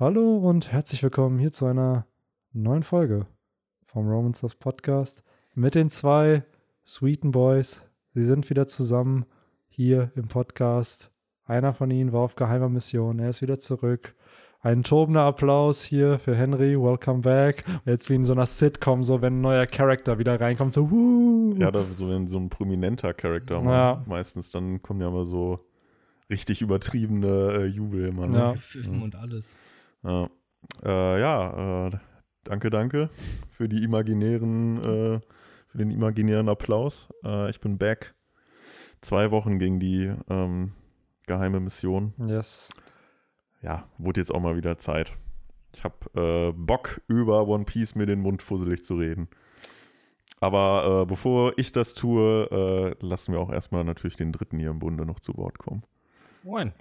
Hallo und herzlich willkommen hier zu einer neuen Folge vom Romans das Podcast mit den zwei Sweeten Boys. Sie sind wieder zusammen hier im Podcast. Einer von ihnen war auf geheimer Mission, er ist wieder zurück. Ein tobender Applaus hier für Henry, welcome back. Jetzt wie in so einer Sitcom, so wenn ein neuer Charakter wieder reinkommt, so wuh. Ja, da so wenn so ein prominenter Charakter Ja. meistens, dann kommen ja immer so richtig übertriebene äh, Jubel immer. Ne? Ja. Gepfiffen und alles. Ja, äh, ja äh, danke, danke für die imaginären, äh, für den imaginären Applaus. Äh, ich bin back. Zwei Wochen gegen die ähm, geheime Mission. Yes. Ja, wurde jetzt auch mal wieder Zeit. Ich habe äh, Bock, über One Piece mir den Mund fusselig zu reden. Aber äh, bevor ich das tue, äh, lassen wir auch erstmal natürlich den Dritten hier im Bunde noch zu Wort kommen. Moin.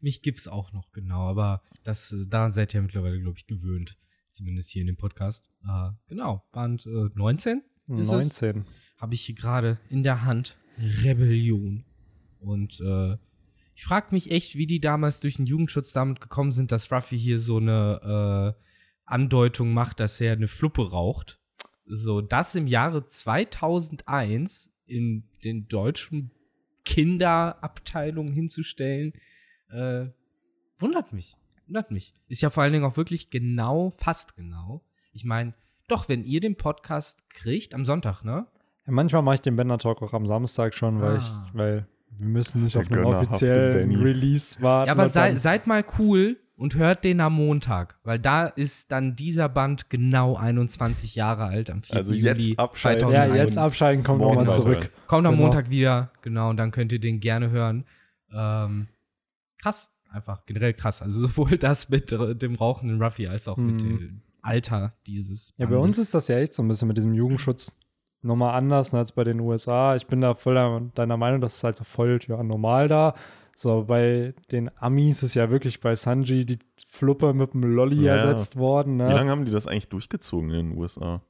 Mich gibt's auch noch, genau, aber das, daran seid ihr mittlerweile, glaube ich, gewöhnt. Zumindest hier in dem Podcast. Äh, genau, Band äh, 19 Ist es? 19. habe ich hier gerade in der Hand. Rebellion. Und äh, ich frage mich echt, wie die damals durch den Jugendschutz damit gekommen sind, dass Ruffy hier so eine äh, Andeutung macht, dass er eine Fluppe raucht. So, das im Jahre 2001 in den deutschen Kinderabteilungen hinzustellen, äh, wundert mich. Wundert mich. Ist ja vor allen Dingen auch wirklich genau, fast genau. Ich meine, doch, wenn ihr den Podcast kriegt, am Sonntag, ne? Ja, manchmal mache ich den Bender Talk auch am Samstag schon, weil Ah. ich, weil wir müssen nicht Der auf einen offiziellen. Release warten. Ja, aber sei, seid mal cool und hört den am Montag, weil da ist dann dieser Band genau 21 Jahre alt am 4. Also jetzt Juli abschalten. 2001. ja, jetzt abschalten, kommt nochmal zurück. Kommt am Genau. Montag wieder, genau, und dann könnt ihr den gerne hören. Ähm, krass, einfach generell krass. Also sowohl das mit dem rauchenden Ruffy als auch mit Mhm. dem Alter dieses. Ja, bei uns ist das ja echt so ein bisschen mit diesem Jugendschutz nochmal anders als bei den USA. Ich bin da voll deiner Meinung, das ist halt so voll ja, normal da. So, bei den Amis ist ja wirklich bei Sanji die Fluppe mit dem Lolli Ja. ersetzt worden. Wie Ne? lange haben die das eigentlich durchgezogen in den USA?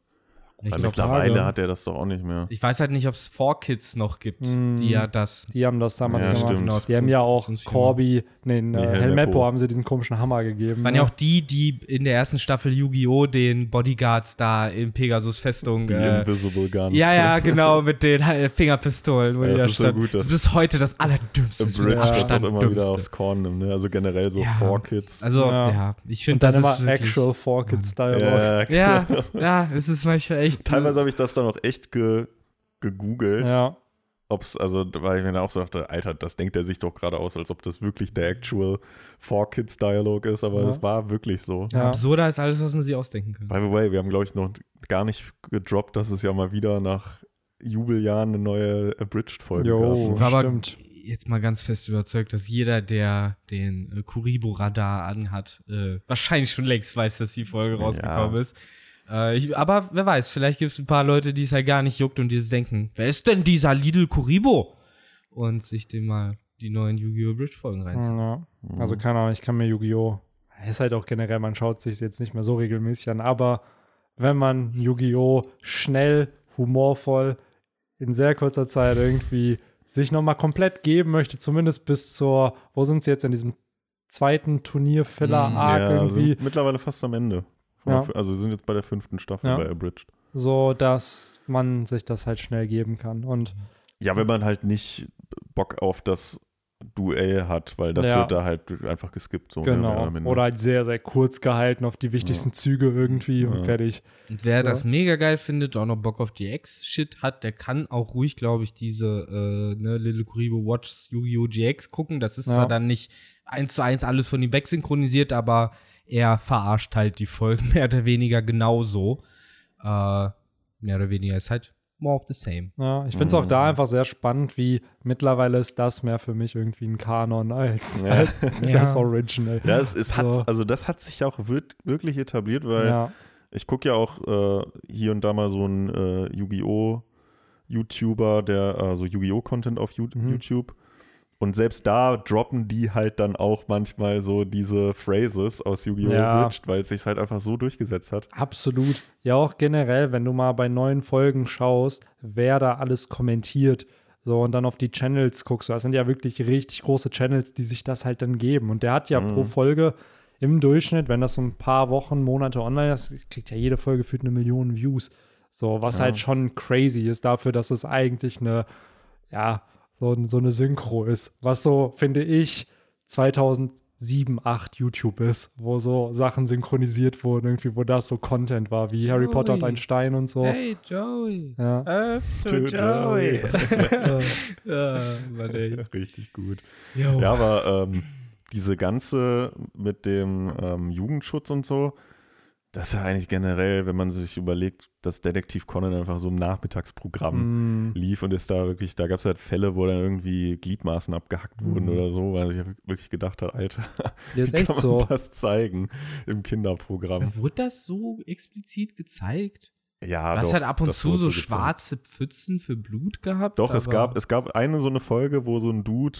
Ich, Weil mittlerweile hat er das doch auch nicht mehr. ich weiß halt nicht, ob es 4Kids noch gibt, Mhm. die ja das. Die haben das damals Ja, gemacht. stimmt. Die haben ja auch Corby, nee, Nee, äh, Helmeppo. Haben sie diesen komischen Hammer gegeben. Das waren ne? ja auch die, die in der ersten Staffel Yu-Gi-Oh! den Bodyguards da in Pegasus Festung. Die Äh, Invisible Guns. ja, ja, genau, mit den äh, Fingerpistolen. Wo Ja, die das da ist so gut, das ist heute das Allerdümmste. The mit Bridge, das auch immer wieder aufs Korn nimmt, ne? Also generell so Ja. Four Kids. Also, Ja. ja, ich finde, Und dann das immer ist wirklich, Actual Four Kids Style. ja, Ja, ja, es ist manchmal echt. Teilweise habe ich das dann auch echt ge gegoogelt, ja. ob's, also, weil ich mir dann auch so dachte, Alter, das denkt er sich doch gerade aus, als ob das wirklich der actual Four Kids Dialog ist, aber Ja. es war wirklich so. Ja. Absurder ist alles, was man sich ausdenken kann. By the way, wir haben, glaube ich, noch gar nicht gedroppt, dass es ja mal wieder nach Jubeljahren eine neue Abridged-Folge Jo. gab. Ich war aber stimmt. jetzt mal ganz fest überzeugt, dass jeder, der den äh, Kuribo-Radar anhat, äh, wahrscheinlich schon längst weiß, dass die Folge rausgekommen Ja. ist. Äh, ich, aber wer weiß, vielleicht gibt es ein paar Leute, die es halt gar nicht juckt und die sich denken, wer ist denn dieser Lidl Kuribo? Und sich dem mal die neuen Yu-Gi-Oh! Bridge-Folgen reinziehen. Ja. Mhm. Also keine Ahnung, ich kann mir Yu-Gi-Oh! Ist halt auch generell, man schaut sich jetzt nicht mehr so regelmäßig an, aber wenn man Yu-Gi-Oh! schnell, humorvoll, in sehr kurzer Zeit irgendwie sich nochmal komplett geben möchte, zumindest bis zur, wo sind sie jetzt in diesem zweiten Turnier-Filler-Arc ja, irgendwie, sind mittlerweile fast am Ende. Ja. Also wir sind jetzt bei der fünften Staffel Ja. bei Abridged. so dass man sich das halt schnell geben kann. Und Ja, wenn man halt nicht Bock auf das Duell hat, weil das Ja. wird da halt einfach geskippt. So, mehr genau. oder halt sehr, sehr kurz gehalten auf die wichtigsten Züge irgendwie und Ja. fertig. Und wer So. das mega geil findet, auch noch Bock auf GX-Shit hat, der kann auch ruhig, glaube ich, diese äh, ne, Little Kuribo Watch Yu-Gi-Oh! GX gucken. Das ist Ja. zwar dann nicht eins zu eins alles von ihm wegsynchronisiert, aber er verarscht halt die Folgen mehr oder weniger genauso. Äh, mehr oder weniger ist halt more of the same. Ja, ich finde es Mhm. auch da einfach sehr spannend, wie mittlerweile ist das mehr für mich irgendwie ein Kanon als, Ja. als das Ja. Original. Ja, es, es hat, So. also das hat sich auch wir- wirklich etabliert, weil ja. ich gucke ja auch äh, hier und da mal so einen äh, Yu-Gi-Oh! YouTuber, der also Yu-Gi-Oh! Content auf You Mhm. Und selbst da droppen die halt dann auch manchmal so diese Phrases aus Yu-Gi-Oh! Ja. Weil es sich halt einfach so durchgesetzt hat. Absolut. Ja, auch generell, wenn du mal bei neuen Folgen schaust, wer da alles kommentiert. So, und dann auf die Channels guckst. Das sind ja wirklich richtig große Channels, die sich das halt dann geben. Und der hat ja Mhm. pro Folge, im Durchschnitt, wenn das so ein paar Wochen, Monate online ist, kriegt ja jede Folge für eine Million Views. So, was Ja. halt schon crazy ist dafür, dass es eigentlich eine, ja, so, so eine Synchro ist. Was so, finde ich, 2007, 8 YouTube ist, wo so Sachen synchronisiert wurden, irgendwie, wo das so Content war, wie Harry Potter und ein Stein und so. Hey, Joey. Ja. Öffne Joey. Äh, ja, Mann, ey. Richtig gut. Jo. Ja, aber ähm, diese ganze mit dem ähm, Jugendschutz und so, das ist ja eigentlich generell, wenn man sich überlegt, dass Detektiv Conan einfach so im Nachmittagsprogramm mm, lief und ist da wirklich, da gab es halt Fälle, wo dann irgendwie Gliedmaßen abgehackt wurden Mhm. oder so, weil ich wirklich gedacht habe, Alter, die ist wie echt kann man so. das zeigen im Kinderprogramm? Wurde das so explizit gezeigt? Ja, Du hast doch, halt ab und das zu so gezeigt. schwarze Pfützen für Blut gehabt. Doch, es gab, es gab eine so eine Folge, wo so ein Dude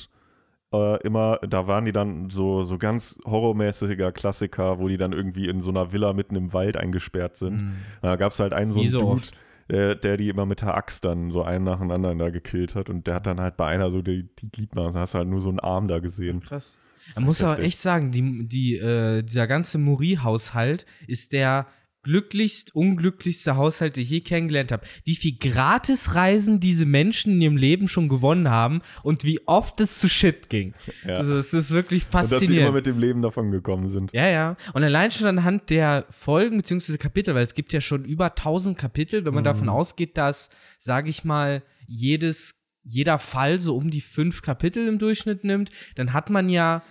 äh, immer, da waren die dann so, so ganz horrormäßiger Klassiker, wo die dann irgendwie in so einer Villa mitten im Wald eingesperrt sind. Hm. Da gab es halt einen so einen so Dude, der, der die immer mit der Axt dann so einen nacheinander da gekillt hat und der hat dann halt bei einer so die, die Gliedmaßen, hast du halt nur so einen Arm da gesehen. Krass. Man muss aber echt sagen, die, die, äh, dieser ganze Muri-Haushalt ist der glücklichst, unglücklichste Haushalt, den ich je kennengelernt habe. Wie viel Gratisreisen diese Menschen in ihrem Leben schon gewonnen haben und wie oft es zu Shit ging. Ja. Also es ist wirklich und dass sie immer faszinierend. mit dem Leben davon gekommen sind. Ja, ja. Und allein schon anhand der Folgen bzw. Kapitel, weil es gibt ja schon über 1000 Kapitel, wenn man Mhm. davon ausgeht, dass, sage ich mal, jedes, jeder Fall so um die fünf Kapitel im Durchschnitt nimmt, dann hat man ja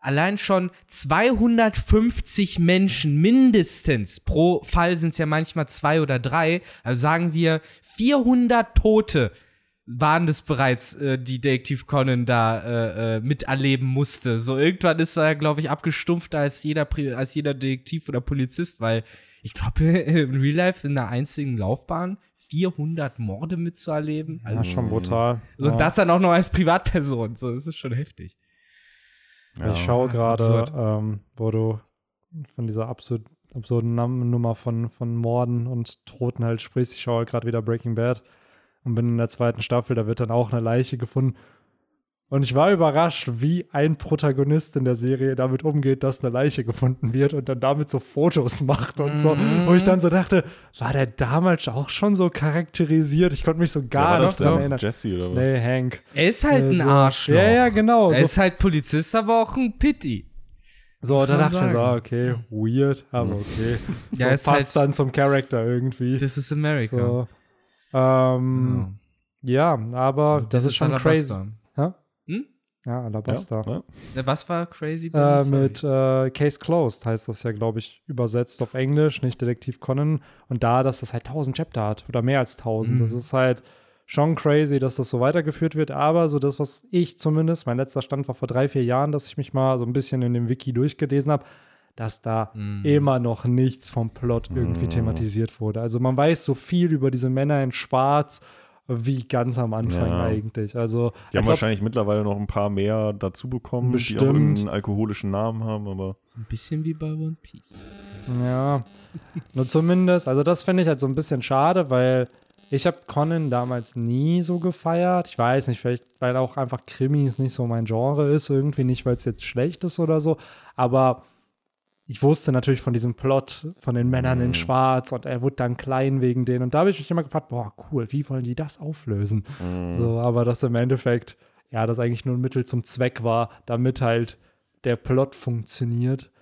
allein schon 250 Menschen mindestens. Pro Fall sind es ja manchmal zwei oder drei. Also sagen wir 400 Tote waren das bereits, äh, die Detektiv Conan da äh, äh, miterleben musste. So irgendwann ist er, glaube ich, abgestumpfter als jeder, als jeder Detektiv oder Polizist, weil ich glaube, in Real Life in der einzigen Laufbahn 400 Morde mitzuerleben. Ja, Also, schon brutal. und ja. das dann auch noch als Privatperson. So, das ist schon heftig. Ja. Ich schaue gerade, ähm, wo du von dieser absurd, absurden Nummer von, von Morden und Toten halt sprichst. Ich schaue gerade wieder Breaking Bad und bin in der zweiten Staffel, da wird dann auch eine Leiche gefunden. Und ich war überrascht, wie ein Protagonist in der Serie damit umgeht, dass eine Leiche gefunden wird und dann damit so Fotos macht und so. Mhm. Wo ich dann so dachte, war der damals auch schon so charakterisiert? Ich konnte mich so gar war nicht das denn? erinnern. Jesse oder was? Nee, Hank. Er ist halt Äh, ein so. Arschloch. Ja, ja, genau. Er So, ist halt Polizist, aber auch ein Pitti. So, da dachte ich mir so, okay, weird, aber okay. So, Ja, ist passt halt- dann zum Charakter irgendwie. Das ist America. So. Ähm, ja, aber das, ist schon crazy. Alabasta. Ja, Alabasta. Ja, ja. Äh, Was war crazy? Äh, Sorry. mit äh, Case Closed heißt das ja, glaube ich, übersetzt auf Englisch, nicht Detektiv Conan. Und da, dass das halt 1000 Chapter hat oder mehr als 1000. Mhm. Das ist halt schon crazy, dass das so weitergeführt wird. Aber so das, was ich zumindest, mein letzter Stand war vor drei, vier Jahren, dass ich mich mal so ein bisschen in dem Wiki durchgelesen habe, dass da Mhm. immer noch nichts vom Plot irgendwie Mhm. thematisiert wurde. Also man weiß so viel über diese Männer in Schwarz wie ganz am Anfang Ja. eigentlich. Also Die haben wahrscheinlich mittlerweile noch ein paar mehr dazu bekommen, die auch Bestimmt. irgendeinen alkoholischen Namen haben, aber So ein bisschen wie bei One Piece. Ja, nur zumindest, also das finde ich halt so ein bisschen schade, weil ich habe Conan damals nie so gefeiert. Ich weiß nicht, vielleicht, weil auch einfach Krimis nicht so mein Genre ist, irgendwie nicht, weil es jetzt schlecht ist oder so, aber ich wusste natürlich von diesem Plot von den Männern in Mhm. Schwarz und er wurde dann klein wegen denen und da habe ich mich immer gefragt, boah, cool, wie wollen die das auflösen? mm, So, aber dass im Endeffekt, ja, das eigentlich nur ein Mittel zum Zweck war, damit halt der Plot funktioniert.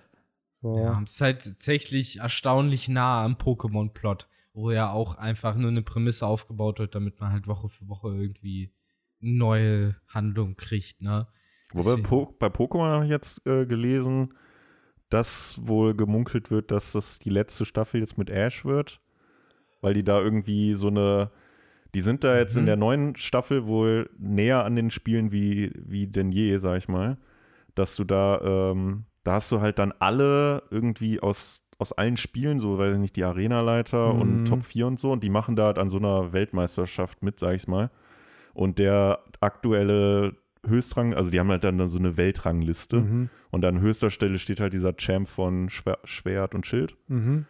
So. Ja, es ist halt tatsächlich erstaunlich nah am Pokémon-Plot, wo ja auch einfach nur eine Prämisse aufgebaut wird, damit man halt Woche für Woche irgendwie neue Handlung kriegt, ne? Wobei po bei Pokémon habe ich jetzt äh, gelesen, dass wohl gemunkelt wird, dass das die letzte Staffel jetzt mit Ash wird, weil die da irgendwie so eine, die sind da jetzt in Mhm. der neuen Staffel wohl näher an den Spielen wie, wie denn je, sag ich mal, dass du da, ähm, da hast du halt dann alle irgendwie aus, aus allen Spielen, so weiß ich nicht, die Arenaleiter Mhm. und Top 4 und so, und die machen da halt an so einer Weltmeisterschaft mit, sag ich mal. Und der aktuelle Höchstrang, also die haben halt dann so eine Weltrangliste Mhm. und an höchster Stelle steht halt dieser Champ von Schwer Schwert und Schild. Mhm.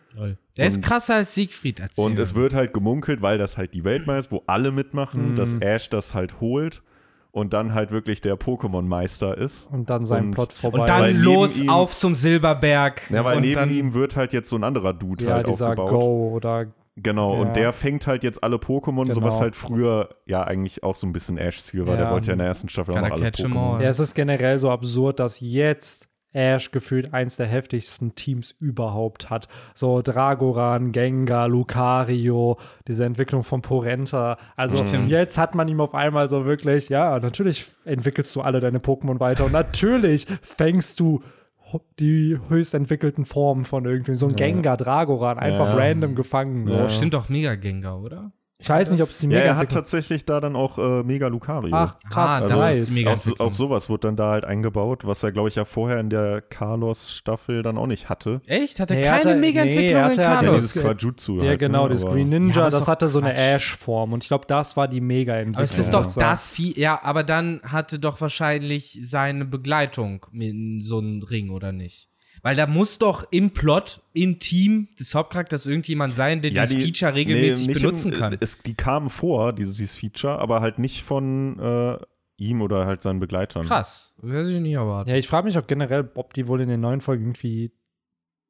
Der ist Und- krasser als Siegfried erzählt. Und es wird halt gemunkelt, weil das halt die Weltmeister, wo alle mitmachen, Mhm. dass Ash das halt holt und dann halt wirklich der Pokémon-Meister ist. Und dann sein Und- Plot vorbei. Und dann los ihm- auf zum Silberberg. Ja, weil und neben dann, ihm wird halt jetzt so ein anderer Dude ja, halt dieser aufgebaut. Go oder Genau, Ja. und der fängt halt jetzt alle Pokémon, so Genau. was halt früher ja eigentlich auch so ein bisschen Ash Ziel war. Der Ja. wollte ja in der ersten Staffel auch noch alle catch Pokémon. Ja, es ist generell so absurd, dass jetzt Ash gefühlt eins der heftigsten Teams überhaupt hat. So Dragoran, Gengar, Lucario, diese Entwicklung von Porenta. Also Stimmt. jetzt hat man ihm auf einmal so wirklich, ja, natürlich entwickelst du alle deine Pokémon weiter und natürlich fängst du die höchst entwickelten Formen von irgendwie so ein Gengar, Dragoran, einfach Ja. random gefangen. So. Ja. Stimmt doch mega Gengar, oder? Ich weiß nicht, ob es die Ja, mega er hat tatsächlich da dann auch äh, Mega Lucario. Ach, krass, Ah, also das ist mega- auch, auch sowas wird dann da halt eingebaut, was er, glaube ich, ja vorher in der Carlos-Staffel dann auch nicht hatte. Echt? Hat er Nee, keine hatte- Mega-Entwicklung nee, er hatte in halt Ja, Carlos? dieses- Quajutsu Ja, halt, genau, ne? das Green Ja, Ninja, aber das doch hatte so eine. Ash-Form und ich glaube, das war die Mega-Entwicklung. Aber es ist Ja. doch das Vieh, ja, aber dann hatte doch wahrscheinlich seine Begleitung mit so einem Ring, oder nicht? Weil da muss doch im Plot, im Team des Hauptcharakters irgendjemand sein, der Ja, dieses die- Feature regelmäßig nee, benutzen im, kann. Es, die kamen vor, dieses, dieses Feature, aber halt nicht von äh, ihm oder halt seinen Begleitern. Krass. Hätte ich nicht erwartet. Ja, ich frage mich auch generell, ob die wohl in den neuen Folgen irgendwie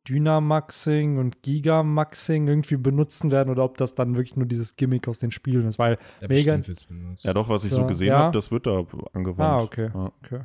Dynamaxing und Gigamaxing irgendwie benutzen werden oder ob das dann wirklich nur dieses Gimmick aus den Spielen ist, weil Ja, mega-. Ja, doch, was ich so gesehen Ja. habe, das wird da angewandt. Ah, okay. Ja. okay.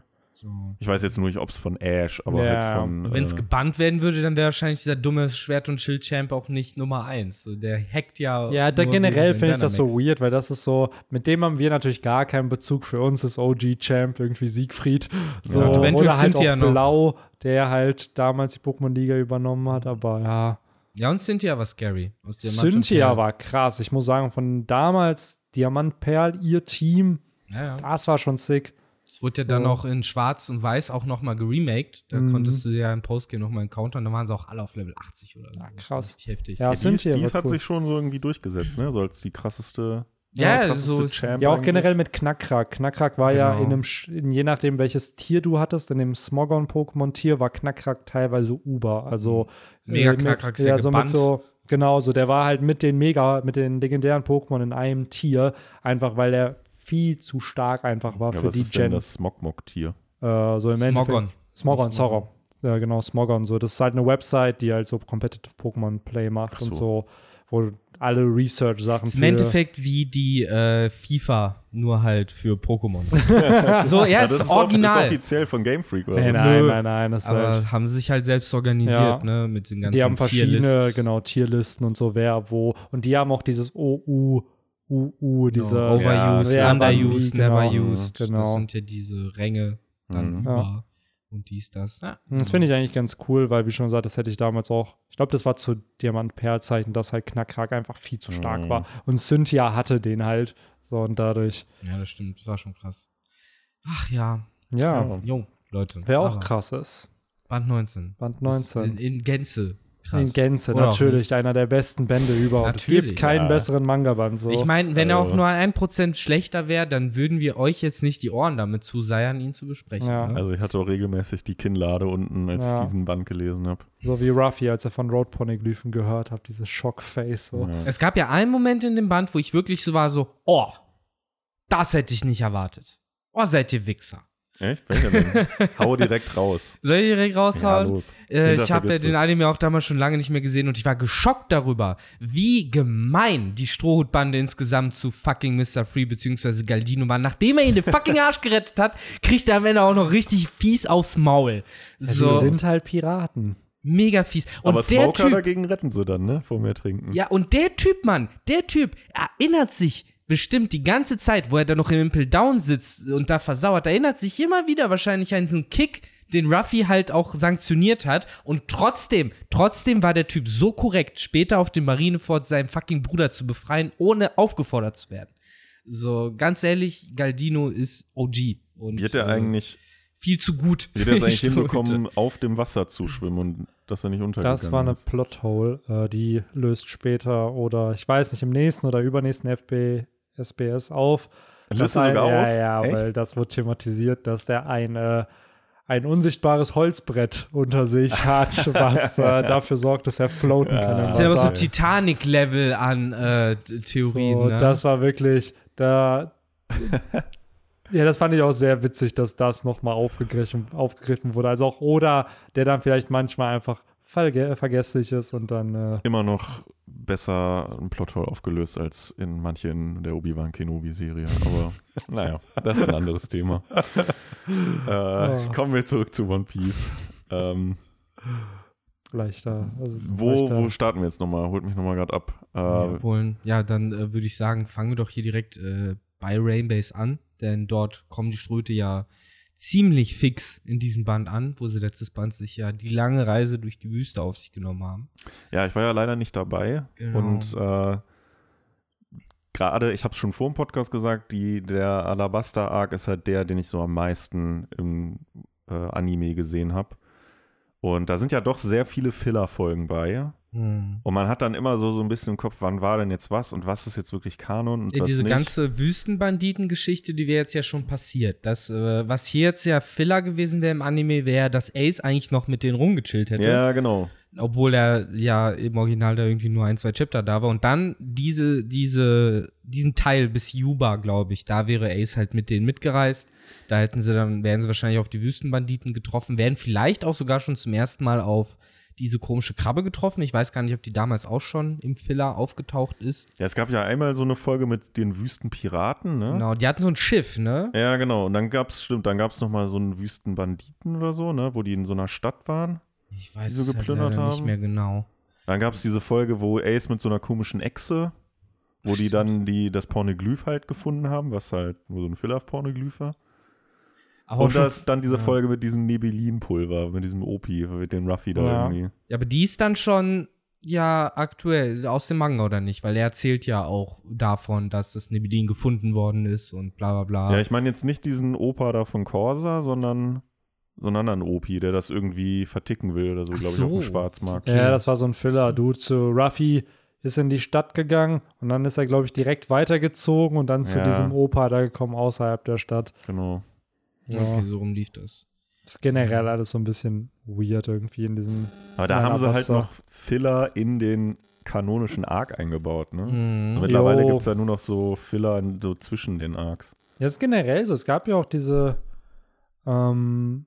Ich weiß jetzt nur nicht, ob es von Ash, aber Ja. halt von. Wenn es äh, gebannt werden würde, dann wäre wahrscheinlich dieser dumme Schwert- und Schild-Champ auch nicht Nummer eins. So, Der hackt ja. Ja, da generell finde ich das so weird, weil das ist so, mit dem haben wir natürlich gar keinen Bezug. Für uns ist OG-Champ irgendwie Siegfried. So, Ja. Eventuell oder halt auch noch. Blau, der halt damals die Pokémon-Liga übernommen hat, aber ja. Ja, und Cynthia war scary. Cynthia war krass. Ich muss sagen, von damals Diamant Perl, ihr Team, Ja, ja. das war schon sick. Es wurde ja So. dann auch in Schwarz und Weiß auch nochmal geremaked. Da Mhm. konntest du ja im Postgame nochmal countern. Da waren sie auch alle auf Level 80 oder so. Ja, Das krass. heftig. Ja, ja, dies, hat cool. sich schon so irgendwie durchgesetzt, ne? So als die krasseste. Ja, krasseste so ist- Champ Ja, auch eigentlich. generell mit Knackrack. Knackrack war ja Genau. in einem, in, je nachdem welches Tier du hattest, in dem Smogon-Pokémon-Tier war Knackrack teilweise Uber. Also Mega äh, mit- Knackrack, ja, so mit so Genau, so der war halt mit den Mega, mit den legendären Pokémon in einem Tier, einfach weil er viel zu stark einfach war Ja, für was die ist denn Gen. das Smogmog-Tier? Äh, so im Smogon. Endeffekt. Smogon, sorry. Ja, genau, Smogon. So, das ist halt eine Website, die halt so Competitive Pokémon Play macht Ach so. und so, wo alle Research-Sachen Ist im Endeffekt wie die äh, FIFA, nur halt für Pokémon. so, ja, das ist original. ist offiziell von Game Freak, oder? Nein, was? nein, Nö. nein, nein, das aber halt, haben sie sich halt selbst organisiert, Ja. ne, mit den ganzen die haben verschiedene, Tierlists. genau, Tierlisten und so, wer wo. Und die haben auch dieses OU, UU, diese Genau, Overused, wie, Underused, genau. Never used. Genau. Das sind ja diese Ränge, dann Mhm. über und dies, das. Ja. Das finde ich eigentlich ganz cool, weil, wie schon gesagt, das hätte ich damals auch, ich glaube, das war zu Diamant-Perl-Zeiten, dass halt Knackrack einfach viel zu stark Mhm. war. Und Cynthia hatte den halt. So, und dadurch, ja, das stimmt. Das war schon krass. Ach ja. ja, Jo, Leute. wer auch krass ist. Band 19. Band Ist 19. In, in Gänze. Krass. In Gänze, Oder natürlich, einer der besten Bände überhaupt. es Natürlich, gibt keinen ja. besseren Manga-Band. So. Ich meine, wenn er auch Also- nur ein Prozent schlechter wäre, dann würden wir euch jetzt nicht die Ohren damit zuseiern, ihn zu besprechen. Ja. Ne? Also ich hatte auch regelmäßig die Kinnlade unten, als Ja. ich diesen Band gelesen habe. so wie Ruffy, als er von Road Poneglyphen gehört hat, dieses Schockface. So. Ja. Es gab ja einen Moment in dem Band, wo ich wirklich so war, so, oh, das hätte ich nicht erwartet. Oh, seid ihr Wichser. Echt? Welcher denn? Hau direkt raus. Soll ich direkt Ja, raushauen? los. Äh, ich habe ja den. Anime auch damals schon lange nicht mehr gesehen und ich war geschockt darüber, wie gemein die Strohhutbande insgesamt zu fucking Mr. Free bzw. Galdino war. Nachdem er ihn den fucking Arsch gerettet hat, kriegt er am Ende auch noch richtig fies aufs Maul. Ja, So, Die sind halt Piraten. mega fies. Und Aber der Smoker Typ, dagegen retten sie dann, ne? Vor mir trinken. ja, und der Typ, Mann, der Typ erinnert sich bestimmt die ganze Zeit, wo er da noch im Impel Down sitzt und da versauert, erinnert sich immer wieder wahrscheinlich an diesen Kick, den Ruffy halt auch sanktioniert hat. Und trotzdem, trotzdem war der Typ so korrekt, später auf dem Marineford seinen fucking Bruder zu befreien, ohne aufgefordert zu werden. So, ganz ehrlich, Galdino ist OG. Und, Wird er äh, eigentlich, viel zu gut. wird er es eigentlich hinbekommen, auf dem Wasser zu schwimmen und dass er nicht untergegangen Das war eine? Plothole, äh, die löst später oder ich weiß nicht, im nächsten oder übernächsten FB, SBS auf. Löst ein- sogar ja, auf? Ja, Echt? weil das wird thematisiert, dass der ein, äh, ein unsichtbares Holzbrett unter sich hat, was äh, dafür sorgt, dass er floaten kann Das sind aber so. Titanic-Level an äh, Theorien. So, ne? Das war wirklich, da Ja, das fand ich auch sehr witzig, dass das nochmal aufgegriffen, aufgegriffen wurde. Also auch Oda, der dann vielleicht manchmal einfach verge vergesslich ist und dann. Äh, Immer noch besser ein Plothole aufgelöst als in manchen der Obi-Wan Kenobi-Serie. Aber naja, das ist ein anderes Thema. Äh, Kommen wir zurück zu One Piece. Ähm, leichter. Also wo, leichter. wo starten wir jetzt nochmal? Holt mich nochmal gerade ab. Äh, ja, ja, dann äh, würde ich sagen, fangen wir doch hier direkt äh, bei Rainbase an, denn dort kommen die Ströte ja ziemlich fix in diesem Band an, wo sie letztes Band sich ja die lange Reise durch die Wüste auf sich genommen haben. Ja, ich war ja leider nicht dabei. Genau. Und äh, gerade, ich habe es schon vor dem Podcast gesagt, die, der Alabaster-Arc ist halt der, den ich so am meisten im äh, Anime gesehen habe. Und da sind ja doch sehr viele Filler-Folgen bei. Hm. Und man hat dann immer so, so ein bisschen im Kopf, wann war denn jetzt was und was ist jetzt wirklich Kanon und Ja, was diese nicht. ganze Wüstenbanditen-Geschichte, die wäre jetzt ja schon passiert. Das, äh, was hier jetzt ja Filler gewesen wäre im Anime, wäre, dass Ace eigentlich noch mit denen rumgechillt hätte. ja, genau. Obwohl er ja im Original da irgendwie nur ein, zwei Chapter da war. Und dann diese, diese, diesen Teil bis Yuba, glaube ich, da wäre Ace halt mit denen mitgereist. Da hätten sie dann, wären sie wahrscheinlich auf die Wüstenbanditen getroffen, wären vielleicht auch sogar schon zum ersten Mal auf diese komische Krabbe getroffen. Ich weiß gar nicht, ob die damals auch schon im Filler aufgetaucht ist. Ja, es gab ja einmal so eine Folge mit den Wüstenpiraten, ne? Genau, die hatten so ein Schiff, ne? Ja, genau. Und dann gab's, stimmt, dann gab's noch mal so einen Wüstenbanditen oder so, ne? Wo die in so einer Stadt waren. Ich weiß Die so es halt geplündert nicht haben? mehr genau. Dann gab's diese Folge, wo Ace mit so einer komischen Echse, wo die Stimmt. dann die, das Pornoglyph halt gefunden haben, was halt nur so ein Filler-Pornoglyph war. Aber Und das, dann diese ja. Folge mit diesem Nebelin-Pulver, mit diesem Opi, mit dem Ruffy da Ja. irgendwie. Ja, aber die ist dann schon ja aktuell aus dem Manga oder nicht? Weil er erzählt ja auch davon, dass das Nebelin gefunden worden ist und bla bla bla. Ja, ich meine jetzt nicht diesen Opa da von Corsa, sondern so einen anderen Opi, der das irgendwie verticken will oder so, glaube ich, auf dem so. Schwarzmarkt. Ja, das war so ein Filler. Dude zu Ruffy ist in die Stadt gegangen und dann ist er, glaube ich, direkt weitergezogen und dann zu Ja. diesem Opa da gekommen außerhalb der Stadt. Genau. Ja. Okay, so rum lief das. Ist generell alles so ein bisschen weird irgendwie in diesem. Aber da haben sie halt noch Filler in den kanonischen Arc eingebaut, ne? Mhm. Mittlerweile gibt es ja nur noch so Filler so zwischen den Arcs. Ja, ist generell so. Es gab ja auch diese. Ähm,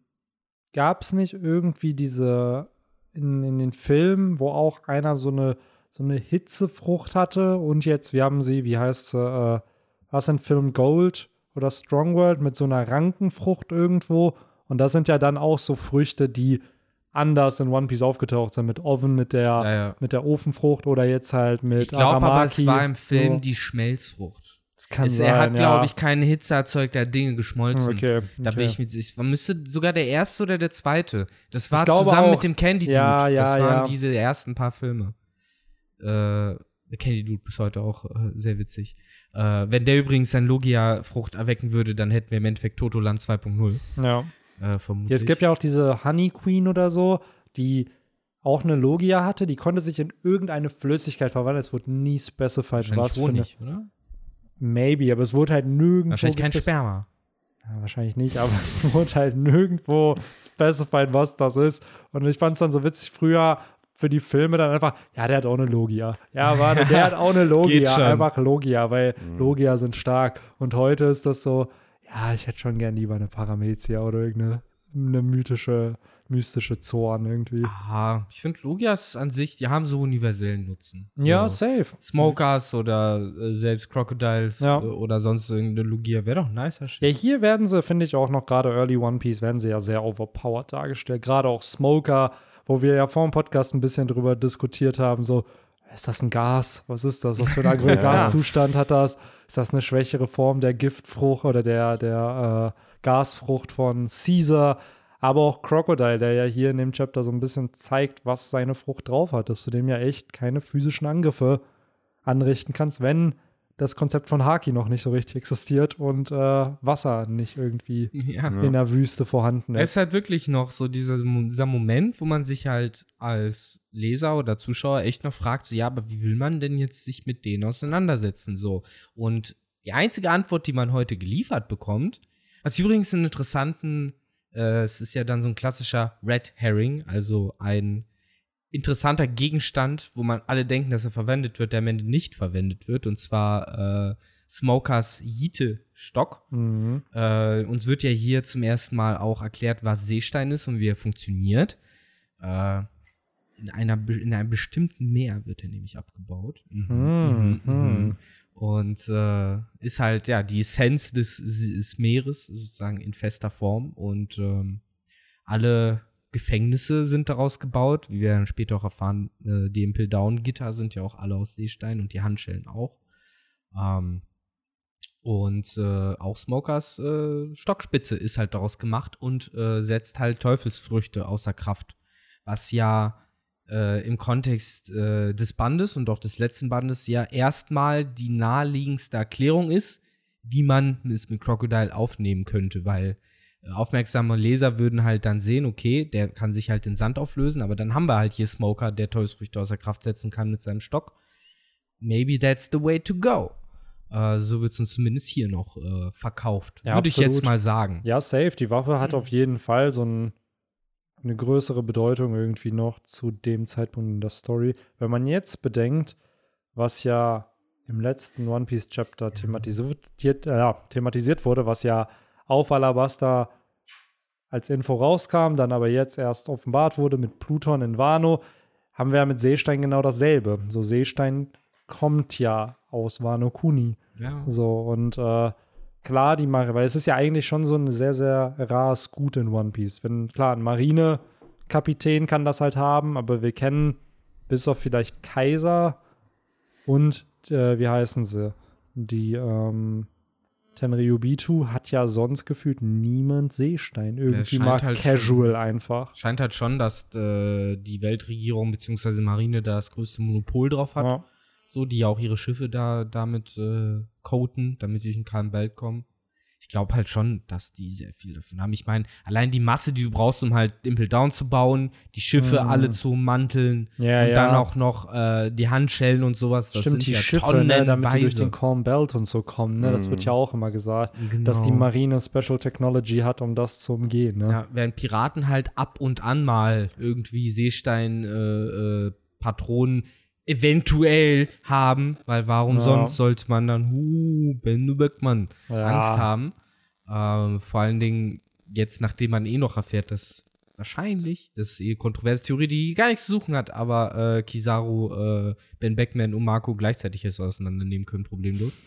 gab es nicht irgendwie diese in, in den Filmen, wo auch einer so eine so eine Hitzefrucht hatte und jetzt, wir haben sie, wie heißt sie, äh, was in Film Gold oder Strong World mit so einer Rankenfrucht irgendwo und das sind ja dann auch so Früchte, die anders in One Piece aufgetaucht sind, mit Oven, mit der, Ja, ja. mit der Ofenfrucht oder jetzt halt mit Ich glaube aber, es war im Film so. die Schmelzfrucht. Das kann Es, sein, er hat, ja. glaube ich, keine Hitze erzeugt, er hat Dinge geschmolzen. Okay, Da bin okay. ich mit sich. Man müsste sogar der erste oder der zweite. Das war zusammen auch. mit dem Candy Dude. Ja, ja, das waren diese ersten paar Filme. Äh, der Candy Dude bis heute auch äh, sehr witzig. Äh, wenn der übrigens sein Logia-Frucht erwecken würde, dann hätten wir im Endeffekt Totoland 2.0. Ja. Äh, vermutlich. Ja, es gibt ja auch diese Honey Queen oder so, die auch eine Logia hatte, die konnte sich in irgendeine Flüssigkeit verwandeln. Es wurde nie specified, was für eine. Honig, oder? Maybe, aber es wurde halt nirgendwo. Wahrscheinlich kein Sperma. Ja, wahrscheinlich nicht, aber es wurde halt nirgendwo specified, was das ist. Und ich fand es dann so witzig, früher für die Filme dann einfach, ja, der hat auch eine Logia. Ja, warte, der hat auch eine Geht Logia. schon. Einfach Logia, weil Logia sind stark. Und heute ist das so, ja, ich hätte schon gern lieber eine Paramezia oder irgendeine eine mythische, mystische Zorn irgendwie. Ah, ich finde Logias an sich, die haben so universellen Nutzen. So. Ja, safe. Smokers oder äh, selbst Crocodiles Ja. äh, oder sonst irgendeine Logia wäre doch ein nicer Shit. Ja, hier werden sie, finde ich auch noch gerade Early One Piece, werden sie ja sehr overpowered dargestellt. Gerade auch Smoker, wo wir ja vor dem Podcast ein bisschen drüber diskutiert haben, so, ist das ein Gas? Was ist das? Was für ein Aggregatzustand hat das? Ist das eine schwächere Form der Giftfrucht oder der, der äh, Gasfrucht von Caesar? Aber auch Crocodile, der ja hier in dem Chapter so ein bisschen zeigt, was seine Frucht drauf hat, dass du dem ja echt keine physischen Angriffe anrichten kannst, wenn das Konzept von Haki noch nicht so richtig existiert und äh, Wasser nicht irgendwie Ja. in der Wüste vorhanden Es ist. ist halt wirklich noch so dieser, dieser Moment, wo man sich halt als Leser oder Zuschauer echt noch fragt, so, ja, aber wie will man denn jetzt sich mit denen auseinandersetzen, so? Und die einzige Antwort, die man heute geliefert bekommt, was übrigens einen interessanten, äh, es ist ja dann so ein klassischer Red Herring, also ein interessanter Gegenstand, wo man alle denken, dass er verwendet wird, der am Ende nicht verwendet wird. Und zwar äh, Smokers Jite-Stock. Mhm. Äh, uns wird ja hier zum ersten Mal auch erklärt, was Seestein ist und wie er funktioniert. Äh, in, einer, in einem bestimmten Meer wird er nämlich abgebaut. Mhm, mhm. Und äh, ist halt, ja, die Essenz des, des Meeres sozusagen in fester Form. Und ähm, alle Gefängnisse sind daraus gebaut. Wie wir dann später auch erfahren, äh, die Impel Down Gitter sind ja auch alle aus Seestein und die Handschellen auch. Ähm, und äh, auch Smokers äh, Stockspitze ist halt daraus gemacht und äh, setzt halt Teufelsfrüchte außer Kraft. Was ja äh, im Kontext äh, des Bandes und auch des letzten Bandes ja erstmal die naheliegendste Erklärung ist, wie man es mit Crocodile aufnehmen könnte, weil äh, aufmerksame Leser würden halt dann sehen, okay, der kann sich halt in Sand auflösen, aber dann haben wir halt hier Smoker, der Teufelsfrüchte außer Kraft setzen kann mit seinem Stock. Maybe that's the way to go. Äh, so wird es uns zumindest hier noch äh, verkauft. Ja, Würde ich jetzt mal sagen. Ja, safe. Die Waffe hat auf jeden Fall so ein, eine größere Bedeutung irgendwie noch zu dem Zeitpunkt in der Story. Wenn man jetzt bedenkt, was ja im letzten One Piece Chapter thematisiert, äh, thematisiert wurde, was ja auf Alabasta als Info rauskam, dann aber jetzt erst offenbart wurde mit Pluton in Wano, haben wir ja mit Seestein genau dasselbe. So Seestein kommt ja aus Wano Kuni. Ja. So, und äh, klar, die Marine, weil es ist ja eigentlich schon so ein sehr, sehr rares Gut in One Piece. Wenn, klar, ein Marinekapitän kann das halt haben, aber wir kennen bis auf vielleicht Kaiser und, äh, wie heißen sie? Die, ähm, Tenryubitu hat ja sonst gefühlt niemand Seestein. Irgendwie mal halt casual einfach. Scheint halt schon, dass äh, die Weltregierung bzw. Marine da das größte Monopol drauf hat. Ja. So, die ja auch ihre Schiffe da damit äh, coaten, damit die in keinen Welt kommen. Ich glaube halt schon, dass die sehr viel davon haben. Ich meine, allein die Masse, die du brauchst, um halt Impel Down zu bauen, die Schiffe Mhm. alle zu ummanteln Ja, und ja. dann auch noch äh, die Handschellen und sowas. Das Stimmt, sind die ja Schiffe, ne, damit die durch den Calm Belt und so kommen, ne? Das wird Mhm. ja auch immer gesagt. Genau. dass die Marine Special Technology hat, um das zu umgehen. Ne? Ja, während Piraten halt ab und an mal irgendwie Seestein äh, äh, Patronen eventuell haben, weil warum Ja. sonst sollte man dann hu Benno Beckmann Ja. Angst haben? Ähm, vor allen Dingen jetzt, nachdem man eh noch erfährt, dass wahrscheinlich, das ist eh kontroverse Theorie, die gar nichts zu suchen hat, aber äh, Kizaru, äh, Ben Beckman und Marco gleichzeitig jetzt auseinandernehmen können, problemlos.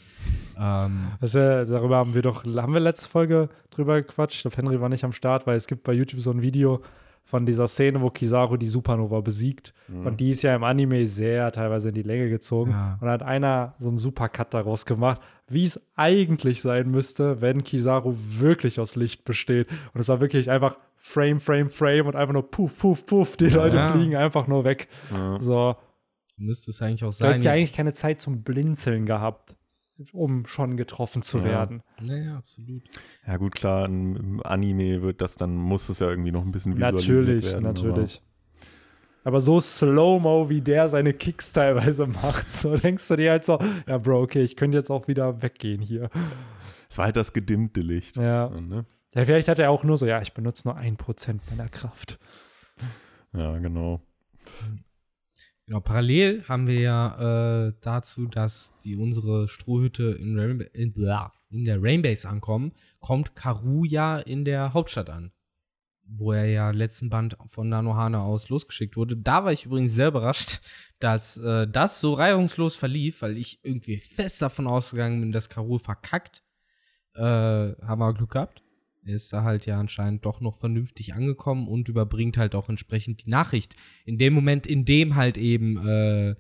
Ähm, äh, darüber haben wir doch, haben wir letzte Folge drüber gequatscht. Ich glaube, Henry war nicht am Start, weil es gibt bei YouTube so ein Video von dieser Szene, wo Kizaru die Supernova besiegt. Und die ist ja im Anime sehr teilweise in die Länge gezogen. Ja. Und da hat einer so einen Supercut daraus gemacht, wie es eigentlich sein müsste, wenn Kizaru wirklich aus Licht besteht. Und es war wirklich einfach Frame, Frame, Frame und einfach nur puff, puff, puff. Die Leute Ja. fliegen einfach nur weg. So. müsste es eigentlich auch Du sein. hättest ja eigentlich keine Zeit zum Blinzeln gehabt, um schon getroffen zu Ja. werden. Naja, absolut. Ja, gut, klar, im im Anime wird das dann, muss es ja irgendwie noch ein bisschen visualisiert Natürlich, werden. natürlich. Aber so Slow-Mo, wie der seine Kicks teilweise macht, so denkst du dir halt so, ja, Bro, okay, ich könnte jetzt auch wieder weggehen hier. Es war halt das gedimmte Licht. Ja. Ne? ja vielleicht hat er auch nur so, ja, ich benutze nur ein Prozent meiner Kraft. Ja, genau. Genau, parallel haben wir ja äh, dazu, dass die unsere Strohhütte in, Rainba in, in der Rainbase ankommen, kommt Karu ja in der Hauptstadt an. Wo er ja letzten Band von Nanohana aus losgeschickt wurde. Da war ich übrigens sehr überrascht, dass äh, das so reibungslos verlief, weil ich irgendwie fest davon ausgegangen bin, dass Karu verkackt. Äh, haben wir Glück gehabt. Ist da halt ja anscheinend doch noch vernünftig angekommen und überbringt halt auch entsprechend die Nachricht. In dem Moment, in dem halt eben äh,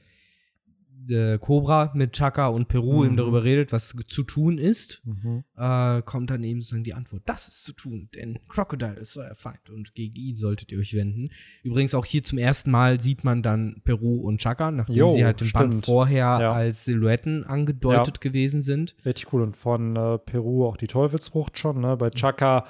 äh, Cobra mit Chaka und Peru Mhm. eben darüber redet, was zu tun ist, Mhm. äh, kommt dann eben sozusagen die Antwort, das ist zu tun, denn Crocodile ist euer Feind und gegen ihn solltet ihr euch wenden. Übrigens auch hier zum ersten Mal sieht man dann Peru und Chaka, nachdem Jo, sie halt im Band vorher Ja. als Silhouetten angedeutet gewesen sind. Richtig cool. Und von äh, Peru auch die Teufelsfrucht schon. Ne? Bei Chaka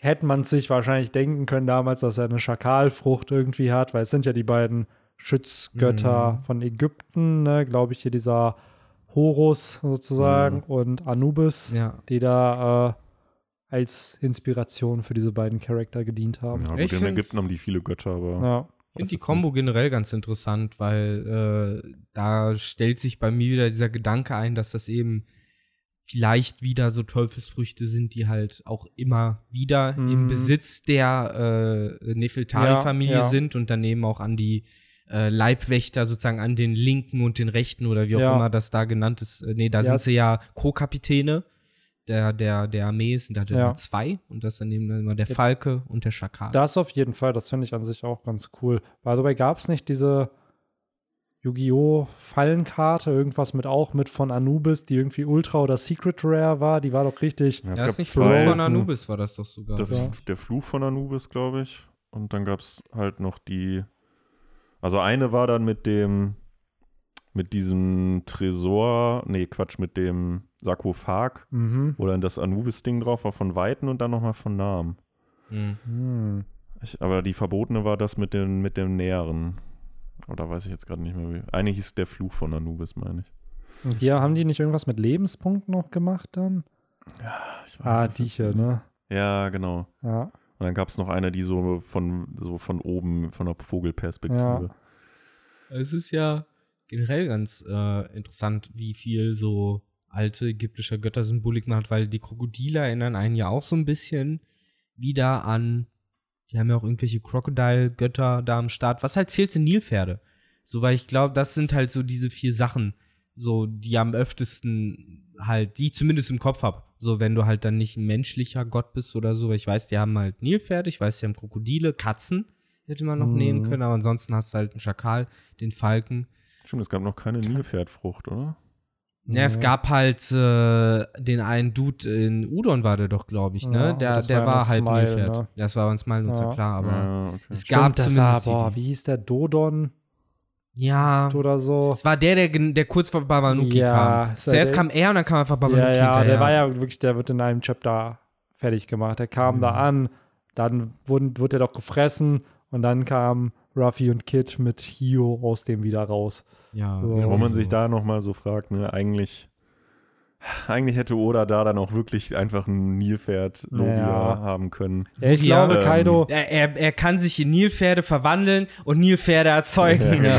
hätte man sich wahrscheinlich denken können damals, dass er eine Schakalfrucht irgendwie hat, weil es sind ja die beiden Schutzgötter Mhm. von Ägypten, ne? glaube ich, hier dieser Horus sozusagen und Anubis, Ja. die da äh, als Inspiration für diese beiden Charakter gedient haben. Ja, gut, in find- Ägypten haben die viele Götter, aber. Ja. Ich finde die Combo generell ganz interessant, weil äh, da stellt sich bei mir wieder dieser Gedanke ein, dass das eben vielleicht wieder so Teufelsfrüchte sind, die halt auch immer wieder im Mhm. Besitz der äh, Nefeltari-Familie Ja, ja. sind und daneben auch an die äh, Leibwächter sozusagen an den linken und den rechten oder wie auch Ja. immer das da genannt ist. Äh, nee, da Ja, sind sie ja Co-Kapitäne der, der, der Armee, es sind da Ja. immer zwei und das dann eben immer der Ja. Falke und der Schakal. Das auf jeden Fall, das finde ich an sich auch ganz cool. By the way, gab es nicht diese Yu-Gi-Oh! Fallenkarte, irgendwas mit auch mit von Anubis, die irgendwie Ultra oder Secret Rare war? Die war doch richtig. Ja, es ja, gab ist nicht zwei. Fluch von Anubis war das doch sogar. Das Ja. ist der Fluch von Anubis, glaube ich. Und dann gab es halt noch die. Also eine war dann mit dem, mit diesem Tresor, nee, Quatsch, mit dem Sarkophag, Mhm. wo dann das Anubis-Ding drauf war von Weitem und dann nochmal von Nahem. Hm. Hm. Ich, aber die verbotene war das mit dem, mit dem Näheren. Oder weiß ich jetzt gerade nicht mehr wie. Eigentlich hieß der Fluch von Anubis, meine ich. Und hier haben die nicht irgendwas mit Lebenspunkten noch gemacht dann? ich weiß Ah, es die nicht hier, ne? Ja, genau. Ja. Und dann gab es noch eine, die so von, so von oben, von der Vogelperspektive. Es ist ja generell ganz äh, interessant, wie viel so alte ägyptische Göttersymbolik man hat, weil die Krokodile erinnern einen ja auch so ein bisschen wieder an, die haben ja auch irgendwelche Crocodile-Götter da am Start. Was halt fehlt, sind Nilpferde. So, weil ich glaube, das sind halt so diese vier Sachen, so, die am öftesten halt, die ich zumindest im Kopf habe. So, wenn du halt dann nicht ein menschlicher Gott bist oder so. Ich weiß, die haben halt Nilpferde, ich weiß, die haben Krokodile, Katzen hätte man noch Mhm. nehmen können, aber ansonsten hast du halt einen Schakal, den Falken. Stimmt, es gab noch keine Nilpferdfrucht, oder? Ja, es gab halt äh, den einen Dude in Udon war der doch, glaube ich, ne? Ja, der das der war war, halt Smile, Nilpferd. ne? Das war ein Smile-Nutzer, Ja. klar, aber ja, okay. es Stimmt, gab war, zumindest boah, die, wie hieß der? Dodon Ja, oder so? es war der, der, der kurz vor Babanuki Ja, kam. ja Zuerst der- kam er und dann kam einfach Ja, Babanuki ja, der hinterher. war ja wirklich, der wird in einem Chapter fertig gemacht. Der kam Mhm. da an, dann wurden, wurde er doch gefressen und dann kam Ruffy und Kid mit Hio aus dem wieder raus. Ja, So. Wo man sich da nochmal so fragt, ne, eigentlich, eigentlich hätte Oda da dann auch wirklich einfach ein Nilpferd-Logia Ja. haben können. Ja, ich Ja, glaube, ähm, Kaido, Er, er, er kann sich in Nilpferde verwandeln und Nilpferde erzeugen. Ja,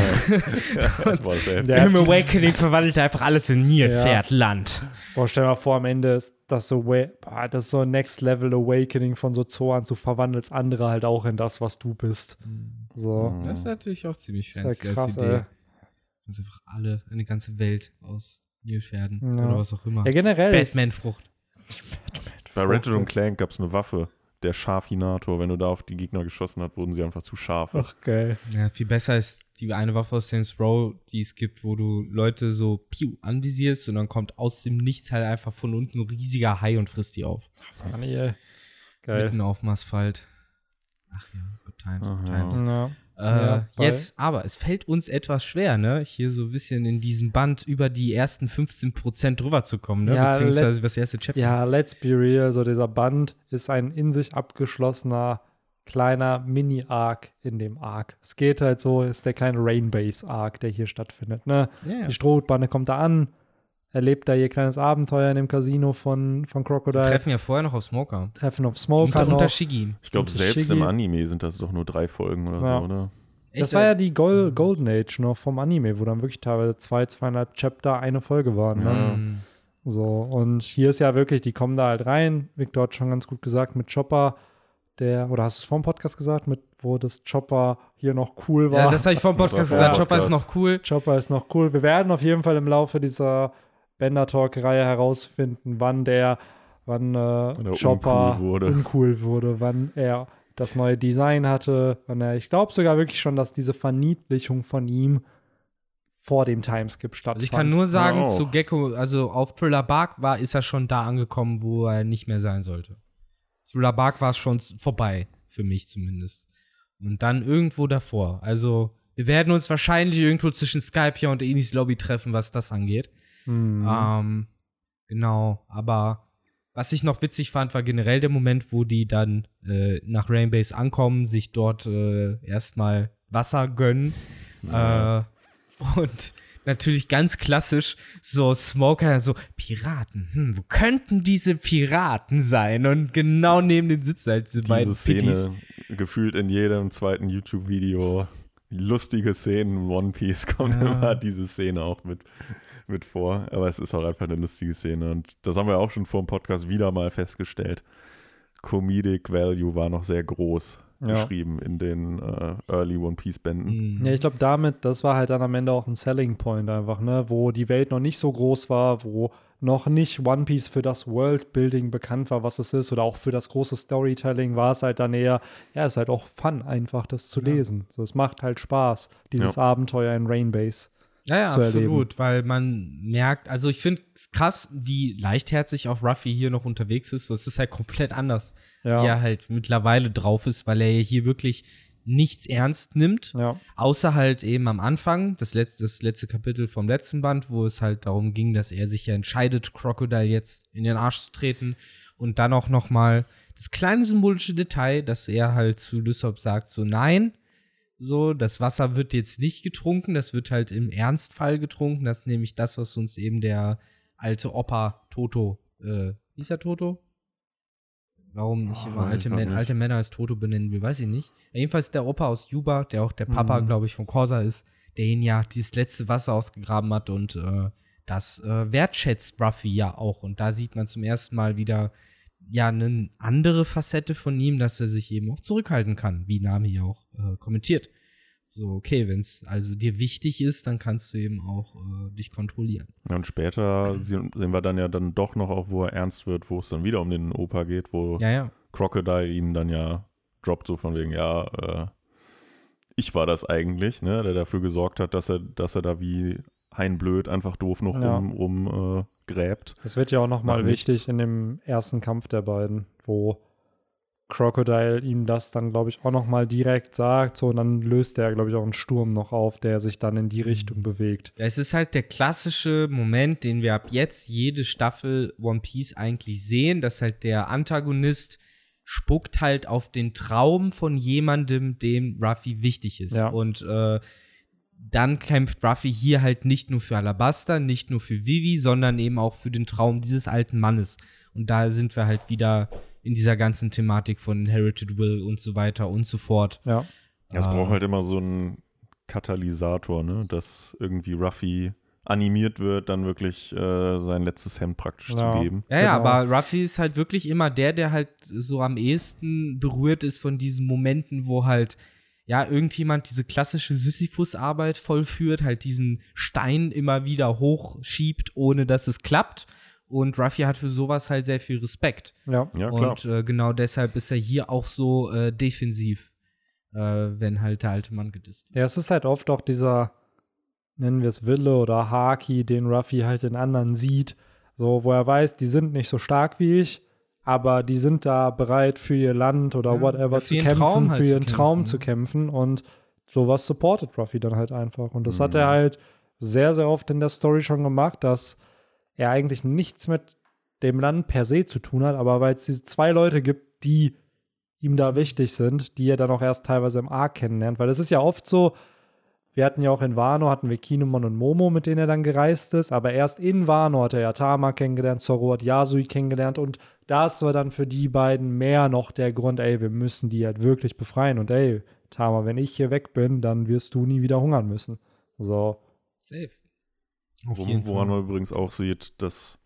Ja. genau. Das heftig. Der Im Awakening verwandelt er einfach alles in Nilpferdland. boah, stell dir mal vor, am Ende ist das so, boah, das ist so ein Next Level Awakening von so Zoan zu verwandelst andere halt auch in das, was du bist. So. Mhm. Das ist natürlich auch ziemlich Ist ja fancy als krass, Idee. ey. Das ist einfach alle, eine ganze Welt aus Nilpferden Ja. oder was auch immer. Ja, generell. Batman-Frucht. Bei Ratchet und Clank gab es eine Waffe, der Scharfinator. Wenn du da auf die Gegner geschossen hast, wurden sie einfach zu scharf. Ach, geil. Ja, viel besser ist die eine Waffe aus Saints Row, die es gibt, wo du Leute so piu anvisierst und dann kommt aus dem Nichts halt einfach von unten ein riesiger Hai und frisst die auf. Funny, ey. Geil. Mitten auf dem Asphalt. Ach ja, good times, good times. Ja. Äh, Ja, yes, aber es fällt uns etwas schwer, ne? Hier so ein bisschen in diesem Band über die ersten 15% drüber zu kommen, ne? Ja, Beziehungsweise über das erste Chapter. Ja, let's be real, so dieser Band ist ein in sich abgeschlossener kleiner Mini-Arc in dem Arc. Es geht halt so, ist der kleine Rainbase-Arc, der hier stattfindet. Ne? Ja. Die Strohbande kommt da an, erlebt da ihr kleines Abenteuer in dem Casino von, von Wir Crocodile, treffen ja vorher noch auf Smoker. Treffen auf Und Smoker unter noch. Shigi. Ich glaube, Und selbst Shiggy. im Anime sind das doch nur drei Folgen oder Ja. so, oder? Das war ja die Gol Golden Age noch vom Anime, wo dann wirklich teilweise zwei, zweieinhalb Chapter eine Folge waren. Ne? Mhm. So, und hier ist ja wirklich, die kommen da halt rein. Victor hat schon ganz gut gesagt, mit Chopper, der, oder hast du es vor dem Podcast gesagt, mit, wo das Chopper hier noch cool war. Ja, das habe ich vor dem Podcast gesagt. Chopper ist noch cool. Chopper ist noch cool. Wir werden auf jeden Fall im Laufe dieser Bender Talk-Reihe herausfinden, wann der, wann äh, er Chopper uncool wurde. uncool wurde, wann er das neue Design hatte, wann er, ich glaube sogar wirklich schon, dass diese Verniedlichung von ihm vor dem Timeskip stattfand. Also ich kann nur sagen, zu Gecko, also auf Thriller Bark war, ist er schon da angekommen, wo er nicht mehr sein sollte. Thriller Bark war es schon vorbei, für mich zumindest. Und dann irgendwo davor. Also, wir werden uns wahrscheinlich irgendwo zwischen Skype hier und Enis Lobby treffen, was das angeht. Mhm. Ähm, genau, aber was ich noch witzig fand, war generell der Moment, wo die dann äh, nach Rainbase ankommen, sich dort äh, erstmal Wasser gönnen. Äh, und natürlich ganz klassisch so Smoker, so Piraten. Hm, wo könnten diese Piraten sein? Und genau neben den sitzen halt diese beiden Diese Pitties. Szene gefühlt in jedem zweiten YouTube-Video. lustige Szenen One Piece kommt Ja. immer diese Szene auch mit, mit vor. Aber es ist auch einfach eine lustige Szene. Und das haben wir auch schon vor dem Podcast wieder mal festgestellt. Comedic Value war noch sehr groß Ja. geschrieben in den äh, Early One Piece Bänden. Mhm. Ja, ich glaube, damit, das war halt dann am Ende auch ein Selling Point einfach, ne? Wo die Welt noch nicht so groß war, wo noch nicht One Piece für das Worldbuilding bekannt war, was es ist, oder auch für das große Storytelling war es halt dann eher, ja, es ist halt auch Fun, einfach das zu lesen. So, es macht halt Spaß, dieses Abenteuer in Rainbase. Ja, ja, zu absolut, erleben. weil man merkt, also ich finde es krass, wie leichtherzig auch Ruffy hier noch unterwegs ist. Das ist halt komplett anders, Ja. wie er halt mittlerweile drauf ist, weil er hier wirklich nichts ernst nimmt. Ja. Außer halt eben am Anfang, das letzte, das letzte Kapitel vom letzten Band, wo es halt darum ging, dass er sich ja entscheidet, Crocodile jetzt in den Arsch zu treten. Und dann auch noch mal das kleine symbolische Detail, dass er halt zu Lysop sagt, so nein, so, das Wasser wird jetzt nicht getrunken, das wird halt im Ernstfall getrunken. Das ist nämlich das, was uns eben der alte Opa Toto, äh, wie ist er Toto? Warum nicht Oh, immer alte, Män nicht. alte Männer als Toto benennen will, weiß ich nicht. Jedenfalls der Opa aus Juba, der auch der Papa, Mhm. glaube ich, von Corsa ist, der ihn ja dieses letzte Wasser ausgegraben hat und äh, das äh, wertschätzt Ruffy ja auch. Und da sieht man zum ersten Mal wieder ja eine andere Facette von ihm, dass er sich eben auch zurückhalten kann, wie Nami ja auch äh, kommentiert. So, okay, wenn es also dir wichtig ist, dann kannst du eben auch äh, dich kontrollieren. Ja, Und später sehen, sehen wir dann ja dann doch noch auch, wo er ernst wird, wo es dann wieder um den Opa geht, wo Ja, ja. Crocodile ihn dann ja droppt, so von wegen, ja, äh, ich war das eigentlich, ne, der dafür gesorgt hat, dass er, dass er da wie Hein Blöd einfach doof noch Ja. rum, rum äh, gräbt. Das wird ja auch noch mal Macht nichts. wichtig in dem ersten Kampf der beiden, wo Crocodile ihm das dann, glaube ich, auch noch mal direkt sagt. So, und dann löst er, glaube ich, auch einen Sturm noch auf, der sich dann in die Richtung bewegt. Ja, Es ist halt der klassische Moment, den wir ab jetzt jede Staffel One Piece eigentlich sehen, dass halt der Antagonist spuckt halt auf den Traum von jemandem, dem Ruffy wichtig ist. Ja. Und äh, dann kämpft Ruffy hier halt nicht nur für Alabasta, nicht nur für Vivi, sondern eben auch für den Traum dieses alten Mannes. Und da sind wir halt wieder in dieser ganzen Thematik von Inherited Will und so weiter und so fort. Ja. Es Ah. braucht halt immer so einen Katalysator, ne, dass irgendwie Ruffy animiert wird, dann wirklich äh, sein letztes Hemd praktisch Ja. zu geben. Ja, ja, Genau. aber Ruffy ist halt wirklich immer der, der halt so am ehesten berührt ist von diesen Momenten, wo halt ja irgendjemand diese klassische Sisyphus-Arbeit vollführt, halt diesen Stein immer wieder hochschiebt, ohne dass es klappt. Und Ruffy hat für sowas halt sehr viel Respekt. Ja. Ja, klar. Und äh, genau deshalb ist er hier auch so äh, defensiv, äh, wenn halt der alte Mann gedisst wird. Ja, es ist halt oft auch dieser, nennen wir es Wille oder Haki, den Ruffy halt in anderen sieht, so wo er weiß, die sind nicht so stark wie ich, aber die sind da bereit für ihr Land oder Ja, whatever zu kämpfen, halt für zu ihren Traum kämpfen, zu ne? kämpfen und sowas supportet Ruffy dann halt einfach. Und das hat Mhm. er halt sehr, sehr oft in der Story schon gemacht, dass er eigentlich nichts mit dem Land per se zu tun hat, aber weil es diese zwei Leute gibt, die ihm da wichtig sind, die er dann auch erst teilweise im Arc kennenlernt, weil es ist ja oft so, wir hatten ja auch in Wano, hatten wir Kinemon und Momo, mit denen er dann gereist ist, aber erst in Wano hat er ja Tama kennengelernt, Zoro hat Yasui kennengelernt und das war dann für die beiden mehr noch der Grund, ey, wir müssen die halt wirklich befreien und ey, Tama, wenn ich hier weg bin, dann wirst du nie wieder hungern müssen. So, Safe. Auf Wo, jeden woran Fall. man übrigens auch sieht, dass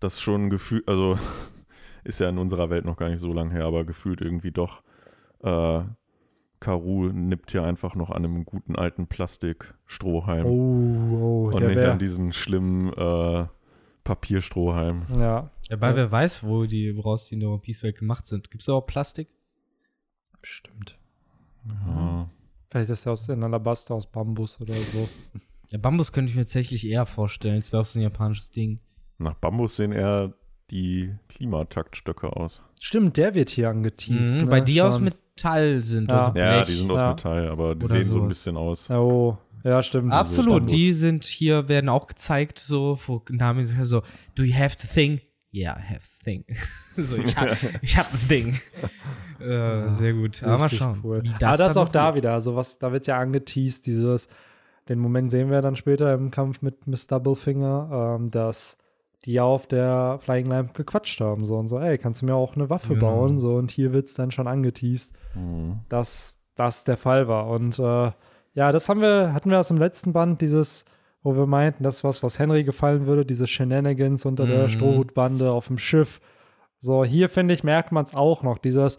das schon Gefühl, also ist ja in unserer Welt noch gar nicht so lange her, aber gefühlt irgendwie doch. Äh, Karu nippt hier einfach noch an einem guten alten Plastikstrohhalm oh, oh, und der nicht an wäre, diesen schlimmen äh, Papierstrohhalm. ja, Ja, weil Ja. wer weiß, wo die, woraus die Welt gemacht sind. Gibt es auch Plastik? bestimmt. Ja. Vielleicht ist er aus in Alabaster aus Bambus oder so. Ja, Bambus könnte ich mir tatsächlich eher vorstellen. Es wäre auch so ein japanisches Ding. Nach Bambus sehen eher die Klimataktstöcke aus. Stimmt, der wird hier angeteased. Mhm, ne? bei dir aus. Metall sind. Ja. Also Ja, die sind aus ja. Metall, aber die Oder sehen so ein sowas. bisschen aus. Oh, ja, stimmt. Absolut, die sind hier, werden auch gezeigt, so, wo Namen sagt so, do you have the thing? Yeah, I have the thing. so, ich hab, ich hab das Ding. äh, sehr gut. Aber mal schauen. Cool. wie Aber das ist dann auch da wieder, also was, da wird ja angeteased, dieses, den Moment sehen wir dann später im Kampf mit Miss Doublefinger, ähm, dass die ja auf der Flying Lamp gequatscht haben, so und so, ey, kannst du mir auch eine Waffe Genau. bauen, so, und hier wird es dann schon angeteased, Mhm. dass das der Fall war und äh, ja, das haben wir, hatten wir aus dem letzten Band, dieses, wo wir meinten, das ist was, was Henry gefallen würde, diese Shenanigans unter der Mhm. Strohhutbande auf dem Schiff. So, hier finde ich, merkt man es auch noch, dieses,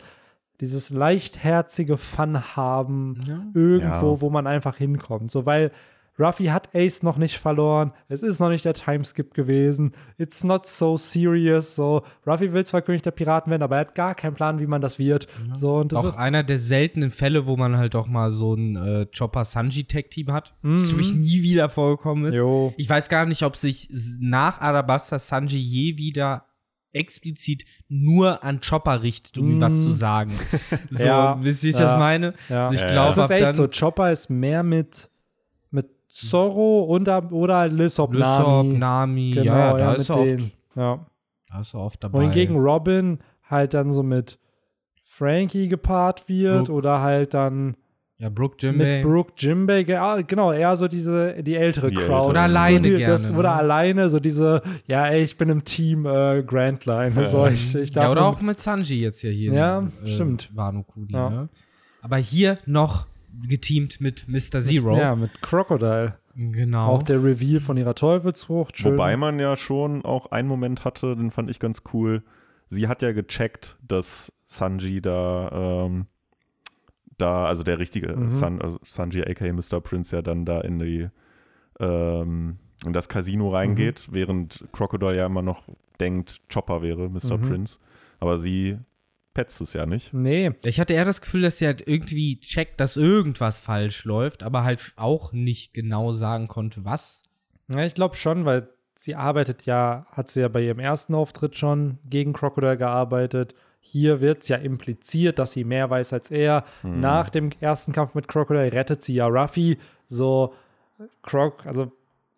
dieses leichtherzige Fun haben Ja. irgendwo, Ja. wo man einfach hinkommt. So, weil Ruffy hat Ace noch nicht verloren. Es ist noch nicht der Timeskip gewesen. It's not so serious. So, Ruffy will zwar König der Piraten werden, aber er hat gar keinen Plan, wie man das wird. So, und das auch ist einer der seltenen Fälle, wo man halt auch mal so ein äh, Chopper-Sanji-Tag-Team hat. Das glaube ich nie wieder vorgekommen ist. Mhm. Jo. Ich weiß gar nicht, ob sich nach Alabasta Sanji je wieder explizit nur an Chopper richtet, um ihm was zu sagen. So, Mm. Ja, wisst ihr, ich ja, das meine? Ja. Also ich Ja, glaube, Das ist echt dann so. Chopper ist mehr mit Zorro und, oder Lysop, Nami. Nami, Genau, ja, ja, da mit ist er oft. Ja. da ist er oft dabei. Wohingegen Robin halt dann so mit Frankie gepaart wird Brooke. oder halt dann ja, Brooke Jimbei. mit Brooke Jimbei, ah, genau, eher so diese, die ältere Die Crowd. Oder so alleine die, gerne, das, ne? Oder alleine, so diese, ja, ey, ich bin im Team äh, Grand Line. So, ich, ich darf ja, oder auch mit Sanji jetzt ja hier. Ja, in, stimmt. Wano Kuni, Ja. ne? Aber hier noch geteamt mit Mr. Zero. Ja, mit Crocodile. Genau. Auch der Reveal von ihrer Teufelsfrucht. Schön. Wobei man ja schon auch einen Moment hatte, den fand ich ganz cool. Sie hat ja gecheckt, dass Sanji da, ähm, da, also der richtige Mhm. San, also Sanji aka Mr. Prince ja dann da in die ähm, in das Casino reingeht, Mhm. während Crocodile ja immer noch denkt, Chopper wäre Mr. Mhm. Prince. Aber sie petzt es ja nicht. Nee, Ich hatte eher das Gefühl, dass sie halt irgendwie checkt, dass irgendwas falsch läuft, aber halt auch nicht genau sagen konnte, was. Ja, ich glaube schon, weil sie arbeitet ja, hat sie ja bei ihrem ersten Auftritt schon gegen Crocodile gearbeitet. Hier wird es ja impliziert, dass sie mehr weiß als er. Nach dem ersten Kampf mit Crocodile rettet sie ja Ruffy. So, Croc, also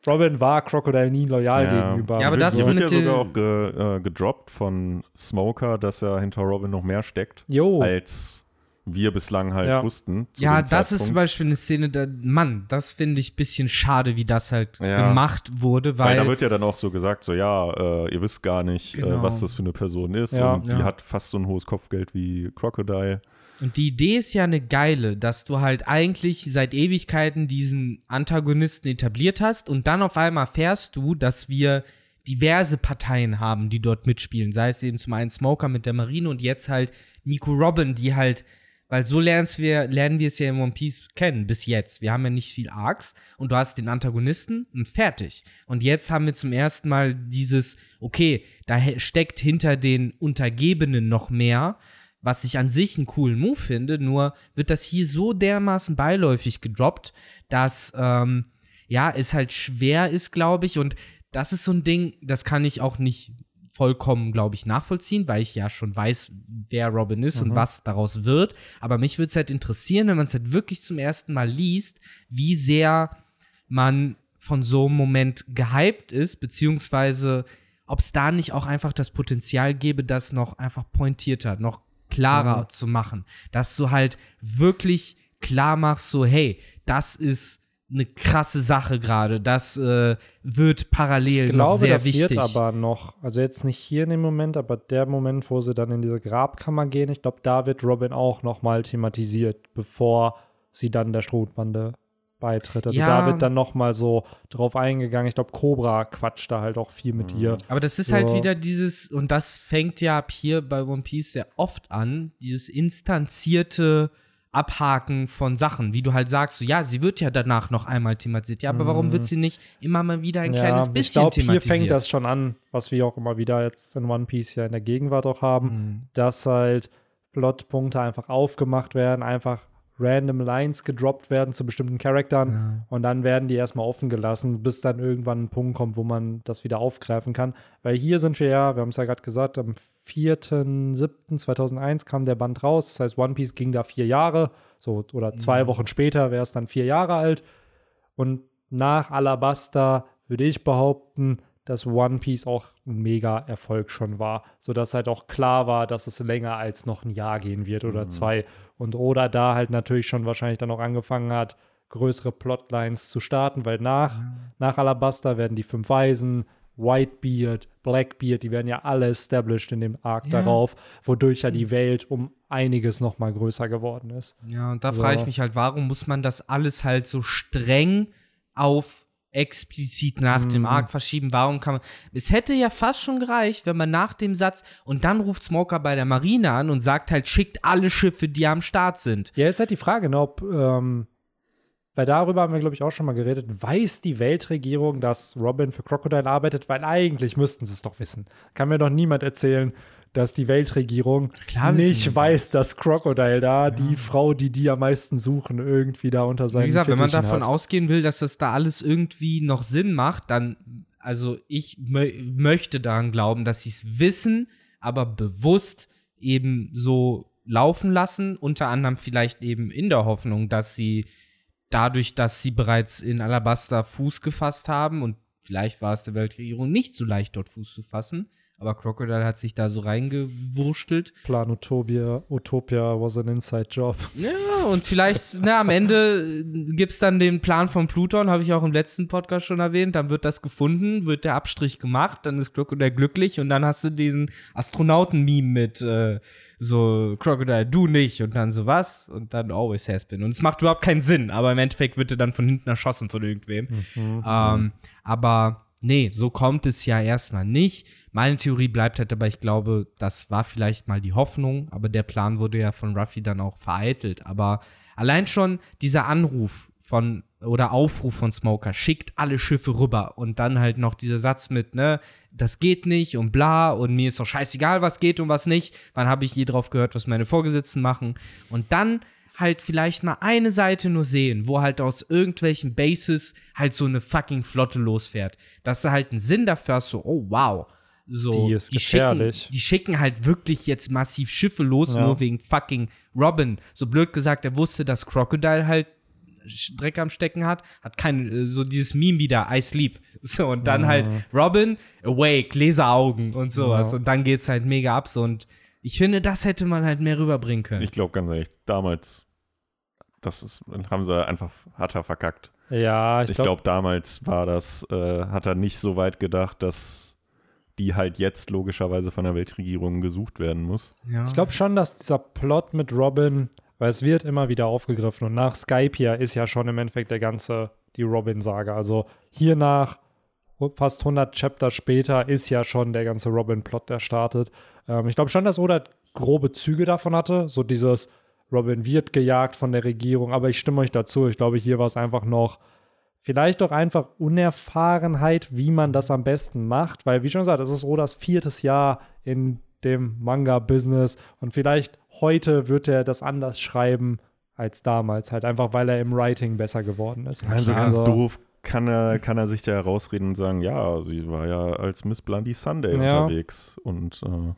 Robin war Crocodile nie loyal gegenüber. Ja, aber das wird ja sogar auch ge, äh, gedroppt von Smoker, dass er hinter Robin noch mehr steckt, Jo. als wir bislang halt Ja. wussten. ja, das ist zum. Beispiel eine Szene, da, Mann, das finde ich ein bisschen schade, wie das halt Ja. gemacht wurde, Weil weil. da wird ja dann auch so gesagt, so ja, äh, ihr wisst gar nicht, Genau. äh, was das für eine Person ist Ja. und die Ja. hat fast so ein hohes Kopfgeld wie Crocodile. Und die Idee ist ja eine geile, dass du halt eigentlich seit Ewigkeiten diesen Antagonisten etabliert hast und dann auf einmal fährst du, dass wir diverse Parteien haben, die dort mitspielen. Sei es eben zum einen Smoker mit der Marine und jetzt halt Nico Robin, die halt, weil so lernst wir, lernen wir es ja in One Piece kennen, bis jetzt. Wir haben ja nicht viel Arcs und du hast den Antagonisten und fertig. Und jetzt haben wir zum ersten Mal dieses, okay, da steckt hinter den Untergebenen noch mehr was ich an sich einen coolen Move finde, nur wird das hier so dermaßen beiläufig gedroppt, dass ähm, ja, es halt schwer ist, glaube ich, und das ist so ein Ding, das kann ich auch nicht vollkommen, glaube ich, nachvollziehen, weil ich ja schon weiß, wer Robin ist und was daraus wird. Aber mich würde es halt interessieren, wenn man es halt wirklich zum ersten Mal liest, wie sehr man von so einem Moment gehypt ist, beziehungsweise ob es da nicht auch einfach das Potenzial gäbe, das noch einfach pointierter, noch klarer zu machen. Dass du halt wirklich klar machst, so, hey, das ist eine krasse Sache gerade. Das äh, wird parallel ich noch glaube, sehr das wichtig. wird aber noch, also jetzt nicht hier in dem Moment, aber der Moment, wo sie dann in diese Grabkammer gehen, ich glaube, da wird Robin auch noch mal thematisiert, bevor sie dann der Strohbande beitritt. Also Ja. da wird dann noch mal so drauf eingegangen. Ich glaube, Cobra quatscht da halt auch viel mit ihr. Aber das ist So. halt wieder dieses, und das fängt ja ab hier bei One Piece sehr oft an, dieses instanzierte Abhaken von Sachen, wie du halt sagst, so ja, sie wird ja danach noch einmal thematisiert. Ja, aber warum wird sie nicht immer mal wieder ein kleines ich bisschen glaube, hier thematisiert? fängt das schon an, was wir auch immer wieder jetzt in One Piece ja in der Gegenwart auch haben, Mhm. dass halt Plotpunkte einfach aufgemacht werden, einfach random Lines gedroppt werden zu bestimmten Charakteren und dann werden die erstmal offen gelassen, bis dann irgendwann ein Punkt kommt, wo man das wieder aufgreifen kann. Weil hier sind wir ja, wir haben es ja gerade gesagt, am 4.7.2001 kam der Band raus. Das heißt, One Piece ging da vier Jahre, so oder zwei Mhm. Wochen später wäre es dann vier Jahre alt. Und nach Alabasta würde ich behaupten, dass One Piece auch ein mega Erfolg schon war, sodass halt auch klar war, dass es länger als noch ein Jahr gehen wird oder zwei. Und Oda da halt natürlich schon wahrscheinlich dann auch angefangen hat, größere Plotlines zu starten, weil nach, nach Alabasta werden die fünf Weisen Whitebeard, Blackbeard, die werden ja alle established in dem Arc Ja. darauf, wodurch ja die Welt um einiges noch mal größer geworden ist. Ja, und da So. frage ich mich halt, warum muss man das alles halt so streng auf explizit nach dem Mhm. Arc verschieben? Warum kann man. Es hätte ja fast schon gereicht, wenn man nach dem Satz und dann ruft Smoker bei der Marine an und sagt halt, schickt alle Schiffe, die am Start sind. Ja, ist halt die Frage, ne, ob, ähm, weil darüber haben wir, glaube ich, auch schon mal geredet, weiß die Weltregierung, dass Robin für Crocodile arbeitet? Weil eigentlich müssten sie es doch wissen. Kann mir doch niemand erzählen, dass die Weltregierung Klar nicht weiß, dass Crocodile da, die Frau, die die am meisten suchen, irgendwie da unter seinen Wie gesagt, wenn man Fittichen davon hat. ausgehen will, dass das da alles irgendwie noch Sinn macht, dann, also ich mö möchte daran glauben, dass sie es wissen, aber bewusst eben so laufen lassen, unter anderem vielleicht eben in der Hoffnung, dass sie dadurch, dass sie bereits in Alabasta Fuß gefasst haben und vielleicht war es der Weltregierung nicht so leicht, dort Fuß zu fassen, aber Crocodile hat sich da so reingewurstelt Plan Utopia, Utopia was an inside job. ja, und vielleicht, na, am Ende gibt es dann den Plan von Pluton, habe ich auch im letzten Podcast schon erwähnt. Dann wird das gefunden, wird der Abstrich gemacht, dann ist Crocodile glücklich und dann hast du diesen Astronauten-Meme mit äh, so Crocodile, du nicht und dann so was und dann always has been. Und es macht überhaupt keinen Sinn, aber im Endeffekt wird er dann von hinten erschossen von irgendwem. Ähm, aber nee, so kommt es ja erstmal nicht. Meine Theorie bleibt halt dabei, ich glaube, das war vielleicht mal die Hoffnung, aber der Plan wurde ja von Ruffy dann auch vereitelt. Aber allein schon dieser Anruf von oder Aufruf von Smoker, schickt alle Schiffe rüber und dann halt noch dieser Satz mit, ne, das geht nicht und bla und mir ist doch scheißegal, was geht und was nicht. Wann habe ich je drauf gehört, was meine Vorgesetzten machen? Und dann halt vielleicht mal eine Seite nur sehen, wo halt aus irgendwelchen Bases halt so eine fucking Flotte losfährt. Dass du halt einen Sinn dafür hast, so, oh wow. So, Die ist schicken, gefährlich. die schicken halt wirklich jetzt massiv Schiffe los, Ja. nur wegen fucking Robin. So blöd gesagt, er wusste, dass Crocodile halt Dreck am Stecken hat, hat kein, äh, so dieses Meme wieder, I sleep. So, und dann halt Robin, awake, Laseraugen und sowas. Ja. Und dann geht's halt mega ab so. Und ich finde, das hätte man halt mehr rüberbringen können. Ich glaube ganz ehrlich, damals, das ist, haben sie einfach, hat er verkackt. Ja, ich Ich glaube, glaube, damals war das, äh, hat er nicht so weit gedacht, dass die halt jetzt logischerweise von der Weltregierung gesucht werden muss. ja. ich glaube schon, dass dieser Plot mit Robin, weil es wird immer wieder aufgegriffen und nach Skype hier ist ja schon im Endeffekt der ganze, die Robin-Saga. Also hier nach fast 100 Chapter später ist ja schon der ganze Robin-Plot, der startet. Ähm, ich glaube schon, dass Oda grobe Züge davon hatte, so dieses Robin wird gejagt von der Regierung, aber ich stimme euch dazu. Ich glaube, hier war es einfach noch vielleicht doch einfach Unerfahrenheit, wie man das am besten macht, weil wie schon gesagt, es ist Odas viertes Jahr in dem Manga-Business und vielleicht heute wird er das anders schreiben als damals, halt einfach, weil er im Writing besser geworden ist. Also ganz doof kann er, kann er sich da herausreden und sagen, ja, sie war ja als Miss Blondie Sunday Ja. unterwegs und äh,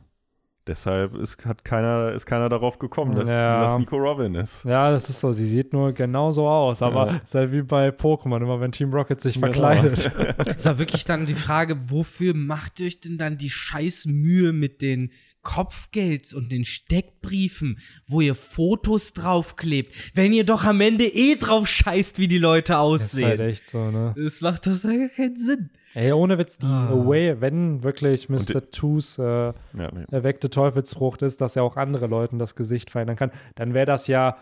deshalb ist, hat keiner, ist keiner darauf gekommen, dass, Ja. dass Nico Robin ist. Ja, das ist so. Sie sieht nur genauso aus, aber Ja. es ist halt wie bei Pokémon, immer wenn Team Rocket sich Genau. verkleidet. ist ja wirklich dann die Frage, wofür macht ihr euch denn dann die scheiß Mühe mit den Kopfgelds und den Steckbriefen, wo ihr Fotos draufklebt, wenn ihr doch am Ende eh drauf scheißt, wie die Leute Das ist halt aussehen. echt so, ne? Das macht doch gar keinen Sinn. Ey, ohne Witz, die Ah. Away, wenn wirklich Mr. Toos äh, Ja, nee. erweckte Teufelsfrucht ist, dass er auch andere Leuten das Gesicht verändern kann, dann wäre das ja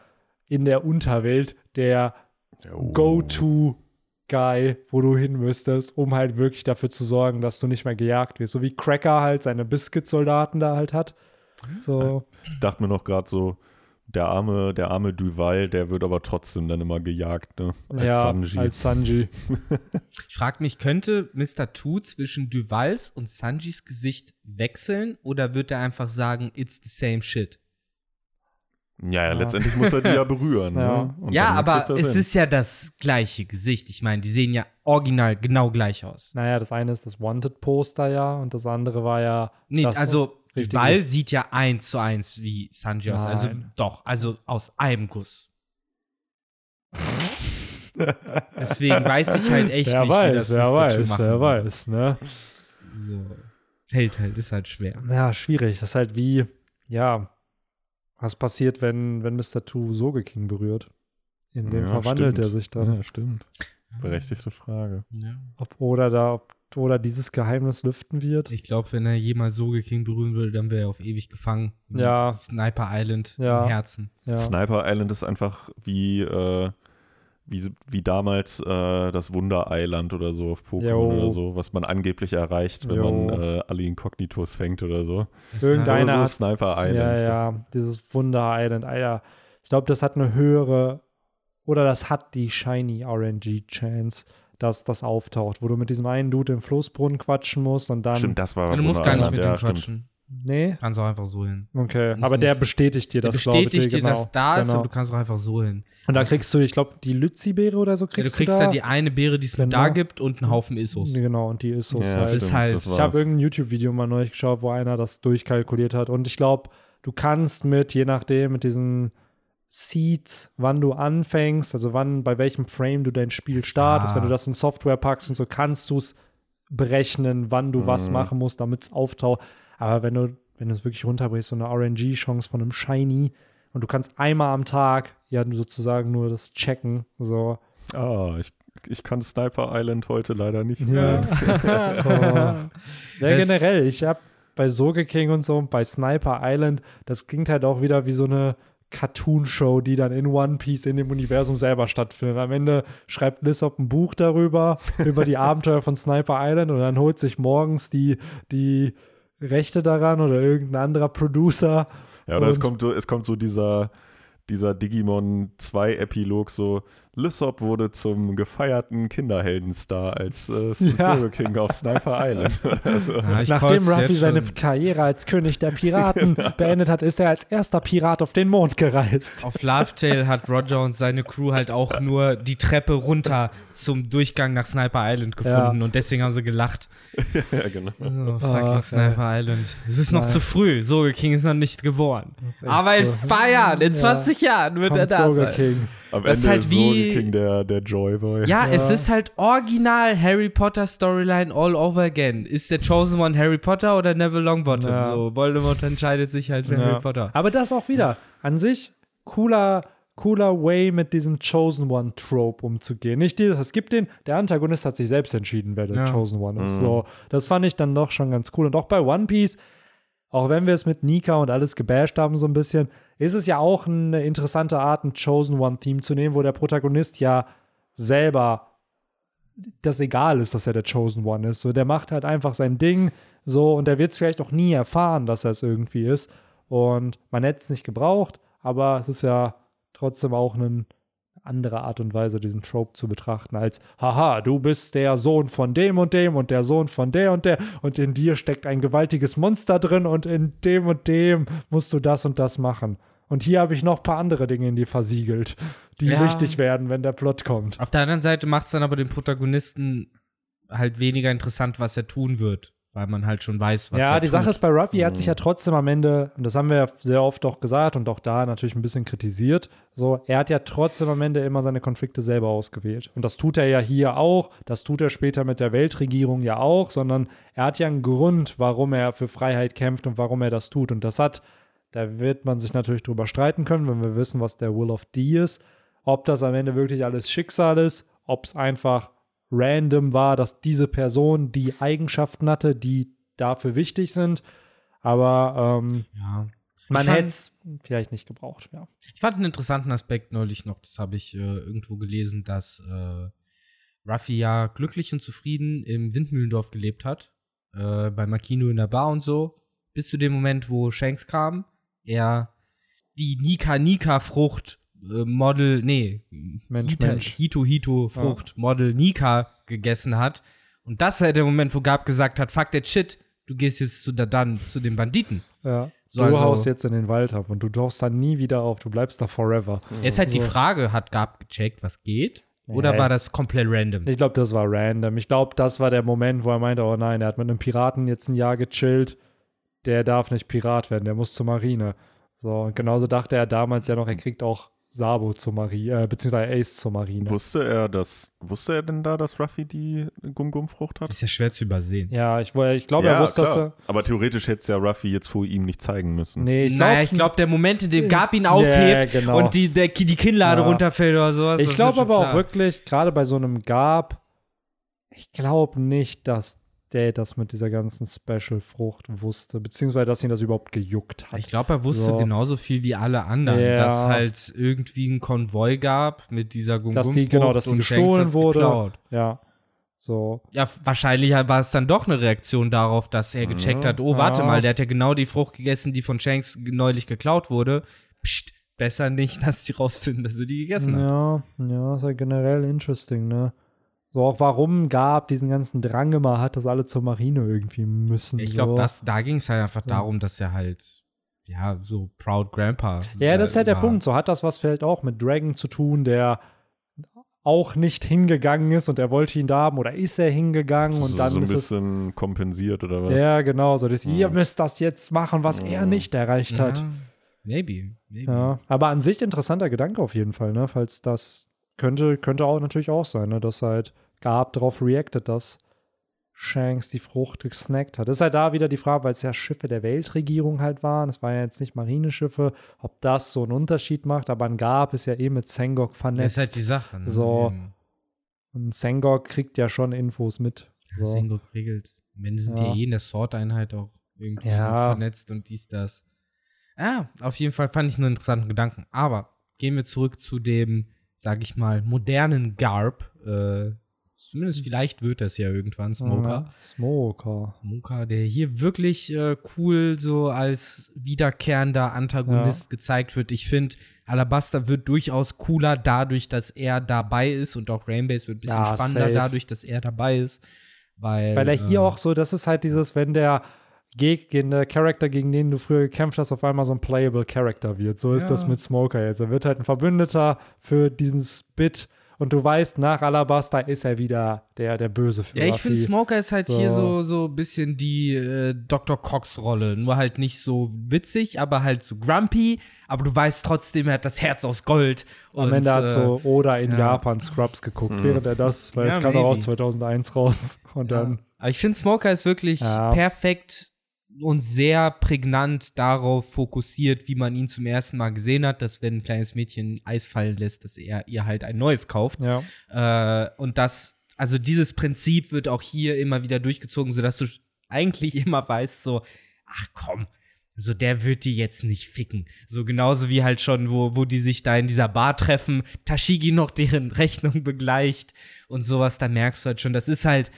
in der Unterwelt der Oh. Go-To-Guy, wo du hin müsstest, um halt wirklich dafür zu sorgen, dass du nicht mehr gejagt wirst. So wie Cracker halt seine Biscuit-Soldaten da halt hat. So, Ich dachte mir noch gerade so, der arme, der arme Duval, der wird aber trotzdem dann immer gejagt, ne? Als ja, Sanji. als Sanji. Ich frage mich, könnte Mr. Tu zwischen Duvals und Sanjis Gesicht wechseln oder wird er einfach sagen, it's the same shit? ja, ja, Ja. letztendlich muss er die ja berühren. Ja. Ne? Und ja, aber er es Sinn. ist ja das gleiche Gesicht. Ich meine, die sehen ja original genau gleich aus. Naja, das eine ist das Wanted-Poster ja und das andere war ja. Nee, das also richtige- Duval sieht ja eins zu eins wie Sanji aus. Also doch, also aus einem Guss. Deswegen weiß ich halt echt wer nicht, weiß, wie das wer weiß, wer weiß, ne? So. Fällt halt, ist halt schwer. Ja, schwierig. Das ist halt wie, ja, was passiert, wenn, wenn Mr. Two Soge King berührt? In wen Ja, verwandelt stimmt. er sich dann? Ja, stimmt. Berechtigte Frage. Ja. Ob oder da, ob oder dieses Geheimnis lüften wird. Ich glaube, wenn er jemals Soge King berühren würde, dann wäre er auf ewig gefangen. Ja. Sniper Island Ja. im Herzen. Ja. Sniper Island ist einfach wie, äh, wie, wie damals äh, das Wunder Island oder so auf Pokémon oder so, was man angeblich erreicht, wenn Jo. man äh, alle Inkognitos fängt oder so. Irgendeiner so, so Sniper Island. Ja, ja, dieses Wunder Island, Alter. Ich glaube, das hat eine höhere oder das hat die Shiny RNG Chance, dass das auftaucht, wo du mit diesem einen Dude im Floßbrunnen quatschen musst und dann. Stimmt, das war Du musst gar nicht mit ja, dem stimmt. quatschen. Nee? Kannst auch einfach so hin. Okay. Muss Aber der nicht. bestätigt dir Der das, glaube ich. bestätigt dir, genau. dass da ist genau. und du kannst auch einfach so hin. Und da kriegst du, ich glaube, die Lützi-Beere oder so Ja, kriegst du kriegst du da. ja die eine Beere, die es nur Genau. da gibt und einen Haufen Issos. Genau, und die ist so Ja, halt. Das ist stimmt, halt- Ich habe irgendein YouTube-Video mal neulich geschaut, wo einer das durchkalkuliert hat. Und ich glaube, du kannst mit, je nachdem, mit diesen Seeds, wann du anfängst, also wann, bei welchem Frame du dein Spiel startest, Ah. wenn du das in Software packst und so, kannst du es berechnen, wann du was Mhm. machen musst, damit es auftaucht. Aber wenn du, wenn du es wirklich runterbrichst, so eine RNG-Chance von einem Shiny und du kannst einmal am Tag ja sozusagen nur das checken, so. Ah, ich, ich kann Sniper Island heute leider nicht Ja. sehen. Oh. Ja, generell, ich habe bei Soge King und so, bei Sniper Island, das klingt halt auch wieder wie so eine Cartoon-Show, die dann in One Piece in dem Universum selber stattfindet. Am Ende schreibt Lissop ein Buch darüber, über die Abenteuer von Sniper Island und dann holt sich morgens die, die Rechte daran oder irgendein anderer Producer. Ja, oder es kommt, so, es kommt so dieser, dieser Digimon 2 Epilog, so Lysop wurde zum gefeierten Kinderheldenstar als äh, Ja. Zero King auf Sniper Island. also, Ja, Nachdem Ruffy seine schon. Karriere als König der Piraten beendet hat, ist er als erster Pirat auf den Mond gereist. Auf Lovetail hat Roger und seine Crew halt auch nur die Treppe runter zum Durchgang nach Sniper Island gefunden und deswegen haben sie gelacht. ja, genau. Oh, fucking Ah, Sniper Island. Es ist noch Nein. zu früh. Soge King ist noch nicht geboren. Aber in so. Jahren, in Ja. 20 Jahren wird er Kommt da Soge sein. King. Am Das ist Ende halt ist wie- King der, der Joyboy. Ja, Ja. es ist halt original Harry Potter Storyline all over again. Ist der Chosen One Harry Potter oder Neville Longbottom? Ja. So, Voldemort entscheidet sich halt für Ja. Harry Potter. Aber das auch wieder an sich cooler, cooler Way mit diesem Chosen One Trope umzugehen. Nicht dieses, es gibt den, der Antagonist hat sich selbst entschieden, wer der Ja. Chosen One ist. Mhm. So, das fand ich dann doch schon ganz cool. Und auch bei One Piece, auch wenn wir es mit Nika und alles gebasht haben, so ein bisschen, ist es ja auch eine interessante Art, ein Chosen One-Theme zu nehmen, wo der Protagonist ja selber das egal ist, dass er der Chosen One ist. So, der macht halt einfach sein Ding, so, und der wird es vielleicht auch nie erfahren, dass er es irgendwie ist. Und man hätte es nicht gebraucht, aber es ist ja trotzdem auch eine andere Art und Weise, diesen Trope zu betrachten, als, haha, du bist der Sohn von dem und dem und der Sohn von der und der und in dir steckt ein gewaltiges Monster drin und in dem und dem musst du das und das machen. Und hier habe ich noch ein paar andere Dinge in dir versiegelt, die Ja. wichtig werden, wenn der Plot kommt. Auf der anderen Seite macht es dann aber den Protagonisten halt weniger interessant, was er tun wird, weil man halt schon weiß, was ja, die tut. Sache ist bei Ruffy, er hat Mhm. sich ja trotzdem am Ende, und das haben wir ja sehr oft auch gesagt und auch da natürlich ein bisschen kritisiert, so, er hat ja trotzdem am Ende immer seine Konflikte selber ausgewählt. Und das tut er ja hier auch, das tut er später mit der Weltregierung ja auch, sondern er hat ja einen Grund, warum er für Freiheit kämpft und warum er das tut. Und das hat, da wird man sich natürlich drüber streiten können, wenn wir wissen, was der Will of D ist, ob das am Ende wirklich alles Schicksal ist, ob es einfach random war, dass diese Person die Eigenschaften hatte, die dafür wichtig sind. Aber ähm, ja. man hätte es vielleicht nicht gebraucht. Ja. Ich fand einen interessanten Aspekt neulich noch, das habe ich äh, irgendwo gelesen, dass äh, Ruffy ja glücklich und zufrieden im Windmühlendorf gelebt hat, äh, bei Makino in der Bar und so, bis zu dem Moment, wo Shanks kam, er die Nika-Nika-Frucht äh, Model, nee, Mensch, Hita, Mensch. Hito-Hito-Frucht Model Nika gegessen hat. Und das war der Moment, wo Gab gesagt hat, fuck that shit, du gehst jetzt zu, da dann, zu den Banditen. ja. So, du also- haust jetzt in den Wald ab und du tauchst dann nie wieder auf. Du bleibst da forever. Jetzt halt die So. Frage, hat Gab gecheckt, was geht? Oder Nee. war das komplett random? Ich glaube, das war random. Ich glaube, das war der Moment, wo er meinte, oh nein, er hat mit einem Piraten jetzt ein Jahr gechillt. Der darf nicht Pirat werden, der muss zur Marine. So, und genauso dachte er damals ja noch, er kriegt auch Sabo zur Marine, äh, beziehungsweise Ace zur Marine. Wusste er das, wusste er denn da, dass Ruffy die Gum-Gum-Frucht hat? Ist ja schwer zu übersehen. Ja, ich, ich glaube, er wusste, dass er. Aber theoretisch hätte es ja Ruffy jetzt vor ihm nicht zeigen müssen. Nee, ich naja, glaube, ich glaube, der Moment, in dem Gab ihn aufhebt Ja, genau. und die, der, die Kinnlade Ja. runterfällt oder sowas. Ich glaube aber auch klar. wirklich, gerade bei so einem Gab, ich glaube nicht, dass der das mit dieser ganzen Special-Frucht wusste, beziehungsweise dass ihn das überhaupt gejuckt hat. Ich glaube, er wusste So. genauso viel wie alle anderen, Ja. dass halt irgendwie ein Konvoi gab mit dieser Gum Dass die- genau, dass die gestohlen wurde. geklaut. Ja. So. Ja, wahrscheinlich war es dann doch eine Reaktion darauf, dass er gecheckt Ja. hat, oh, warte Ja. mal, der hat ja genau die Frucht gegessen, die von Shanks neulich geklaut wurde. Psst, besser nicht, dass die rausfinden, dass er die gegessen hat. Ja, ja, ist ja generell interesting, ne? So auch warum Gab diesen ganzen Drang immer hat, dass alle zur Marine irgendwie müssen. Ich so. glaube, das da ging es halt einfach Ja. darum, dass er halt, ja, so Proud Grandpa. Ja, das ist halt der war. Punkt. So hat das was vielleicht auch mit Dragon zu tun, der auch nicht hingegangen ist und er wollte ihn da haben oder ist er hingegangen und so, dann so ein ist es. bisschen kompensiert oder was? Ja, genau. So, das, Mhm. ihr müsst das jetzt machen, was er Mhm. nicht erreicht hat. Ja, maybe, maybe. Ja, aber an sich interessanter Gedanke auf jeden Fall, ne? Falls das könnte, könnte auch natürlich auch sein, ne? Dass halt Gab darauf reacted, dass Shanks die Frucht gesnackt hat. Das ist halt da wieder die Frage, weil es ja Schiffe der Weltregierung halt waren. Es waren ja jetzt nicht Marineschiffe, ob das so einen Unterschied macht, aber an Gab ist ja eh mit Sengok Das vernetzt. ist halt die Sache. Ne? So. Eben. Und Sengok kriegt ja schon Infos mit. Das So. Sengo geregelt. Wenn sind Ja. ja eh in der Sword-Einheit auch irgendwie Ja. vernetzt und dies, das. Ja, auf jeden Fall fand ich einen interessanten Gedanken. Aber gehen wir zurück zu dem, sag ich mal, modernen Garb. Äh, zumindest vielleicht wird das ja irgendwann, Smoker. Ja, Smoker. Smoker, der hier wirklich äh, cool so als wiederkehrender Antagonist gezeigt wird. Ich finde, Alabaster wird durchaus cooler dadurch, dass er dabei ist und auch Rainbase wird ein bisschen Ja, spannender safe. dadurch, dass er dabei ist. Weil, Weil er hier äh, auch so, das ist halt dieses, wenn der gegen der Charakter, gegen den du früher gekämpft hast, auf einmal so ein playable Character wird. So ist Ja. das mit Smoker jetzt. Er wird halt ein Verbündeter für dieses Bit und du weißt, nach Alabaster ist er wieder der, der Böse für Ja, ich finde. Smoker ist halt So. hier so so ein bisschen die äh, Dr. Cox-Rolle. Nur halt nicht so witzig, aber halt so grumpy. Aber du weißt trotzdem, er hat das Herz aus Gold. Am Und, Ende hat äh, so Oda in ja. Japan Scrubs geguckt, Mhm. während er das, weil Ja, es kam doch auch maybe. 2001 raus. Und Ja. dann, Aber ich finde, Smoker ist wirklich Ja. perfekt und sehr prägnant darauf fokussiert, wie man ihn zum ersten Mal gesehen hat, dass wenn ein kleines Mädchen Eis fallen lässt, dass er ihr halt ein neues kauft. ja. Äh, und das, also dieses Prinzip wird auch hier immer wieder durchgezogen, sodass du eigentlich immer weißt, so, ach komm, so der wird die jetzt nicht ficken. So genauso wie halt schon, wo, wo die sich da in dieser Bar treffen, Tashigi noch deren Rechnung begleicht und sowas, da merkst du halt schon, das ist halt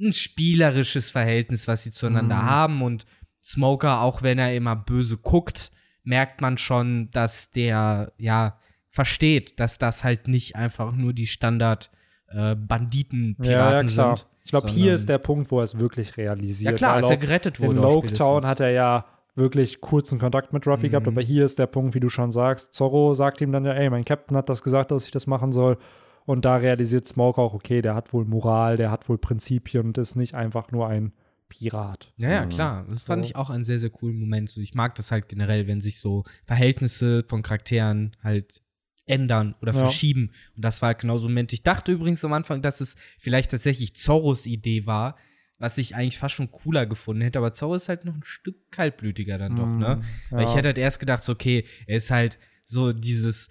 ein spielerisches Verhältnis, was sie zueinander Mhm. haben und Smoker, auch wenn er immer böse guckt, merkt man schon, dass der, ja, versteht, dass das halt nicht einfach nur die Standard äh, Banditen-Piraten ja, ja, klar. sind. Ich glaube, hier ist der Punkt, wo er es wirklich realisiert. Ja klar, als er gerettet In wurde. auch Loketown hat er ja wirklich kurzen Kontakt mit Ruffy gehabt, Mhm. aber hier ist der Punkt, wie du schon sagst, Zorro sagt ihm dann ja, ey, mein Captain hat das gesagt, dass ich das machen soll. Und da realisiert Smoke auch, okay, der hat wohl Moral, der hat wohl Prinzipien und ist nicht einfach nur ein Pirat. Ja, ja, Mhm. klar. Das fand ich auch einen sehr, sehr coolen Moment. So, ich mag das halt generell, wenn sich so Verhältnisse von Charakteren halt ändern oder Ja. verschieben. Und das war halt genau so ein Moment. Ich dachte übrigens am Anfang, dass es vielleicht tatsächlich Zorros Idee war, was ich eigentlich fast schon cooler gefunden hätte. Aber Zorro ist halt noch ein Stück kaltblütiger dann doch, ne? Mhm. Weil ich Ja. hätte halt erst gedacht, so, okay, er ist halt so dieses,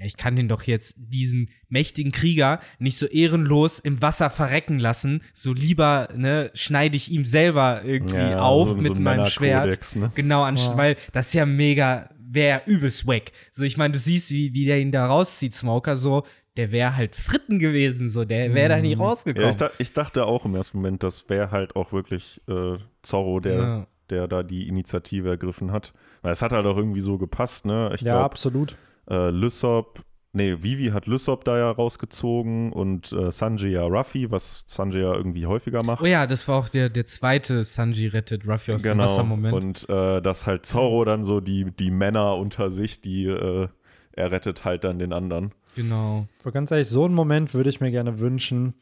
ja, ich kann den doch jetzt, diesen mächtigen Krieger, nicht so ehrenlos im Wasser verrecken lassen. So lieber, ne, schneide ich ihm selber irgendwie Ja, auf so- mit so ein meinem Schwert. Ne? Genau, an, Ja. weil das ist ja mega, wäre übelst wack. So, ich meine, du siehst, wie, wie der ihn da rauszieht, Smoker, so, der wäre halt Fritten gewesen, so, der wäre da nie rausgekommen. Ja, ich, da, ich dachte auch im ersten Moment, das wäre halt auch wirklich äh, Zorro, der, Ja. der da die Initiative ergriffen hat. Weil es hat halt auch irgendwie so gepasst, ne? Ich ja, glaube, absolut. Äh, Lysop, nee, Vivi hat Lysop da ja rausgezogen und äh, Sanji ja Ruffy, was Sanji ja irgendwie häufiger macht. Oh ja, das war auch der, der zweite Sanji rettet Ruffy aus dem genau. Wassermoment. Und äh, dass halt Zorro dann so die, die Männer unter sich, die äh, er rettet halt dann den anderen. genau. Aber ganz ehrlich, so einen Moment würde ich mir gerne wünschen,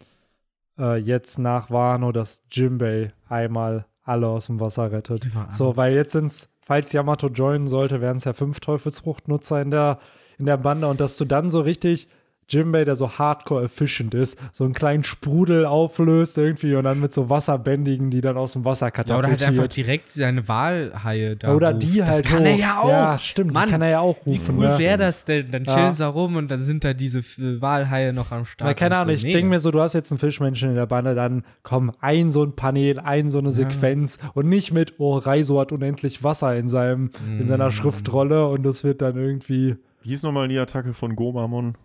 äh, jetzt nach Wano, dass Jimbei einmal alle aus dem Wasser rettet. So, weil jetzt sind es, falls Yamato joinen sollte, wären es ja fünf Teufelsfruchtnutzer in der, in der Bande und dass du dann so richtig Jimbei, der so hardcore efficient ist, so einen kleinen Sprudel auflöst irgendwie und dann mit so Wasserbändigen, die dann aus dem Wasser Ja, oder halt katapultiert. einfach direkt seine Walhaie da oder ruft. die halt Das kann hoch. er ja auch. Ja, stimmt, Mann, die kann er ja auch Wie rufen. cool ne? wäre das denn? Dann Ja. chillen sie da rum und dann sind da diese Walhaie noch am Start. Na, keine Ahnung, so. ich denke mir so, du hast jetzt einen Fischmenschen in der Bande, dann komm, ein so ein Panel, ein so eine Sequenz und nicht mit, oh, Reiso hat unendlich Wasser in seinem, in Mm. seiner Schriftrolle und das wird dann irgendwie. Wie hieß nochmal die Attacke von Gomamon?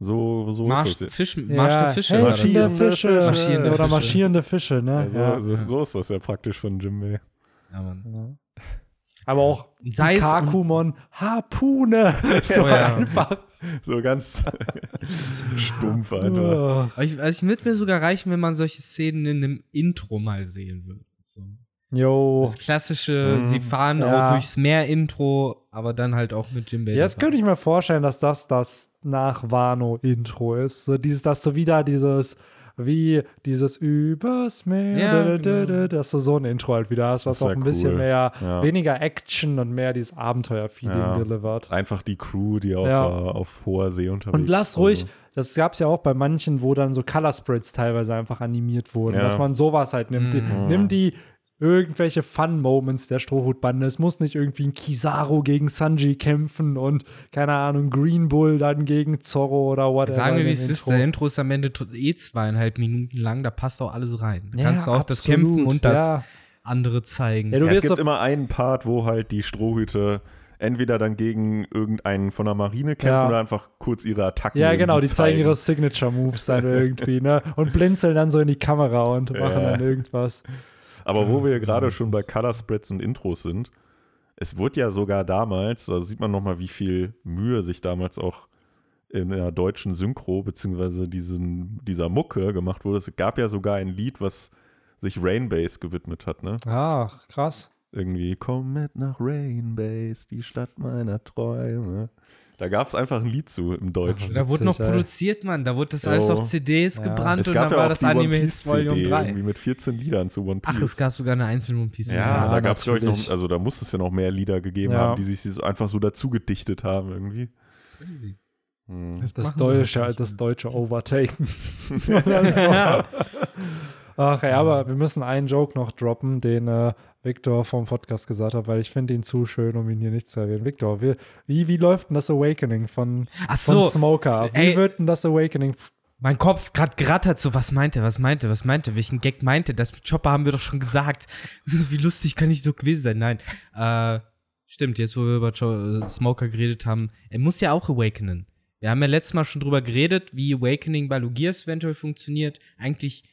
So, so Marsch, ist das jetzt. Fisch, Marsch der Fische. hey, marschierende Marschierende Fische. Marschierende oder Fische. marschierende Fische, ne? Also, ja. so, so ist das ja praktisch von Jimbei. Ja, Mann. Aber auch Kakumon, Harpune. So Oh ja. einfach. So ganz stumpf einfach. Aber ich, also ich würde mir sogar reichen, wenn man solche Szenen in einem Intro mal sehen würde. So. Jo. Das klassische, Mhm. sie fahren Ja. auch durchs Meer-Intro, aber dann halt auch mit Jimbei. Ja, jetzt könnte ich mir vorstellen, dass das das nach Wano-Intro ist. So dieses, dass du wieder dieses, wie dieses Übers Meer, Ja, da, da, da, genau. da, dass du so ein Intro halt wieder hast, was auch ein bisschen cool. mehr, Ja. weniger Action und mehr dieses Abenteuer-Feeling Ja. delivert. Einfach die Crew, die auf, Ja. äh, auf hoher See unterwegs Und lass ist. ruhig, Also, das gab es ja auch bei manchen, wo dann so Color Spreads teilweise einfach animiert wurden, Ja. dass man sowas halt nimmt. Die, Mhm. nimm die irgendwelche Fun-Moments der Strohhutbande. Es muss nicht irgendwie ein Kizaru gegen Sanji kämpfen und, keine Ahnung, Green Bull dann gegen Zorro oder whatever. Sagen wir, wie es ist. Der Intro ist am Ende eh zweieinhalb Minuten lang, da passt auch alles rein. Da Ja, kannst du auch das absolut, Kämpfen und das ja. andere zeigen. Ja, du Ja, es wirst gibt doch, immer einen Part, wo halt die Strohhüte entweder dann gegen irgendeinen von der Marine kämpfen Ja. oder einfach kurz ihre Attacken ja, genau, die irgendwie zeigen ihre Signature-Moves dann irgendwie, ne? Und blinzeln dann so in die Kamera und machen Ja. dann irgendwas. Aber wo wir gerade schon bei Color Spreads und Intros sind, es wurde ja sogar damals, da sieht man nochmal, wie viel Mühe sich damals auch in der deutschen Synchro beziehungsweise diesen, dieser Mucke gemacht wurde. Es gab ja sogar ein Lied, was sich Rainbase gewidmet hat, ne? Ach, krass. Irgendwie, komm mit nach Rainbase, die Stadt meiner Träume. Da gab es einfach ein Lied zu im Deutschen. da wurde noch produziert, Mann. Da wurde das alles auf CDs Ja. gebrannt es und gab dann ja war das Anime Hits Volume CD 3. irgendwie mit 14 Liedern zu One Piece. Ach, es gab sogar eine einzelne One Piece. Ja, Ja, da gab es, glaube ich, noch, also da muss es ja noch mehr Lieder gegeben Ja. haben, die sich so einfach so dazu gedichtet haben irgendwie. Hm. Das sie deutsche, halt das deutsche Overtaken. Das Ach ja, aber wir müssen einen Joke noch droppen, den äh, Victor vom Podcast gesagt hat, weil ich finde ihn zu schön, um ihn hier nicht zu erwähnen. Victor, wie, wie, wie läuft denn das Awakening von, Ach von so, Smoker? Wie ey. wird denn das Awakening? mein Kopf gerade gerattert so, was meinte, was meinte, was meinte, welchen Gag meinte, das mit Chopper haben wir doch schon gesagt. Wie lustig kann ich doch gewesen sein? Nein. Äh, stimmt, jetzt wo wir über jo äh, Smoker geredet haben, er muss ja auch awakenen. Wir haben ja letztes Mal schon drüber geredet, wie Awakening bei Lugias eventuell funktioniert. Eigentlich,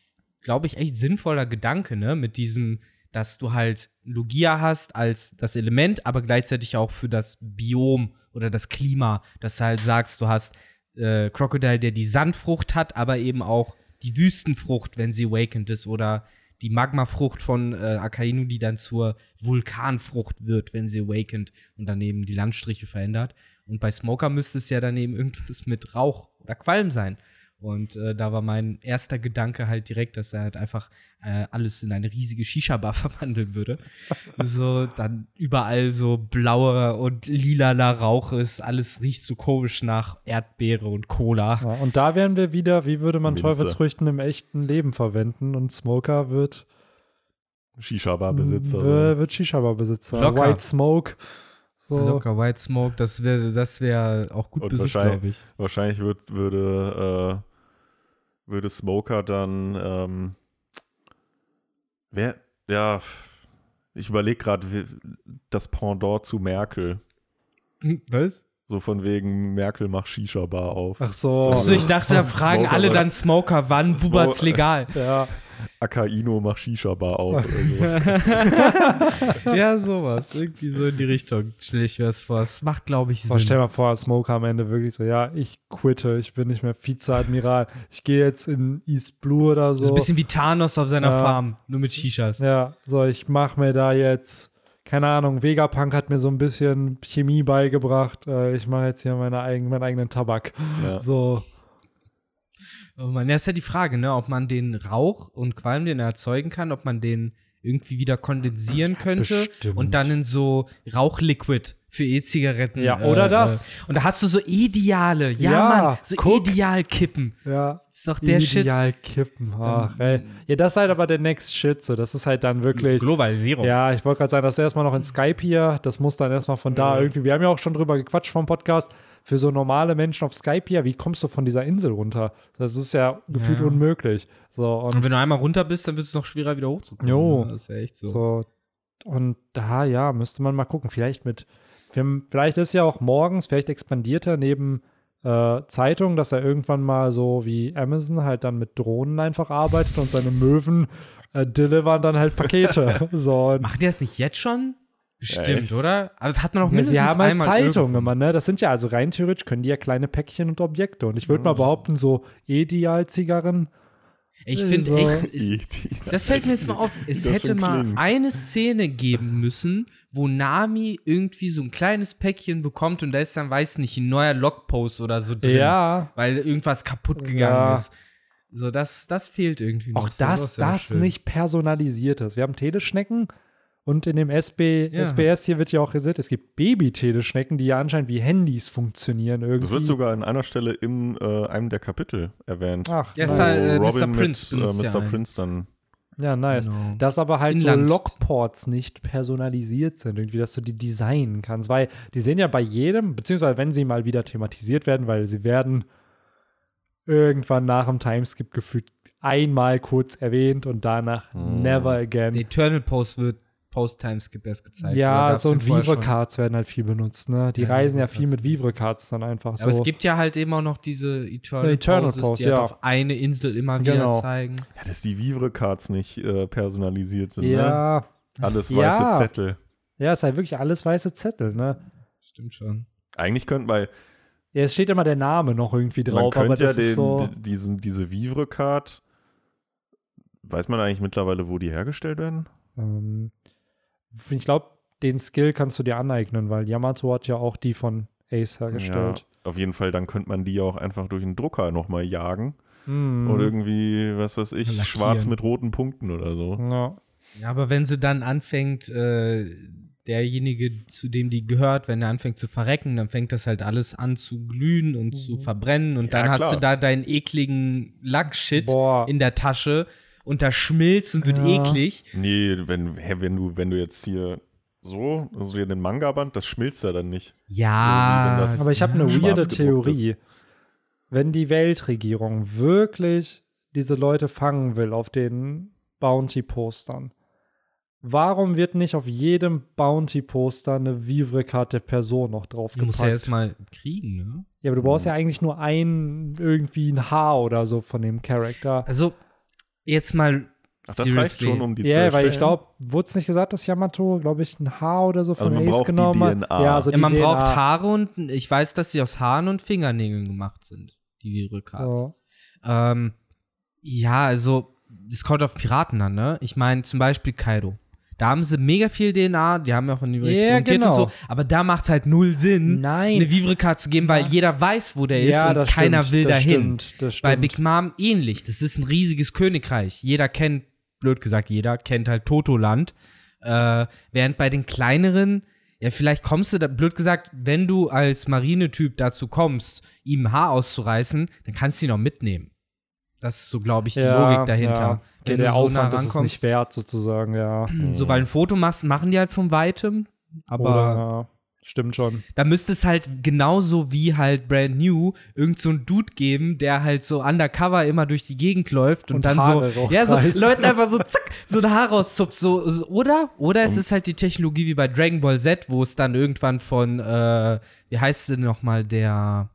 glaube ich, echt sinnvoller Gedanke, ne? Mit diesem, dass du halt Lugia hast als das Element, aber gleichzeitig auch für das Biom oder das Klima, dass du halt sagst, du hast äh, Crocodile, der die Sandfrucht hat, aber eben auch die Wüstenfrucht, wenn sie awakened ist, oder die Magmafrucht von äh, Akainu, die dann zur Vulkanfrucht wird, wenn sie awakened und dann eben die Landstriche verändert. Und bei Smoker müsste es ja dann eben irgendwas mit Rauch oder Qualm sein. Und äh, da war mein erster Gedanke halt direkt, dass er halt einfach äh, alles in eine riesige Shisha-Bar verwandeln würde. so, dann überall so blauer und lilaner Rauch ist, alles riecht so komisch nach Erdbeere und Cola. Ja, und da wären wir wieder, wie würde man Minze. Teufelsfrüchten im echten Leben verwenden? Und Smoker wird, Shisha-Bar-Besitzer. äh, wird Shisha-Bar-Besitzer. White Smoke. So. Locker White Smoke, das wäre das wär auch gut besucht, glaube ich. Wahrscheinlich würd, würde, äh, würde Smoker dann, ähm, wer, ja, ich überlege gerade das Pendant zu Merkel. Was? So von wegen, Merkel macht Shisha-Bar auf. Ach so. Achso, ich dachte, da fragen Smoker alle dann Smoker, wann Bubert's legal? Ja, Akaino macht Shisha-Bar auf. oder so. ja, sowas. Irgendwie so in die Richtung stelle ich mir das vor. Es macht, glaube ich, Boah, stell Sinn. mal vor, Smoker am Ende wirklich so, ja, ich quitte, ich bin nicht mehr Vizeadmiral, ich gehe jetzt in East Blue oder so. So ein bisschen wie Thanos auf seiner Ja. Farm, nur mit Shishas. ja, so, ich mache mir da jetzt, keine Ahnung, Vegapunk hat mir so ein bisschen Chemie beigebracht, äh, ich mache jetzt hier meine eigen, meinen eigenen Tabak. Ja. So, Oh man, ja, ist ja die Frage, ne, ob man den Rauch und Qualm, den er erzeugen kann, ob man den irgendwie wieder kondensieren könnte bestimmt. und dann in so Rauchliquid für E-Zigaretten. Ja, oder das. Äh, und da hast du so Ideale. Ja, Ja, Mann, so guck. Idealkippen. Ja. Das ist doch der Shit. Ideal kippen. Ach, ey. Ja, das ist halt aber der Next Shit. So. Das ist halt dann wirklich. Globalisierung. Ja, ich wollte gerade sagen, das ist erstmal noch in Skype hier. Das muss dann erstmal von da irgendwie. Wir haben ja auch schon drüber gequatscht vom Podcast. Für so normale Menschen auf Skype hier, wie kommst du von dieser Insel runter? Das ist ja gefühlt Ja. unmöglich. So, und Und wenn du einmal runter bist, dann wird es noch schwerer, wieder hochzukommen. Jo. Ja, Das ist ja echt so. So, und da, ja, müsste man mal gucken. Vielleicht mit, vielleicht ist ja auch morgens, vielleicht expandiert er neben äh, Zeitung, dass er irgendwann mal so wie Amazon halt dann mit Drohnen einfach arbeitet und seine Möwen äh, delivern dann halt Pakete. so, Macht ihr das nicht jetzt schon? Bestimmt, echt? oder? Aber das hat man auch ja, mindestens sie haben halt einmal Zeitungen irgendwo. immer, ne? Das sind ja also rein theoretisch können die ja kleine Päckchen und Objekte. Und ich würde mal behaupten, so Ideal-Zigarren. Ich finde So. echt, das fällt mir jetzt mal auf, es das hätte mal eine Szene geben müssen, wo Nami irgendwie so ein kleines Päckchen bekommt und da ist dann, weiß nicht, ein neuer Logpost oder so drin. Ja, Weil irgendwas kaputt gegangen Ja. ist. So, das, das fehlt irgendwie noch. auch das, das schön. nicht personalisiert ist. Wir haben Teleschnecken und in dem SB, Ja. SBS hier wird ja auch gesagt, es gibt Baby-Teleschnecken, die ja anscheinend wie Handys funktionieren irgendwie. Das wird sogar an einer Stelle in äh, einem der Kapitel erwähnt. Ach, Ja, halt, äh, Wo Mr. Robin Prince mit äh, Mr. Prince dann. ja, nice. Genau. Dass aber halt Inland. so Logports nicht personalisiert sind, irgendwie, dass du die designen kannst. Weil die sehen ja bei jedem, beziehungsweise wenn sie mal wieder thematisiert werden, weil sie werden irgendwann nach dem Timeskip gefühlt einmal kurz erwähnt und danach Hm. never again. Eternal Post wird Post-Timeskip erst gezeigt. Ja, so ein schon? Vivre-Cards werden halt viel benutzt, ne? Die Ja, reisen ja viel mit. Vivre-Cards dann einfach so. Aber es gibt ja halt eben auch noch diese Eternal, Ja, Eternal Poses, Pose, die halt ja. auf eine Insel immer wieder Genau. zeigen. Ja, dass die Vivre-Cards nicht äh, personalisiert sind. Ne? ja, Alles weiße Ja. Zettel. ja, ist halt wirklich alles weiße Zettel, ne? Stimmt schon. Eigentlich könnten wir, Ja, es steht immer der Name noch irgendwie man drauf, aber könnte ja den, so. di- diesen, diese Vivre-Card, weiß man eigentlich mittlerweile, wo die hergestellt werden? Ähm, ich glaube, den Skill kannst du dir aneignen, weil Yamato hat ja auch die von Ace hergestellt. Ja, auf jeden Fall, dann könnte man die auch einfach durch einen Drucker nochmal jagen. Hm. Oder irgendwie, was weiß ich, Lackieren. schwarz mit roten Punkten oder so. ja. Ja, aber wenn sie dann anfängt, äh, derjenige, zu dem die gehört, wenn er anfängt zu verrecken, dann fängt das halt alles an zu glühen und zu verbrennen und Ja, dann hast klar. du da deinen ekligen Lackshit Boah. in der Tasche und da schmilzt und wird Ja. eklig. Nee, wenn, wenn, du, wenn du jetzt hier so, also hier den Manga-Band, das schmilzt ja dann nicht. Ja, Aber ich habe eine weirde Theorie. Wenn die Weltregierung wirklich diese Leute fangen will auf den Bounty-Postern, warum wird nicht auf jedem Bounty-Poster eine Vivre-Card der Person noch du musst ja draufgepackt? erstmal kriegen, ne? ja, aber du brauchst ja eigentlich nur ein, irgendwie ein Haar oder so von dem Charakter. Also, jetzt mal. Ach, das reicht schon, um die zu Ja, weil ich glaube, wurde es nicht gesagt, dass Yamato, glaube ich, ein Haar oder so von Also Ace genommen hat? Ja, also Ja, die man DNA. braucht Haare und ich weiß, dass sie aus Haaren und Fingernägeln gemacht sind, die Viral-Cards. So. Ähm, ja, also, es kommt auf Piraten an, ne? Ich meine, zum Beispiel Kaido. Da haben sie mega viel DNA, die haben ja auch in Ja, experimentiert genau. und so, aber da macht es halt null Sinn, Nein. eine Vivre-Card zu geben, weil jeder weiß, wo der ist ja, und keiner stimmt, will das dahin. Stimmt, das Bei stimmt. Big Mom ähnlich. Das ist ein riesiges Königreich. Jeder kennt, blöd gesagt, jeder kennt halt Totoland. Äh, während bei den kleineren, ja, vielleicht kommst du da, blöd gesagt, wenn du als Marinetyp dazu kommst, ihm Haar auszureißen, dann kannst du ihn auch mitnehmen. Das ist so, glaube ich, die Logik dahinter. Ja. Der du so Aufwand nah ist es nicht wert, sozusagen, ja. So, weil ein Foto machst, machen die halt von weitem. Aber Oder, ja, stimmt schon. da müsste es halt genauso wie halt Brand New irgend so ein Dude geben, der halt so undercover immer durch die Gegend läuft und, Und dann Haare so, ja, so. Leuten einfach so zack, so ein Haar rauszupft, so, so oder? Oder es ist halt die Technologie wie bei Dragon Ball Z, wo es dann irgendwann von, äh, wie heißt denn nochmal der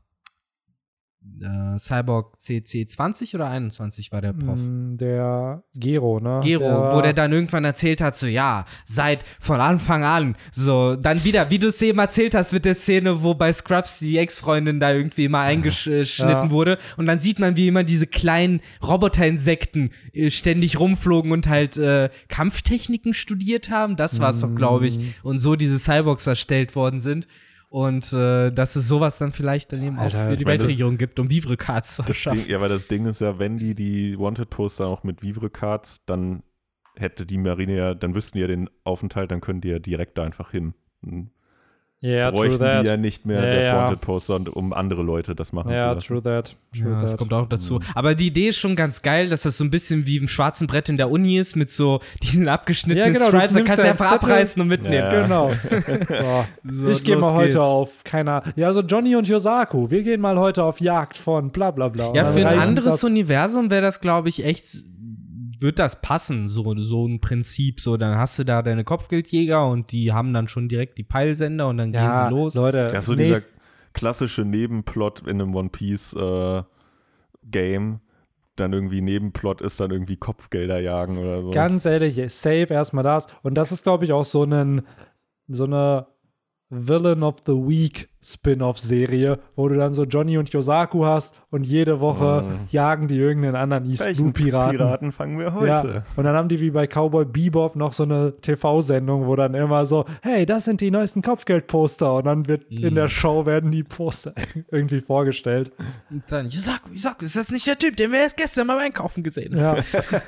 äh, Cyborg CC20 oder 21 war der Prof? Mm, Der Gero, ne? Gero, der, wo der dann irgendwann erzählt hat, so ja, seit von Anfang an, so dann wieder, wie du es eben erzählt hast mit der Szene, wo bei Scrubs die Ex-Freundin da irgendwie immer eingeschnitten Ja. wurde und dann sieht man, wie immer diese kleinen Roboterinsekten äh, ständig rumflogen und halt äh, Kampftechniken studiert haben, das war es doch, glaube ich, und so diese Cyborgs erstellt worden sind. Und äh, dass es sowas dann vielleicht dann eben Alter, auch für die Weltregierung gibt, um Vivre-Cards zu Das. Ding, ja, weil das Ding ist ja, wenn die die Wanted-Poster auch mit Vivre-Cards, dann hätte die Marine ja, dann wüssten die ja den Aufenthalt, dann können die ja direkt da einfach hin. Dann Ja, true bräuchten that. die ja nicht mehr Ja, das. Wanted Poster, um andere Leute das machen ja, zu lassen. true that. True Ja, das that. kommt auch dazu. Aber die Idee ist schon ganz geil, dass das so ein bisschen wie im schwarzen Brett in der Uni ist, mit so diesen abgeschnittenen Ja, genau, du Stripes. Da kannst du einfach Zettel. abreißen und mitnehmen. Ja. Genau. So. So, ich gehe mal heute geht's. auf, keine Ahnung. Ja, so Johnny und Yosaku, wir gehen mal heute auf Jagd von bla bla bla. Ja, für ein anderes ab. Universum wäre das, glaube ich, echt, wird das passen, so, so ein Prinzip. So, dann hast du da deine Kopfgeldjäger und die haben dann schon direkt die Peilsender und dann ja, gehen sie los. Leute, Ja, so dieser klassische Nebenplot in einem One Piece äh, Game. Dann irgendwie Nebenplot ist dann irgendwie Kopfgelder jagen oder so. ganz ehrlich, safe erstmal das. Und das ist, glaube ich, auch so, einen, so eine Villain of the Week Spin-off-Serie, wo du dann so Johnny und Yosaku hast und jede Woche jagen die irgendeinen anderen East Blue Piraten. Piraten fangen wir heute? Ja, und dann haben die wie bei Cowboy Bebop noch so eine TV-Sendung, wo dann immer so, hey, das sind die neuesten Kopfgeldposter und dann wird in Mhm. der Show werden die Poster irgendwie vorgestellt. Und dann, Yusaku, Yusaku, ist das nicht der Typ, den wir erst gestern mal einkaufen gesehen haben? Ja.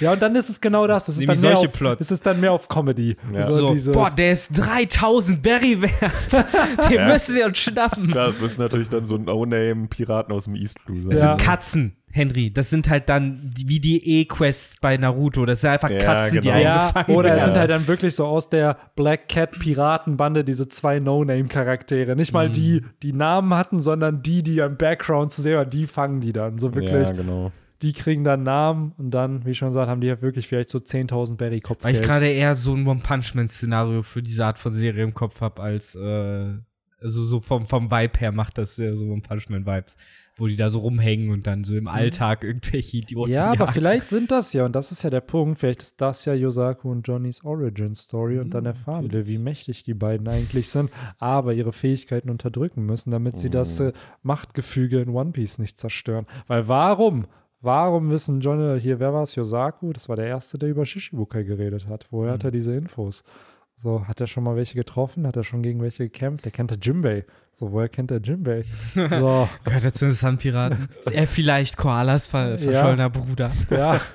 ja, und dann ist es genau das. Es ist, dann mehr, solche auf, Plots. es ist dann mehr auf Comedy. Ja. So, So, dieses, boah, der ist 3000 Berry wert. Den müssen wir uns schnappen. Klar, das müssen natürlich dann so No-Name-Piraten aus dem East Blue sein. Das Ja. sind Katzen, Henry. Das sind halt dann die, wie die E-Quests bei Naruto. Das sind einfach Ja, Katzen, die genau. ja, eingefangen oder es werden. sind halt dann wirklich so aus der Black Cat Piratenbande diese zwei No-Name-Charaktere. Nicht Mhm. mal die, die Namen hatten, sondern die, die im Background zu sehen waren, die fangen die dann. So wirklich, Ja, genau. die kriegen dann Namen und dann, wie schon gesagt, haben die ja wirklich vielleicht so 10.000 Weil ich gerade eher so ein One-Punch-Man-Szenario für diese Art von Serie im Kopf habe, als äh, also so vom, vom Vibe her macht das sehr so One-Punch-Man-Vibes, wo die da so rumhängen und dann so im Alltag irgendwelche Idioten Ja, aber vielleicht sind das ja, und das ist ja der Punkt, vielleicht ist das ja Yosaku und Johnnys Origin Story und dann erfahren wir, wie mächtig die beiden eigentlich sind, aber ihre Fähigkeiten unterdrücken müssen, damit sie das äh, Machtgefüge in One Piece nicht zerstören. Weil warum? Warum wissen Johnny, hier, wer war es? Yosaku? Das war der Erste, der über Shishibukai geredet hat. Woher hat er diese Infos? So, hat er schon mal welche getroffen? Hat er schon gegen welche gekämpft? Der kennt der Jimbei. So, woher kennt der Jimbei? So, Gehört er zu den Sandpiraten? Ist er vielleicht Koalas ver verschollener Bruder? ja.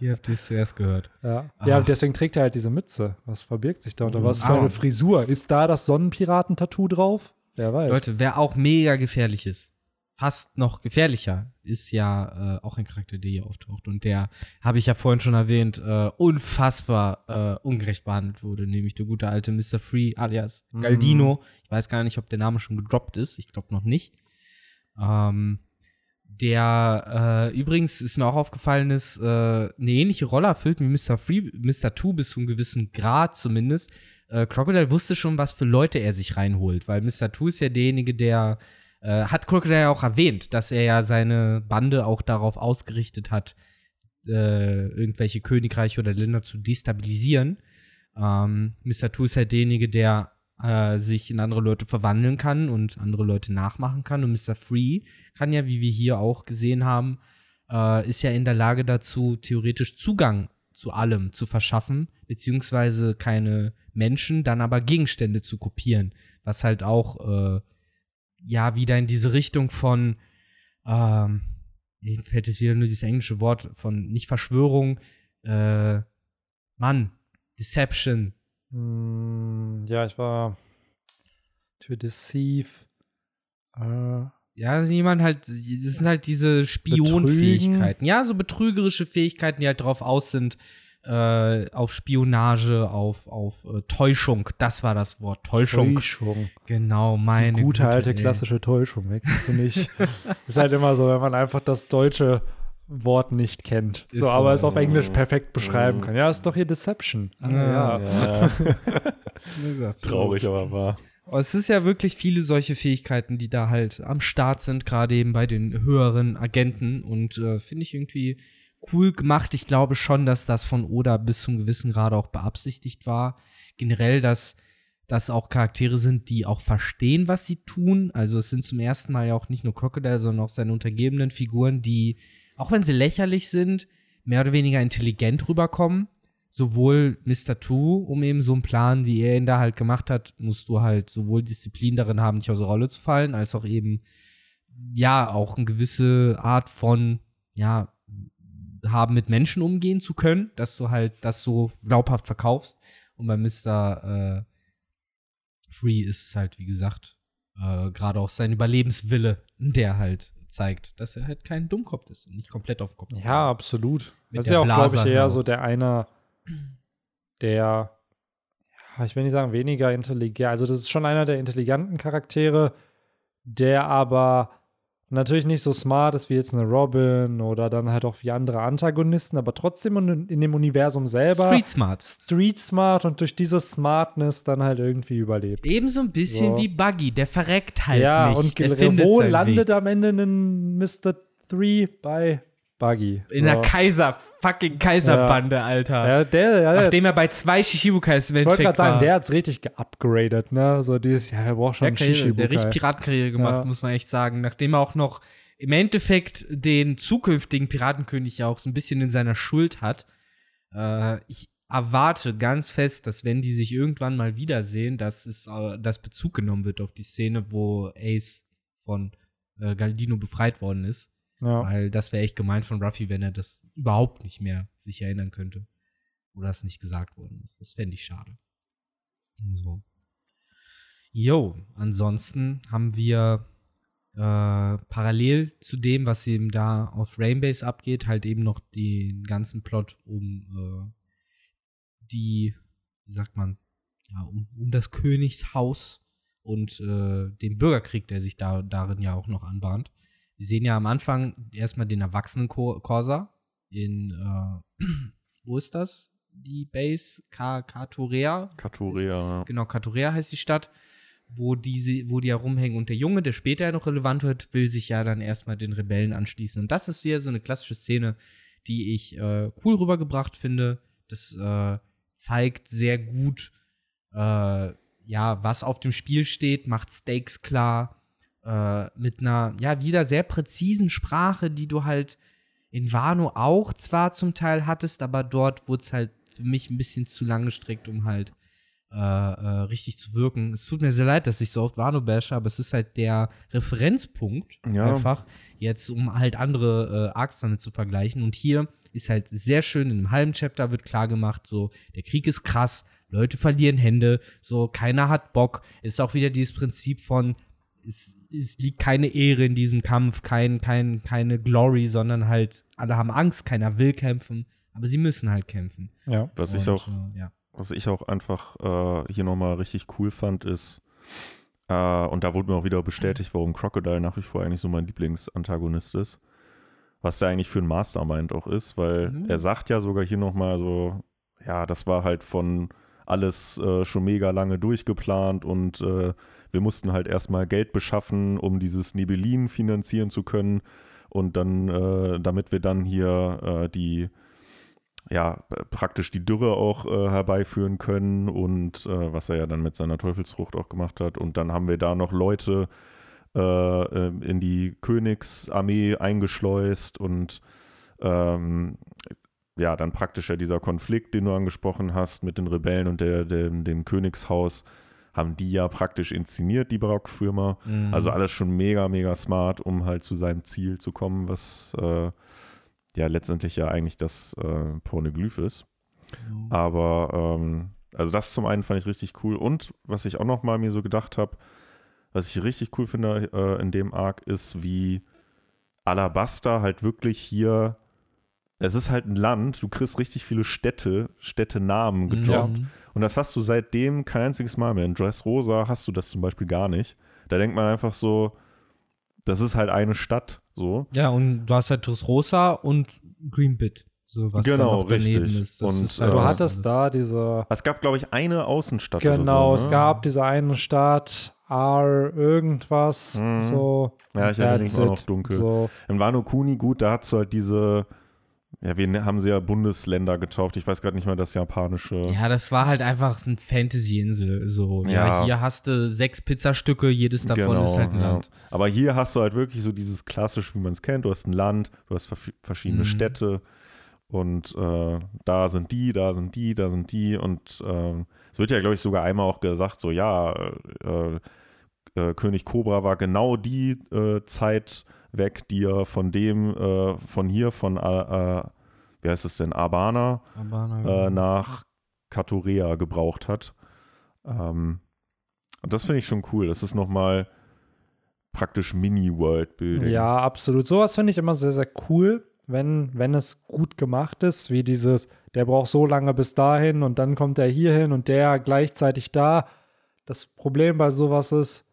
Ihr habt es zuerst gehört. Ja. Ah. ja, deswegen trägt er halt diese Mütze. Was verbirgt sich da unter? Was für Ah. eine Frisur? Ist da das Sonnenpiraten-Tattoo drauf? Wer weiß. Leute, wer auch mega gefährlich ist, fast noch gefährlicher, ist ja äh, auch ein Charakter, der hier auftaucht. Und der, habe ich ja vorhin schon erwähnt, äh, unfassbar äh, ungerecht behandelt wurde, nämlich der gute alte Mr. Free alias Mhm. Galdino. Ich weiß gar nicht, ob der Name schon gedroppt ist. Ich glaube noch nicht. Ähm, der äh, übrigens ist mir auch aufgefallen ist, äh, eine ähnliche Rolle erfüllt wie Mr. Free, Mr. Two bis zu einem gewissen Grad zumindest. Äh, Crocodile wusste schon, was für Leute er sich reinholt, weil Mr. Two ist ja derjenige, der äh, hat Crocodile ja auch erwähnt, dass er ja seine Bande auch darauf ausgerichtet hat, äh, irgendwelche Königreiche oder Länder zu destabilisieren. Ähm, Mr. Two ist halt derjenige, der äh, sich in andere Leute verwandeln kann und andere Leute nachmachen kann. Und Mr. Free kann ja, wie wir hier auch gesehen haben, äh, ist ja in der Lage dazu, theoretisch Zugang zu allem zu verschaffen, beziehungsweise keine Menschen, dann aber Gegenstände zu kopieren, was halt auch äh, ja wieder in diese Richtung von ähm, mir fällt jetzt wieder nur dieses englische Wort von nicht Verschwörung, äh, Mann, Deception, Hm, ja, ich war to deceive. Äh, Ja, jemand halt, das sind halt diese Spionfähigkeiten. Ja, so betrügerische Fähigkeiten, die halt drauf aus sind, äh, auf Spionage, auf, auf äh, Täuschung. Das war das Wort. Täuschung. Täuschung. Genau, meine Gute Güte, alte ey. klassische Täuschung, weg du nicht. ist halt immer so, wenn man einfach das deutsche Wort nicht kennt. Ist so, aber so. es auf Englisch perfekt beschreiben kann. Ja, ist doch hier Deception. Ah, Ja. ja. Ja, traurig, aber wahr. Aber es ist ja wirklich viele solche Fähigkeiten, die da halt am Start sind, gerade eben bei den höheren Agenten. Und äh, finde ich irgendwie cool gemacht. Ich glaube schon, dass das von Oda bis zum gewissen Grad auch beabsichtigt war. Generell, dass das auch Charaktere sind, die auch verstehen, was sie tun. Also es sind zum ersten Mal ja auch nicht nur Crocodile, sondern auch seine untergebenen Figuren, die, auch wenn sie lächerlich sind, mehr oder weniger intelligent rüberkommen sowohl Mr. Two, um eben so einen Plan, wie er ihn da halt gemacht hat, musst du halt sowohl Disziplin darin haben, nicht aus der Rolle zu fallen, als auch eben, ja, auch eine gewisse Art von, ja, haben, mit Menschen umgehen zu können, dass du halt das so glaubhaft verkaufst. Und bei Mr. Äh, Free ist es halt, wie gesagt, äh, gerade auch sein Überlebenswille, der halt zeigt, dass er halt kein Dummkopf ist und nicht komplett auf den Kopf Ja, ist. absolut. Mit das ist ja auch, glaube ich, eher so der einer, der, ich will nicht sagen weniger intelligent, also das ist schon einer der intelligenten Charaktere, der aber natürlich nicht so smart ist wie jetzt eine Robin oder dann halt auch wie andere Antagonisten, aber trotzdem in, in dem Universum selber Street Smart. street smart und durch diese Smartness dann halt irgendwie überlebt. Ebenso ein bisschen So. wie Buggy, der verreckt halt ja, nicht. und der wo landet Weg. am Ende ein Mr. 3 bei Buggy? In der. Kaiser, fucking Kaiserbande, Alter. ja, der, ja, der, Nachdem er bei zwei Shichibukais im Ich wollte gerade sagen, der hat's richtig geupgradet, ne? So dieses, ja, wir brauchen schon der, einen Karriere, der Shishibukai. richtig Piratenkarriere gemacht, Ja. muss man echt sagen. Nachdem er auch noch im Endeffekt den zukünftigen Piratenkönig ja auch so ein bisschen in seiner Schuld hat. Äh, ich erwarte ganz fest, dass wenn die sich irgendwann mal wiedersehen, dass es äh, dass Bezug genommen wird auf die Szene, wo Ace von äh, Galdino befreit worden ist. Ja. Weil das wäre echt gemein von Ruffy, wenn er das überhaupt nicht mehr sich erinnern könnte. Oder es nicht gesagt worden ist. Das fände ich schade. So. Jo, ansonsten haben wir äh, parallel zu dem, was eben da auf Rainbase abgeht, halt eben noch den ganzen Plot um äh, die, wie sagt man, ja, um, um das Königshaus und äh, den Bürgerkrieg, der sich da darin ja auch noch anbahnt. Wir sehen ja am Anfang erstmal den erwachsenen Corsa in, äh, wo ist das? Die Base? Ka Katorea? Katorea. Genau, Katorea heißt die Stadt, wo die, wo die ja rumhängen. Und der Junge, der später ja noch relevant wird, will sich ja dann erstmal den Rebellen anschließen. Und das ist wieder so eine klassische Szene, die ich äh, cool rübergebracht finde. Das äh, zeigt sehr gut, äh, ja, was auf dem Spiel steht, macht Stakes klar, äh, mit einer, ja, wieder sehr präzisen Sprache, die du halt in Wano auch zwar zum Teil hattest, aber dort wurde es halt für mich ein bisschen zu lang gestreckt, um halt äh, äh, richtig zu wirken. Es tut mir sehr leid, dass ich so oft Wano bashe, aber es ist halt der Referenzpunkt Ja. einfach, jetzt um halt andere äh, Arcs damit zu vergleichen. Und hier ist halt sehr schön, in einem halben Chapter wird klar gemacht, so, der Krieg ist krass, Leute verlieren Hände, so, keiner hat Bock. Ist auch wieder dieses Prinzip von, es, es liegt keine Ehre in diesem Kampf, kein, kein, keine Glory, sondern halt, alle haben Angst, keiner will kämpfen, aber sie müssen halt kämpfen. ja. Was ich Und, auch, Äh, ja. was ich auch einfach äh, hier nochmal richtig cool fand, ist, äh, und da wurde mir auch wieder bestätigt, warum Crocodile nach wie vor eigentlich so mein Lieblingsantagonist ist. Was der eigentlich für ein Mastermind auch ist, weil Mhm. er sagt ja sogar hier nochmal so, ja, das war halt von alles äh, schon mega lange durchgeplant und äh, wir mussten halt erstmal Geld beschaffen, um dieses Nibelin finanzieren zu können und dann, äh, damit wir dann hier äh, die, ja, praktisch die Dürre auch äh, herbeiführen können und äh, was er ja dann mit seiner Teufelsfrucht auch gemacht hat. Und dann haben wir da noch Leute äh, äh, in die Königsarmee eingeschleust und ähm, ja, dann praktisch ja dieser Konflikt, den du angesprochen hast mit den Rebellen und der, der, dem Königshaus, haben die ja praktisch inszeniert, die Barockfirma. Mhm. Also alles schon mega, mega smart, um halt zu seinem Ziel zu kommen, was äh, ja letztendlich ja eigentlich das äh, Pornoglyph ist. Aber ähm, also das zum einen fand ich richtig cool. Und was ich auch noch mal mir so gedacht habe, was ich richtig cool finde äh, in dem Arc, ist, wie Alabasta halt wirklich hier. Es ist halt ein Land, du kriegst richtig viele Städte, Städtenamen gedroppt. Mhm. Und das hast du seitdem kein einziges Mal mehr. In Dressrosa hast du das zum Beispiel gar nicht. Da denkt man einfach so, das ist halt eine Stadt, so. Ja, und du hast halt Dressrosa und Greenbit. So, was Genau, richtig. Ist. Das Und, ist halt äh, Du das hattest da diese, Es gab, glaube ich, eine Außenstadt. genau, oder so, es ne? gab diese eine Stadt, R irgendwas, Mhm. so. Ja, ich erinnere mich auch noch dunkel. So, In Wano Kuni, gut, da hast du halt diese, ja, wir haben sie ja Bundesländer getauft. Ich weiß gerade nicht mal das japanische. Ja, das war halt einfach ein Fantasy-Insel. So, ja. Ja. hier hast du sechs Pizzastücke, jedes davon ist halt ein Genau, ja. Land. Aber hier hast du halt wirklich so dieses klassisch, wie man es kennt. Du hast ein Land, du hast ver- verschiedene Mhm. Städte und äh, da sind die, da sind die, da sind die und ähm, es wird ja, glaube ich, sogar einmal auch gesagt, so ja, äh, äh, König Cobra war genau die äh, Zeit weg, die er von dem, äh, von hier, von äh, äh, wie heißt es denn, Abana Aber, äh, nach Katorea gebraucht hat. Ähm, und das finde ich schon cool. Das ist nochmal praktisch Mini-World-Building. Ja, absolut. Sowas finde ich immer sehr, sehr cool, wenn, wenn es gut gemacht ist, wie dieses, der braucht so lange bis dahin und dann kommt er hier hin und der gleichzeitig da. Das Problem bei sowas ist,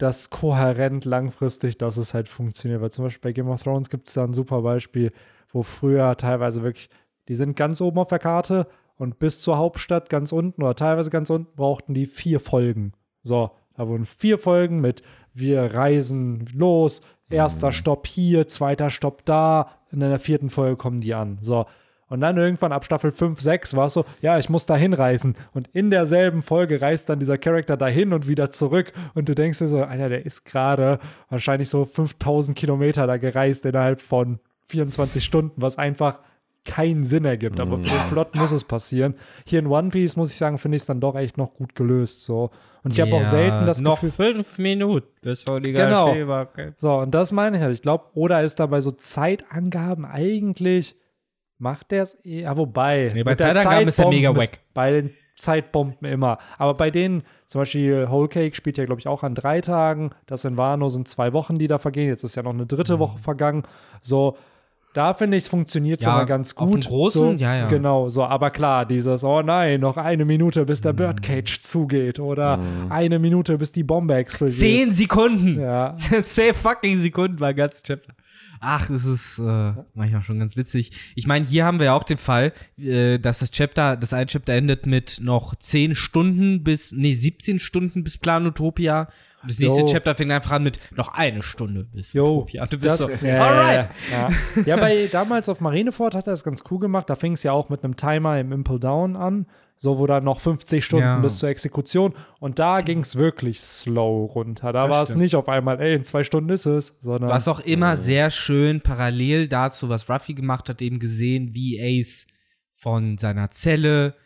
dass kohärent langfristig, dass es halt funktioniert. Weil zum Beispiel bei Game of Thrones gibt es da ein super Beispiel, wo früher teilweise wirklich, die sind ganz oben auf der Karte und bis zur Hauptstadt ganz unten oder teilweise ganz unten brauchten die vier Folgen. So, da wurden vier Folgen mit wir reisen los, erster Stopp hier, zweiter Stopp da, in der vierten Folge kommen die an. So. Und dann irgendwann ab Staffel 5, 6 war es so, ja, ich muss dahin reisen. Und in derselben Folge reist dann dieser Charakter dahin und wieder zurück. Und du denkst dir so, Alter, der ist gerade wahrscheinlich so 5000 Kilometer da gereist innerhalb von 24 Stunden, was einfach keinen Sinn ergibt. Aber für den Plot muss es passieren. Hier in One Piece, muss ich sagen, finde ich es dann doch echt noch gut gelöst. So. Und ich habe auch selten das noch Gefühl. fünf Minuten, bis die Genau. So, und das meine ich halt. Ich glaube, Oda ist da bei so Zeitangaben eigentlich, macht der es eh, ja, wobei. Nee, bei Zeitangaben ist er mega wack. Bei den Zeitbomben immer. Aber bei denen, zum Beispiel Whole Cake spielt ja, glaube ich, auch an drei Tagen. Das in Wano sind zwei Wochen, die da vergehen. Jetzt ist ja noch eine dritte Mhm. Woche vergangen. So, da finde ich, es funktioniert Ja, immer ganz auf gut. dem Großen, so, ja, ja. Genau, so, aber klar, dieses, oh nein, noch eine Minute, bis Mhm. der Birdcage zugeht oder eine Minute, bis die Bombe explodiert. Zehn Sekunden. Ja. Zehn fucking Sekunden war ganz Chapter. Ach, das ist äh, manchmal schon ganz witzig. Ich meine, hier haben wir ja auch den Fall, äh, dass das Chapter, das ein Chapter endet mit noch 10 Stunden bis, nee, 17 Stunden bis Planutopia. Und das nächste Jo. Chapter fängt einfach an mit noch eine Stunde bis Jo, Utopia. Du bist das, so, ja, alright. Ja, ja. ja, bei damals auf Marineford hat er das ganz cool gemacht. Da fing es ja auch mit einem Timer im Impel Down an. So, wo dann noch 50 Stunden Ja. bis zur Exekution. Und da ging es wirklich slow runter. Da Das war es nicht auf einmal, ey, in zwei Stunden ist es, sondern. Was auch immer sehr schön parallel dazu, was Ruffy gemacht hat, eben gesehen, wie Ace von seiner Zelle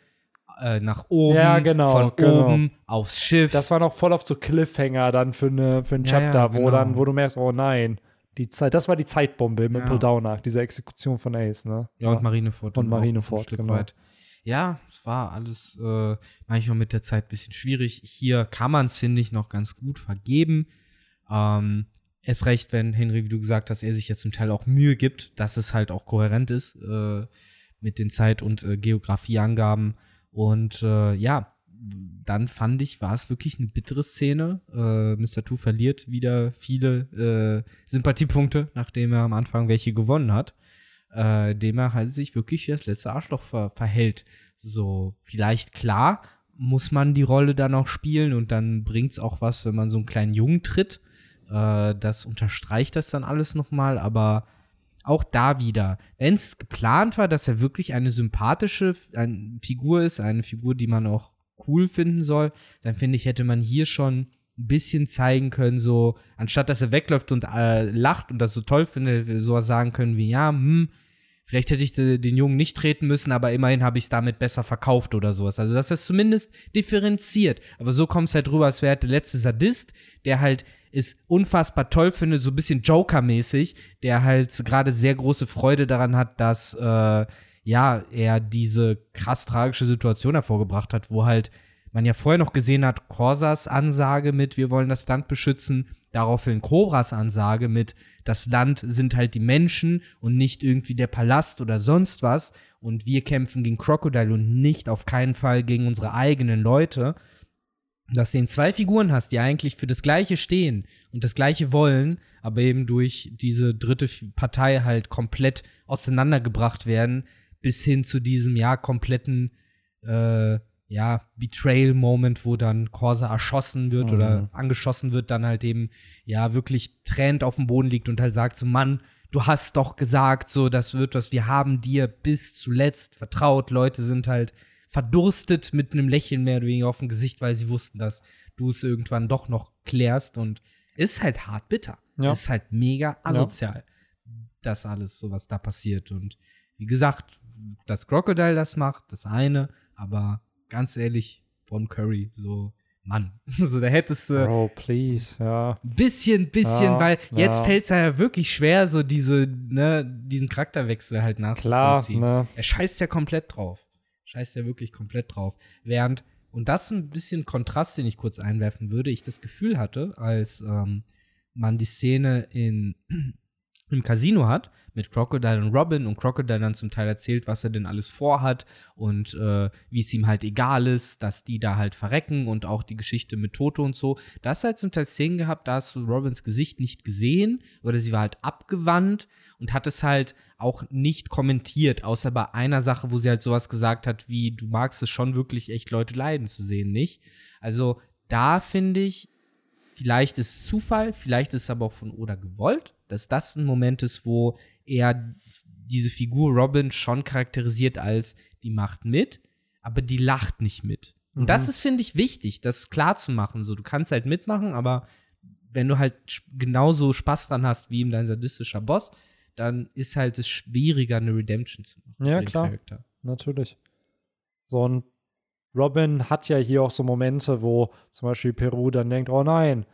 äh, nach oben, Ja, genau, von genau. oben aufs Schiff. Das war noch voll auf so Cliffhanger dann für, eine, für ein Ja, Chapter, ja, wo genau. dann, wo du merkst, oh nein, die Zeit, das war die Zeitbombe im Ja. Impel Down diese Exekution von Ace, ne? Ja, und Marineford. Und Marineford, genau. weit. Ja, es war alles äh, manchmal mit der Zeit ein bisschen schwierig. Hier kann man es, finde ich, noch ganz gut vergeben. Ähm, erst recht, wenn Henry, wie du gesagt hast, er sich ja zum Teil auch Mühe gibt, dass es halt auch kohärent ist äh, mit den Zeit- und äh, Geografieangaben. Und äh, ja, dann fand ich, war es wirklich eine bittere Szene. Äh, Mr. Two verliert wieder viele äh, Sympathiepunkte, nachdem er am Anfang welche gewonnen hat äh, dem er halt sich wirklich wie das letzte Arschloch ver verhält. So, vielleicht klar muss man die Rolle dann auch spielen und dann bringt's auch was, wenn man so einen kleinen Jungen tritt. Äh, das unterstreicht das dann alles nochmal, aber auch da wieder, wenn es geplant war, dass er wirklich eine sympathische ein, Figur ist, eine Figur, die man auch cool finden soll, dann finde ich, hätte man hier schon ein bisschen zeigen können, so, anstatt dass er wegläuft und äh, lacht und das so toll findet, sowas sagen können wie, ja, hm, vielleicht hätte ich de- den Jungen nicht treten müssen, aber immerhin habe ich es damit besser verkauft oder sowas. Also, dass es zumindest differenziert. Aber so kommt es halt rüber, als wäre er der letzte Sadist, der halt es unfassbar toll findet, so ein bisschen Joker-mäßig, der halt gerade sehr große Freude daran hat, dass, äh, ja, er diese krass tragische Situation hervorgebracht hat, wo halt man ja vorher noch gesehen hat, Corsas Ansage mit, wir wollen das Land beschützen, daraufhin Cobras Ansage mit, das Land sind halt die Menschen und nicht irgendwie der Palast oder sonst was und wir kämpfen gegen Crocodile und nicht auf keinen Fall gegen unsere eigenen Leute. Dass du eben zwei Figuren hast, die eigentlich für das Gleiche stehen und das Gleiche wollen, aber eben durch diese dritte Partei halt komplett auseinandergebracht werden, bis hin zu diesem, ja, kompletten äh, ja, Betrayal-Moment, wo dann Corsa erschossen wird Mhm. oder angeschossen wird, dann halt eben, ja, wirklich tränend auf dem Boden liegt und halt sagt so, Mann, du hast doch gesagt, so, das wird was, wir haben dir bis zuletzt vertraut, Leute sind halt verdurstet mit einem Lächeln mehr oder weniger auf dem Gesicht, weil sie wussten, dass du es irgendwann doch noch klärst und ist halt hart bitter. Ja. Ist halt mega asozial, das alles, so was da passiert und wie gesagt, dass Crocodile das macht, das eine, aber ganz ehrlich, Bon Curry, so, Mann, so da hättest du Bro, please, ja. bisschen, bisschen, Ja, weil jetzt ja. fällt es ja wirklich schwer, so diese, ne, diesen Charakterwechsel halt Klar, nachzuvollziehen. ne? Er scheißt ja komplett drauf. Scheißt ja wirklich komplett drauf. Während, und das ist ein bisschen Kontrast, den ich kurz einwerfen würde, ich das Gefühl hatte, als ähm, man die Szene in, im Casino hat, mit Crocodile und Robin und Crocodile dann zum Teil erzählt, was er denn alles vorhat und äh, wie es ihm halt egal ist, dass die da halt verrecken und auch die Geschichte mit Toto und so. Da hast halt zum Teil Szenen gehabt, da hast du Robins Gesicht nicht gesehen oder sie war halt abgewandt und hat es halt auch nicht kommentiert, außer bei einer Sache, wo sie halt sowas gesagt hat, wie du magst es schon wirklich echt Leute leiden zu sehen, nicht? Also da finde ich, vielleicht ist Zufall, vielleicht ist es aber auch von Oda gewollt, dass das ein Moment ist, wo er diese Figur Robin schon charakterisiert als die macht mit, aber die lacht nicht mit. Und Mhm. das ist, finde ich, wichtig, das klar zu machen. So, du kannst halt mitmachen, aber wenn du halt genauso Spaß dran hast wie ihm dein sadistischer Boss, dann ist halt es schwieriger, eine Redemption zu machen. Ja, klar. Charakter. Natürlich. So, und Robin hat ja hier auch so Momente, wo zum Beispiel Peru dann denkt, oh nein,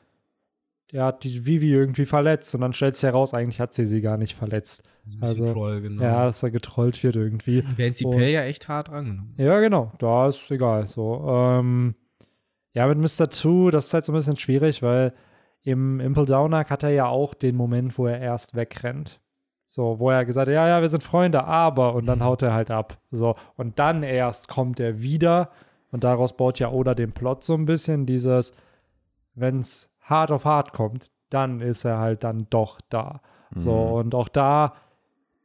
der hat die Vivi irgendwie verletzt und dann stellt sich heraus, eigentlich hat sie sie gar nicht verletzt. Also, Troll, genau. Ja, dass er getrollt wird irgendwie. Während sie Pell ja echt hart rangenommen. Ja, genau, da ist egal. So, ähm, ja, mit Mr. Two, das ist halt so ein bisschen schwierig, weil im Impel Downer hat er ja auch den Moment, wo er erst wegrennt. So, wo er gesagt hat, ja, ja, wir sind Freunde, aber, und dann haut er halt ab. So, und dann erst kommt er wieder und daraus baut ja Oda den Plot so ein bisschen, dieses, wenn es hart auf hart kommt, dann ist er halt dann doch da. So, und auch da,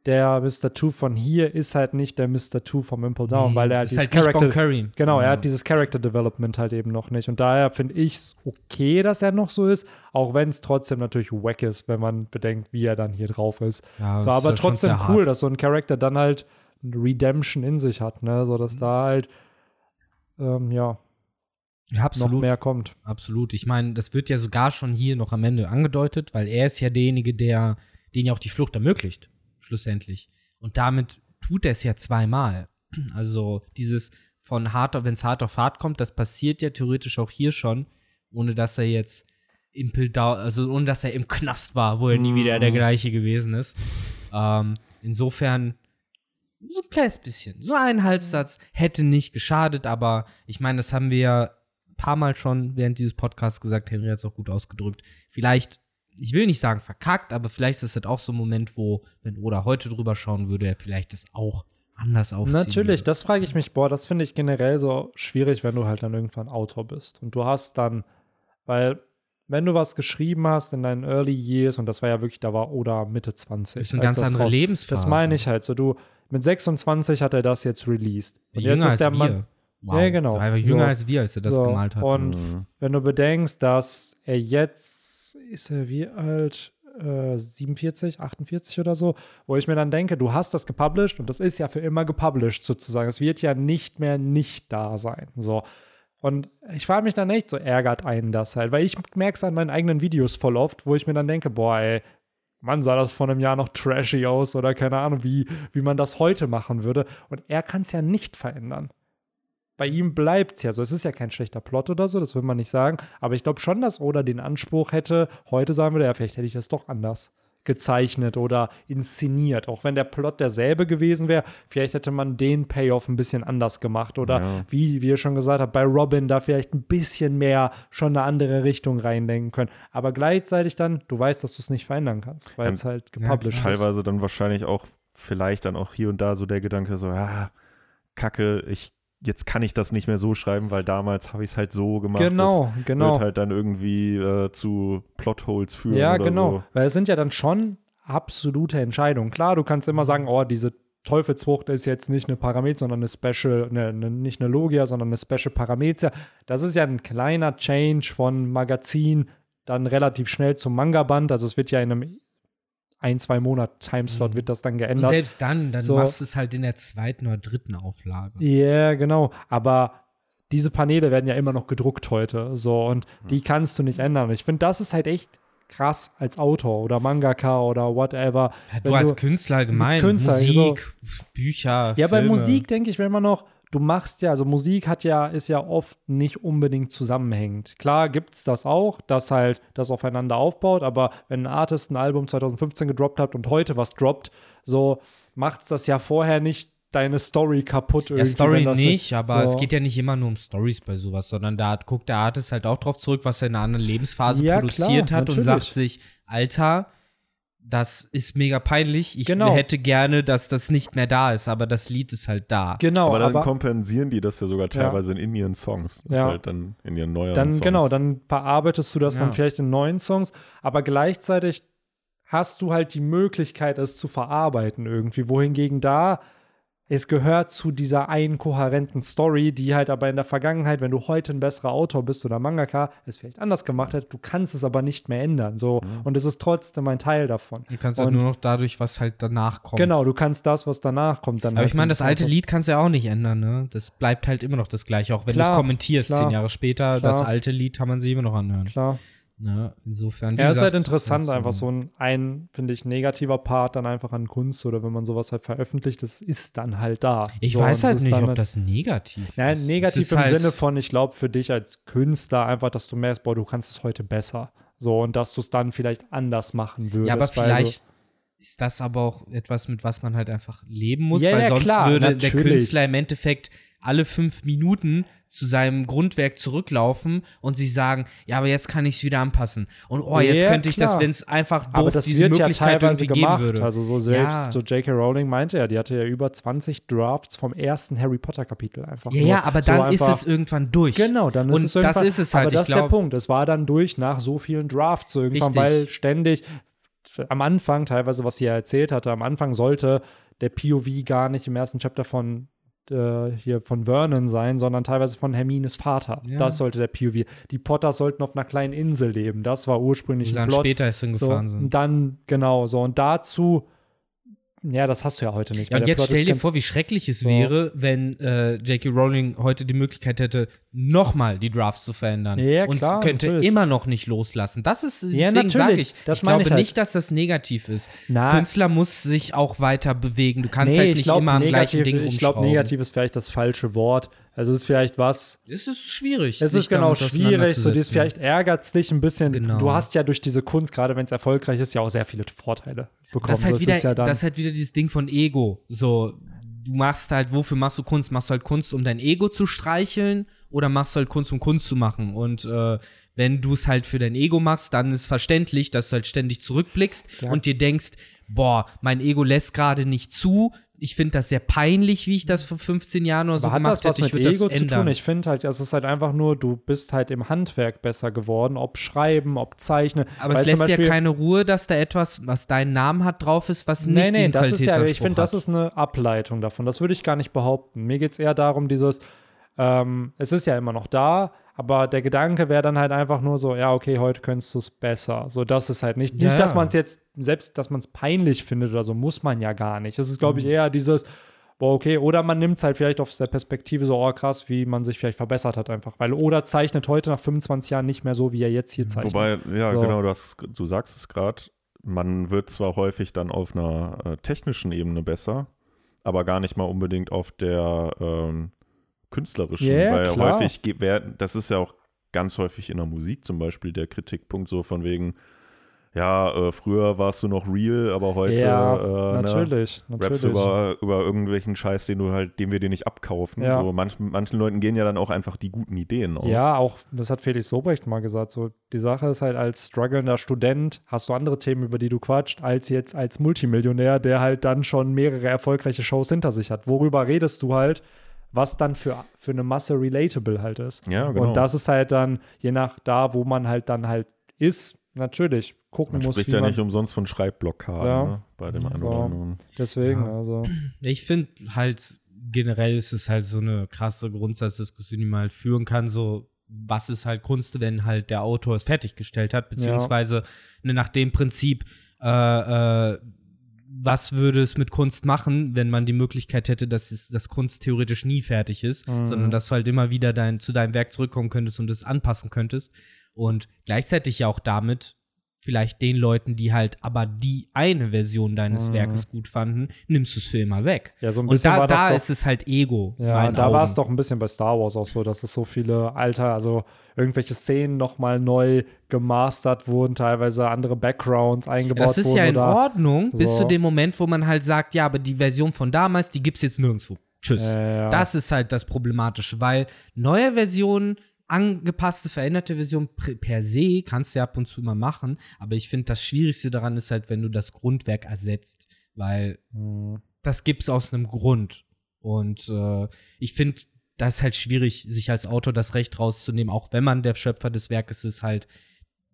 der Mr. Two von hier ist halt nicht der Mr. Two vom Impel Down, weil er halt dieses halt Character, Curry. Genau, er hat dieses Character Development halt eben noch nicht. Und daher finde ich es okay, dass er noch so ist, auch wenn es trotzdem natürlich wack ist, wenn man bedenkt, wie er dann hier drauf ist. Ja, so, das ist aber halt trotzdem cool, hart. dass so ein Charakter dann halt eine Redemption in sich hat, ne? So dass da halt ähm, ja Ja, noch absolut. mehr kommt. Absolut. Ich meine, das wird ja sogar schon hier noch am Ende angedeutet, weil er ist ja derjenige, der den ja auch die Flucht ermöglicht, schlussendlich. Und damit tut er es ja zweimal. Also dieses von hart auf, wenn es hart auf hart kommt, das passiert ja theoretisch auch hier schon, ohne dass er jetzt Impel da, also ohne dass er im Knast war, wo er nie wieder der gleiche gewesen ist. Ähm, insofern so ein kleines bisschen, so ein Halbsatz hätte nicht geschadet, aber ich meine, das haben wir ja paar Mal schon während dieses Podcasts gesagt, Henry hat es auch gut ausgedrückt. Vielleicht, ich will nicht sagen verkackt, aber vielleicht ist das auch so ein Moment, wo, wenn Oda heute drüber schauen würde, er vielleicht das auch anders aufziehen Natürlich, würde. das frage ich mich, boah, das finde ich generell so schwierig, wenn du halt dann irgendwann Autor bist. Und du hast dann, weil wenn du was geschrieben hast in deinen Early Years, und das war ja wirklich, da war Oda Mitte 20. Das ist eine ganz andere raus- Lebensphase. Das meine ich halt. So, du, mit 26 hat er das jetzt released. Und Jünger jetzt ist der Mann. Wow. Ja, genau. Er war jünger So. als wir, als er das so, gemalt hat. Und Mhm. wenn du bedenkst, dass er jetzt, ist er wie alt? Äh, 47, 48 oder so, wo ich mir dann denke, du hast das gepublished und das ist ja für immer gepublished sozusagen. Es wird ja nicht mehr nicht da sein. So. Und ich frage mich dann echt, so ärgert einen das halt, weil ich merke es an meinen eigenen Videos voll oft, wo ich mir dann denke, boah, ey, Mann, sah das vor einem Jahr noch trashy aus oder keine Ahnung, wie, wie man das heute machen würde. Und er kann es ja nicht verändern. Bei ihm bleibt es ja so. Es ist ja kein schlechter Plot oder so, das will man nicht sagen. Aber ich glaube schon, dass Oda den Anspruch hätte, heute sagen würde, ja, vielleicht hätte ich das doch anders gezeichnet oder inszeniert. Auch wenn der Plot derselbe gewesen wäre, vielleicht hätte man den Payoff ein bisschen anders gemacht. Oder Ja. wie, ihr schon gesagt habt, bei Robin da vielleicht ein bisschen mehr schon eine andere Richtung reindenken können. Aber gleichzeitig dann, du weißt, dass du es nicht verändern kannst, weil Ja, es halt ja, gepublished ist. Teilweise dann wahrscheinlich auch vielleicht dann auch hier und da so der Gedanke so, ja, Kacke, ich jetzt kann ich das nicht mehr so schreiben, weil damals habe ich es halt so gemacht. Genau, das genau. Wird halt dann irgendwie äh, zu Plotholes führen Ja, oder genau. so. Weil es sind ja dann schon absolute Entscheidungen. Klar, du kannst immer sagen, oh, diese Teufelsfrucht ist jetzt nicht eine Parameter, sondern eine Special, eine, eine, nicht eine Logia, sondern eine Special Parameter. Das ist ja ein kleiner Change von Magazin dann relativ schnell zum Manga-Band. Also es wird ja in einem ein, zwei Monat Timeslot wird das dann Und geändert. selbst dann, dann So. machst du es halt in der zweiten oder dritten Auflage. Ja, genau. Aber diese Paneele werden ja immer noch gedruckt heute. So, und die kannst du nicht ändern. Und ich finde, das ist halt echt krass als Autor oder Mangaka oder whatever. Ja, du als Künstler allgemein, Künstler, Musik, Bücher, Ja, bei Filme. Musik denke ich mir immer noch, du machst ja, also Musik hat ja, ist ja oft nicht unbedingt zusammenhängend. Klar gibt es das auch, dass halt das aufeinander aufbaut, aber wenn ein Artist ein Album 2015 gedroppt hat und heute was droppt, so macht es das ja vorher nicht deine Story kaputt irgendwie. Ja, Story nicht, aber so. es geht ja nicht immer nur um Stories bei sowas, sondern da guckt der Artist halt auch drauf zurück, was er in einer anderen Lebensphase Ja, produziert klar, hat und natürlich. sagt sich, Alter, das ist mega peinlich. Ich Genau. hätte gerne, dass das nicht mehr da ist, aber das Lied ist halt da. Genau, aber dann aber kompensieren die das ja sogar teilweise in ihren Songs. Das Ja. ist halt dann in ihren dann Songs. genau, dann bearbeitest du das Ja. dann vielleicht in neuen Songs, aber gleichzeitig hast du halt die Möglichkeit, es zu verarbeiten irgendwie. Wohingegen da es gehört zu dieser einen kohärenten Story, die halt aber in der Vergangenheit, wenn du heute ein besserer Autor bist oder Mangaka, es vielleicht anders gemacht hat, du kannst es aber nicht mehr ändern. So und es ist trotzdem ein Teil davon. Du kannst halt nur noch dadurch, was halt danach kommt. Genau, du kannst das, was danach kommt, dann Aber halt ich meine, das alte Lied kannst du ja auch nicht ändern, ne? Das bleibt halt immer noch das gleiche, auch wenn du es kommentierst, klar, zehn Jahre später, das klar. alte Lied kann man sich immer noch anhören. Klar. Ne? Insofern. Ja, ist halt interessant, halt einfach so ein, ein finde ich, negativer Part dann einfach an Kunst oder wenn man sowas halt veröffentlicht, das ist dann halt da. Ich So, weiß halt ist nicht, ob halt- das negativ Nein, ist. Es negativ ist im halt, Sinne von, ich glaube, für dich als Künstler einfach, dass du merkst, boah, du kannst es heute besser. So, und dass du es dann vielleicht anders machen würdest. Ja, aber vielleicht ist das aber auch etwas, mit was man halt einfach leben muss, Ja, weil ja, sonst klar, würde der natürlich. Künstler im Endeffekt alle fünf Minuten zu seinem Grundwerk zurücklaufen und sie sagen, ja, aber jetzt kann ich es wieder anpassen. Und oh, jetzt Ja, könnte ich das, klar. wenn es einfach doof aber das diese wird ja Möglichkeit teilweise irgendwie gemacht. würde. Also so selbst, Ja. so J.K. Rowling meinte ja, die hatte ja über 20 Drafts vom ersten Harry Potter Kapitel einfach. ja, ja, aber so dann ist es irgendwann durch. Genau, dann ist Und es irgendwann. das ist es halt. Aber das ist der Punkt. Es war dann durch nach so vielen Drafts irgendwann, Richtig. weil ständig am Anfang, teilweise, was sie ja erzählt hatte, am Anfang sollte der POV gar nicht im ersten Chapter von äh, hier von Vernon sein, sondern teilweise von Hermines Vater. Ja. Das sollte der POV. Die Potters sollten auf einer kleinen Insel leben. Das war ursprünglich ein dann Plot. später so, hingefahren und sind. dann, genau, so. Und dazu, ja, das hast du ja heute nicht. Ja, und jetzt Plot stell dir vor, wie schrecklich es So. wäre, wenn äh, J.K. Rowling heute die Möglichkeit hätte, nochmal die Drafts zu verändern. Ja, und klar, könnte natürlich. immer noch nicht loslassen. Das ist, Ja, sage natürlich. ich, Das ich meine glaube ich halt. nicht, dass das negativ ist. Na, Künstler muss sich auch weiter bewegen. Du kannst halt ich nicht glaub, immer am negativ, gleichen Ding Ich glaube, rumschrauben. negativ ist vielleicht das falsche Wort. Also es ist vielleicht was, Es ist schwierig. Es ist genau schwierig, so dies vielleicht ärgert es dich ein bisschen. Genau. Du hast ja durch diese Kunst, gerade wenn es erfolgreich ist, ja auch sehr viele Vorteile bekommen. Das ist, halt es wieder, ist ja dann, das ist halt wieder dieses Ding von Ego. So, du machst halt, wofür machst du Kunst? Machst du halt Kunst, um dein Ego zu streicheln oder machst du halt Kunst, um Kunst zu machen? Und äh, wenn du es halt für dein Ego machst, dann ist verständlich, dass du halt ständig zurückblickst Ja. und dir denkst, boah, mein Ego lässt gerade nicht zu. Ich finde das sehr peinlich, wie ich das vor 15 Jahren oder so aber hat gemacht das was hätte. Mit Ego zu tun? Ich finde halt, es ist halt einfach nur, du bist halt im Handwerk besser geworden, ob Schreiben, ob Zeichnen. aber Weil es lässt ja keine Ruhe, dass da etwas, was deinen Namen hat, drauf ist, was nicht Nee, nee, diesen das ist ja, ich finde, das hat. ist eine Ableitung davon. Das würde ich gar nicht behaupten. Mir geht es eher darum, dieses, ähm, es ist ja immer noch da, aber der Gedanke wäre dann halt einfach nur so, ja, okay, heute könntest du es besser. So, das ist halt nicht, Ja, nicht, dass man es jetzt, selbst, dass man es peinlich findet oder so, muss man ja gar nicht. Es ist, glaube Mhm. ich, eher dieses, boah, okay, oder man nimmt es halt vielleicht aus der Perspektive so, oh krass, wie man sich vielleicht verbessert hat einfach. Weil, oder zeichnet heute nach 25 Jahren nicht mehr so, wie er jetzt hier zeichnet. Wobei, ja, So. genau, du, hast, du sagst es gerade, man wird zwar häufig dann auf einer äh, technischen Ebene besser, aber gar nicht mal unbedingt auf der ähm, künstlerischen, Ja, weil klar. häufig, das ist ja auch ganz häufig in der Musik zum Beispiel der Kritikpunkt so von wegen, ja, äh, früher warst du noch real, aber heute ja, äh, ne, natürlich, Raps natürlich. über, über irgendwelchen Scheiß, den du halt, den wir dir nicht abkaufen. Ja. So, manch, manchen Leuten gehen ja dann auch einfach die guten Ideen aus. Ja, auch, das hat Felix Sobrecht mal gesagt. So, die Sache ist halt, als strugglender Student hast du andere Themen, über die du quatscht, als jetzt als Multimillionär, der halt dann schon mehrere erfolgreiche Shows hinter sich hat. Worüber redest du halt, was dann für, für eine Masse relatable halt ist. Ja, genau. Und das ist halt dann, je nach da, wo man halt dann halt ist, natürlich gucken Man muss, spricht wie ja man, nicht umsonst von Schreibblockaden Ja. ne, bei dem einen So. oder anderen. deswegen, Ja. also. Ich finde halt, generell ist es halt so eine krasse Grundsatzdiskussion, die man halt führen kann, so was ist halt Kunst, wenn halt der Autor es fertiggestellt hat, beziehungsweise ne, nach dem Prinzip, äh, äh, was würde es mit Kunst machen, wenn man die Möglichkeit hätte, dass es, dass Kunst theoretisch nie fertig ist, Mhm. sondern dass du halt immer wieder dein, zu deinem Werk zurückkommen könntest und es anpassen könntest. Und gleichzeitig ja auch damit vielleicht den Leuten, die halt aber die eine Version deines Mhm. Werkes gut fanden, nimmst du es für immer weg. Ja, so ein Und bisschen da, war das da doch, ist es halt Ego. Ja, da war es doch ein bisschen bei Star Wars auch so, dass es so viele alter, also irgendwelche Szenen nochmal neu gemastert wurden, teilweise andere Backgrounds eingebaut Ja, das ist wurden. ja in Ordnung, bis so. zu dem Moment, wo man halt sagt, ja, aber die Version von damals, die gibt's jetzt nirgendwo. Tschüss. Äh, ja. Das ist halt das Problematische, weil neue Versionen, angepasste, veränderte Versionen pr- per se kannst du ja ab und zu mal machen, aber ich finde, das Schwierigste daran ist halt, wenn du das Grundwerk ersetzt, weil Hm. das gibt's aus einem Grund. Und äh, ich finde, das ist halt schwierig, sich als Autor das Recht rauszunehmen, auch wenn man der Schöpfer des Werkes ist, halt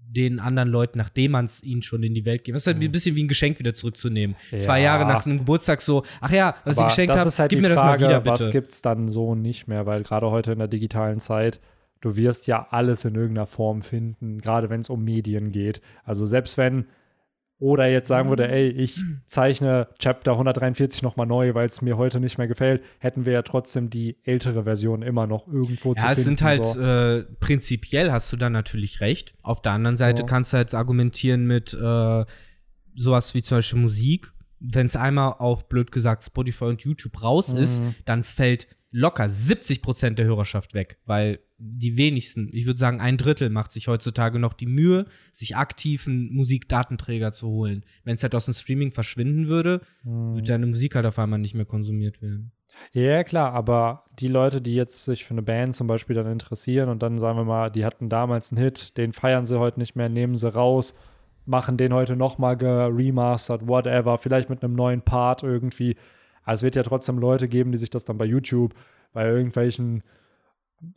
den anderen Leuten, nachdem man es ihnen schon in die Welt gibt. Das ist halt ein bisschen wie ein Geschenk wieder zurückzunehmen. Zwei Ja. Jahre nach einem Geburtstag so, ach ja, was Aber ich geschenkt habe, halt gib die mir Frage, das mal wieder, was bitte. gibt's dann so nicht mehr, weil gerade heute in der digitalen Zeit, du wirst ja alles in irgendeiner Form finden, gerade wenn es um Medien geht. Also selbst wenn oder jetzt sagen würde, ey, ich zeichne Chapter 143 nochmal neu, weil es mir heute nicht mehr gefällt, hätten wir ja trotzdem die ältere Version immer noch irgendwo zu Ja, finden. es sind halt, so. äh, prinzipiell hast du da natürlich recht. Auf der anderen Seite Ja. kannst du halt argumentieren mit äh, sowas wie zum Beispiel Musik. Wenn es einmal auf, blöd gesagt, Spotify und YouTube raus ist, Mhm. dann fällt locker 70% der Hörerschaft weg, weil die wenigsten, ich würde sagen ein Drittel, macht sich heutzutage noch die Mühe, sich aktiv einen Musikdatenträger zu holen. Wenn es halt aus dem Streaming verschwinden würde, Mhm. würde deine Musik halt auf einmal nicht mehr konsumiert werden. Ja, klar, aber die Leute, die jetzt sich für eine Band zum Beispiel dann interessieren und dann sagen wir mal, die hatten damals einen Hit, den feiern sie heute nicht mehr, nehmen sie raus, machen den heute nochmal geremastert, whatever, vielleicht mit einem neuen Part irgendwie. Also es wird ja trotzdem Leute geben, die sich das dann bei YouTube, bei irgendwelchen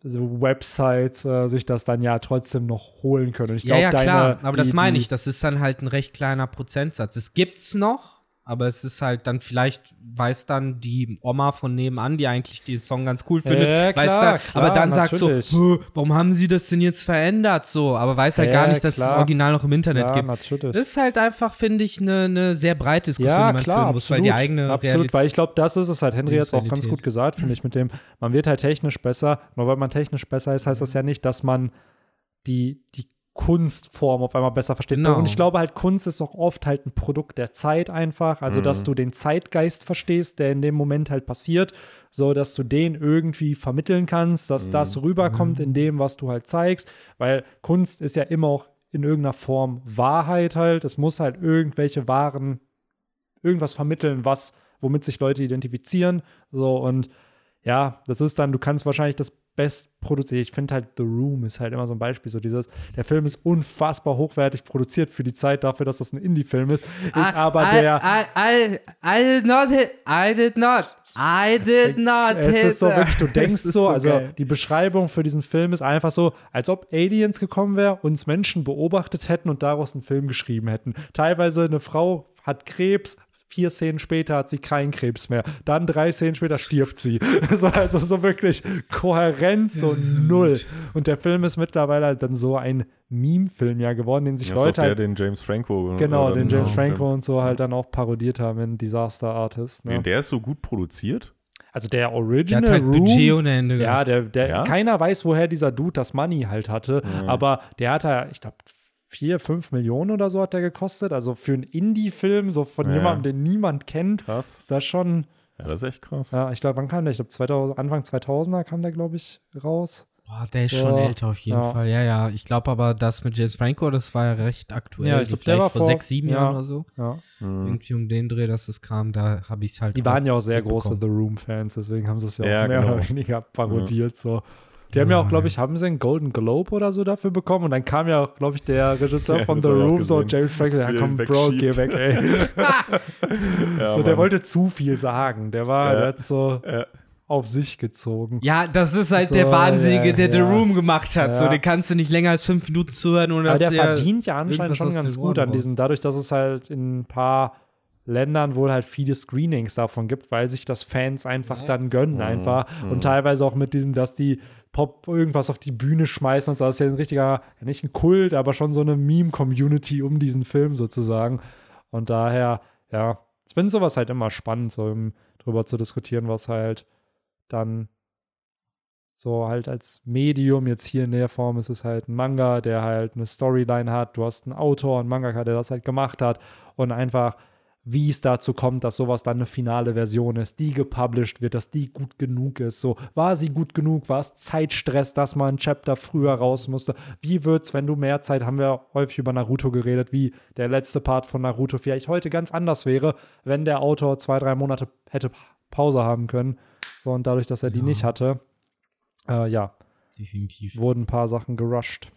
so Websites äh, sich das dann ja trotzdem noch holen können. Und ich Ja, glaube, ja, deine, klar, aber das die- meine die- ich, das ist dann halt ein recht kleiner Prozentsatz. Es gibt's noch, aber es ist halt dann vielleicht, weiß dann die Oma von nebenan, die eigentlich den Song ganz cool findet, Ja, weiß klar, dann, klar, aber dann sagt natürlich. so, "Hö, warum haben sie das denn jetzt verändert so, aber weiß halt Ja, gar nicht, dass es klar. das Original noch im Internet Ja, gibt. natürlich. Das ist halt einfach, finde ich, eine ne sehr breite Diskussion, Ja, die man klar, führen muss, weil absolut. die eigene absolut, Realität- weil ich glaube, das ist es halt. Henry hat es auch ganz gut gesagt, finde ich, mit dem, man wird halt technisch besser. Nur weil man technisch besser ist, heißt das ja nicht, dass man die, die Kunstform auf einmal besser versteht. Genau. Und ich glaube halt, Kunst ist auch oft halt ein Produkt der Zeit einfach. Also, dass du den Zeitgeist verstehst, der in dem Moment halt passiert, so dass du den irgendwie vermitteln kannst, dass das rüberkommt in dem, was du halt zeigst. Weil Kunst ist ja immer auch in irgendeiner Form Wahrheit halt. Es muss halt irgendwelche wahren irgendwas vermitteln, was, womit sich Leute identifizieren. So und ja, das ist dann, du kannst wahrscheinlich das best produziert. Ich finde halt The Room ist halt immer so ein Beispiel. So dieses, der Film ist unfassbar hochwertig produziert für die Zeit dafür, dass das ein Indie-Film ist. Ist I- aber I, der. I, I, did not hit, I did not, I did not es hit ist so wirklich, du denkst Es so, also geil. die Beschreibung für diesen Film ist einfach so, als ob Aliens gekommen wären, uns Menschen beobachtet hätten und daraus einen Film geschrieben hätten. Teilweise eine Frau hat Krebs, vier Szenen später hat sie keinen Krebs mehr. Dann drei Szenen später stirbt sie. so, also so wirklich Kohärenz so null. Und der Film ist mittlerweile halt dann so ein Meme-Film ja geworden, den sich Das ist auch Leute der, halt, den James Franco. genau, äh, den dann James Franco und so halt dann auch parodiert haben in Disaster Artist. Ne? Nee, der ist so gut produziert. Also der Der Original hat halt Room, Budget ohne Ende ja, der, der, Ja? keiner weiß, woher dieser Dude das Money halt hatte, aber der hat ja, ich glaube, vier, fünf Millionen oder so hat der gekostet. Also für einen Indie-Film, so von Ja. jemandem, den niemand kennt, Krass. ist das schon, Ja, das ist echt krass. ja, ich glaube, wann kam der? Ich glaube, 2000, Anfang 2000er kam der, glaube ich, raus. Boah, der ist So, schon älter auf jeden ja. Fall. Ja, ja. Ich glaube aber, das mit James Franco, das war ja recht aktuell. Ja, ich so glaub, der vielleicht war vor vor- sechs, sieben ja. Jahren oder so. Ja. Mhm. Irgendwie um den Dreh, dass es kam, da habe ich es halt. Die waren ja auch sehr große The Room-Fans, deswegen haben sie es ja, Ja, auch mehr genau. oder weniger parodiert. So. Die haben ja auch, glaube ich, haben sie einen Golden Globe oder so dafür bekommen und dann kam ja auch, glaube ich, der Regisseur Ja, von The Room, so. James Franco, ja komm, Bro, geh weg, ey. Ja, so, der Mann. wollte zu viel sagen. Der war, Ja. der hat so Ja. auf sich gezogen. Ja, das ist halt So, der Wahnsinnige, ja, der The. Room gemacht hat. So, den kannst du nicht länger als fünf Minuten zuhören, ohne Aber dass der verdient ja anscheinend schon ganz gut an diesen, raus. dadurch, dass es halt in ein paar Ländern wohl halt viele Screenings davon gibt, weil sich das Fans einfach dann gönnen einfach und teilweise auch mit diesem, dass die Pop irgendwas auf die Bühne schmeißen und so. Das ist ja ein richtiger, nicht ein Kult, aber schon so eine Meme-Community um diesen Film sozusagen. Und daher, ja, ich finde sowas halt immer spannend, so im, drüber zu diskutieren, was halt dann So halt als Medium, jetzt hier in der Form ist es halt ein Manga, der halt eine Storyline hat. Du hast einen Autor, einen Mangaka, der das halt gemacht hat und einfach wie es dazu kommt, dass sowas dann eine finale Version ist, die gepublished wird, dass die gut genug ist. So, war sie gut genug? War es Zeitstress, dass man ein Chapter früher raus musste? Wie wird's, wenn du mehr Zeit, haben wir häufig über Naruto geredet, wie der letzte Part von Naruto vielleicht heute ganz anders wäre, wenn der Autor zwei, drei Monate hätte Pause haben können. So, und dadurch, dass er die Ja. nicht hatte, äh, ja, Definitiv. wurden ein paar Sachen gerusht.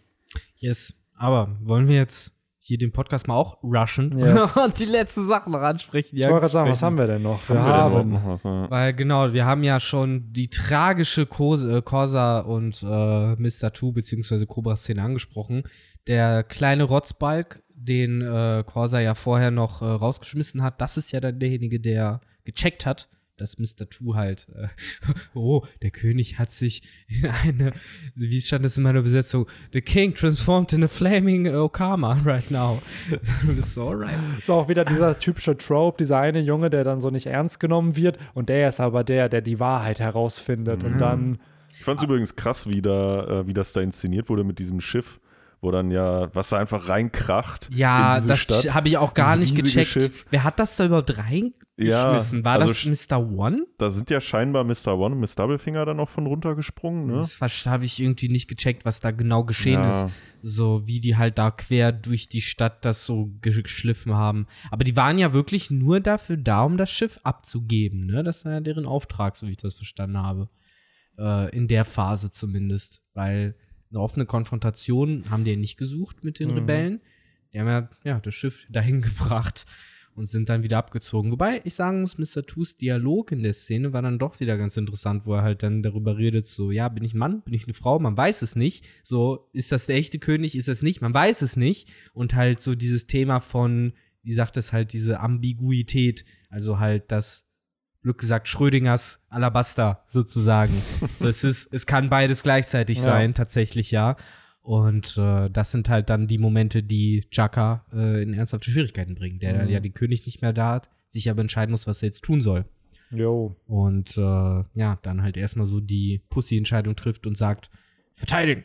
Yes. Aber wollen wir jetzt hier den Podcast mal auch rushen Yes. und die letzten Sachen noch ansprechen? Ich wollte gerade sagen, was haben wir denn noch? Wir Haben wir haben noch was, ne? Weil genau, wir haben ja schon die tragische äh, Corsa und äh, Mr. Two beziehungsweise Cobra-Szene angesprochen. Der kleine Rotzbalk, den äh, Corsa ja vorher noch äh, rausgeschmissen hat, das ist ja dann derjenige, der gecheckt hat, dass Mr. Two halt, äh, oh, der König hat sich in eine, wie stand das in meiner Besetzung, The King transformed in a flaming Okama right now. so alright. Ist auch wieder dieser typische Trope, dieser eine Junge, der dann so nicht ernst genommen wird und der ist aber der, der die Wahrheit herausfindet und dann Ich fand es übrigens krass, wie, da, äh, wie das da inszeniert wurde mit diesem Schiff, wo dann ja Wasser einfach reinkracht Ja, das habe ich auch gar nicht gecheckt. Schiff. Wer hat das da überhaupt reingeschmissen? War also das Mr. One? Da sind ja scheinbar Mr. One und Miss Doublefinger dann auch von runtergesprungen, ne? Das habe ich irgendwie nicht gecheckt, was da genau geschehen Ja. ist. So wie die halt da quer durch die Stadt das so ge- geschliffen haben. Aber die waren ja wirklich nur dafür da, um das Schiff abzugeben. Ne? Das war ja deren Auftrag, so wie ich das verstanden habe. Äh, in der Phase zumindest. Weil eine offene Konfrontation haben die ja nicht gesucht mit den Mhm. Rebellen. Die haben ja, ja das Schiff dahin gebracht und sind dann wieder abgezogen. Wobei ich sagen muss, Mr. Toos Dialog in der Szene war dann doch wieder ganz interessant, wo er halt dann darüber redet, so, ja, bin ich ein Mann, bin ich eine Frau, man weiß es nicht. So, ist das der echte König, ist das nicht, man weiß es nicht. Und halt so dieses Thema von, wie sagt es halt, diese Ambiguität, also halt das, Glück gesagt, Schrödingers Alabaster sozusagen. so, es ist, es kann beides gleichzeitig Ja. sein, tatsächlich, ja. Und äh, das sind halt dann die Momente, die Chaka äh, in ernsthafte Schwierigkeiten bringen, der Mhm. ja den König nicht mehr da hat, sich aber entscheiden muss, was er jetzt tun soll. Jo. Und äh, ja, dann halt erstmal so die Pussy-Entscheidung trifft und sagt, verteidigen.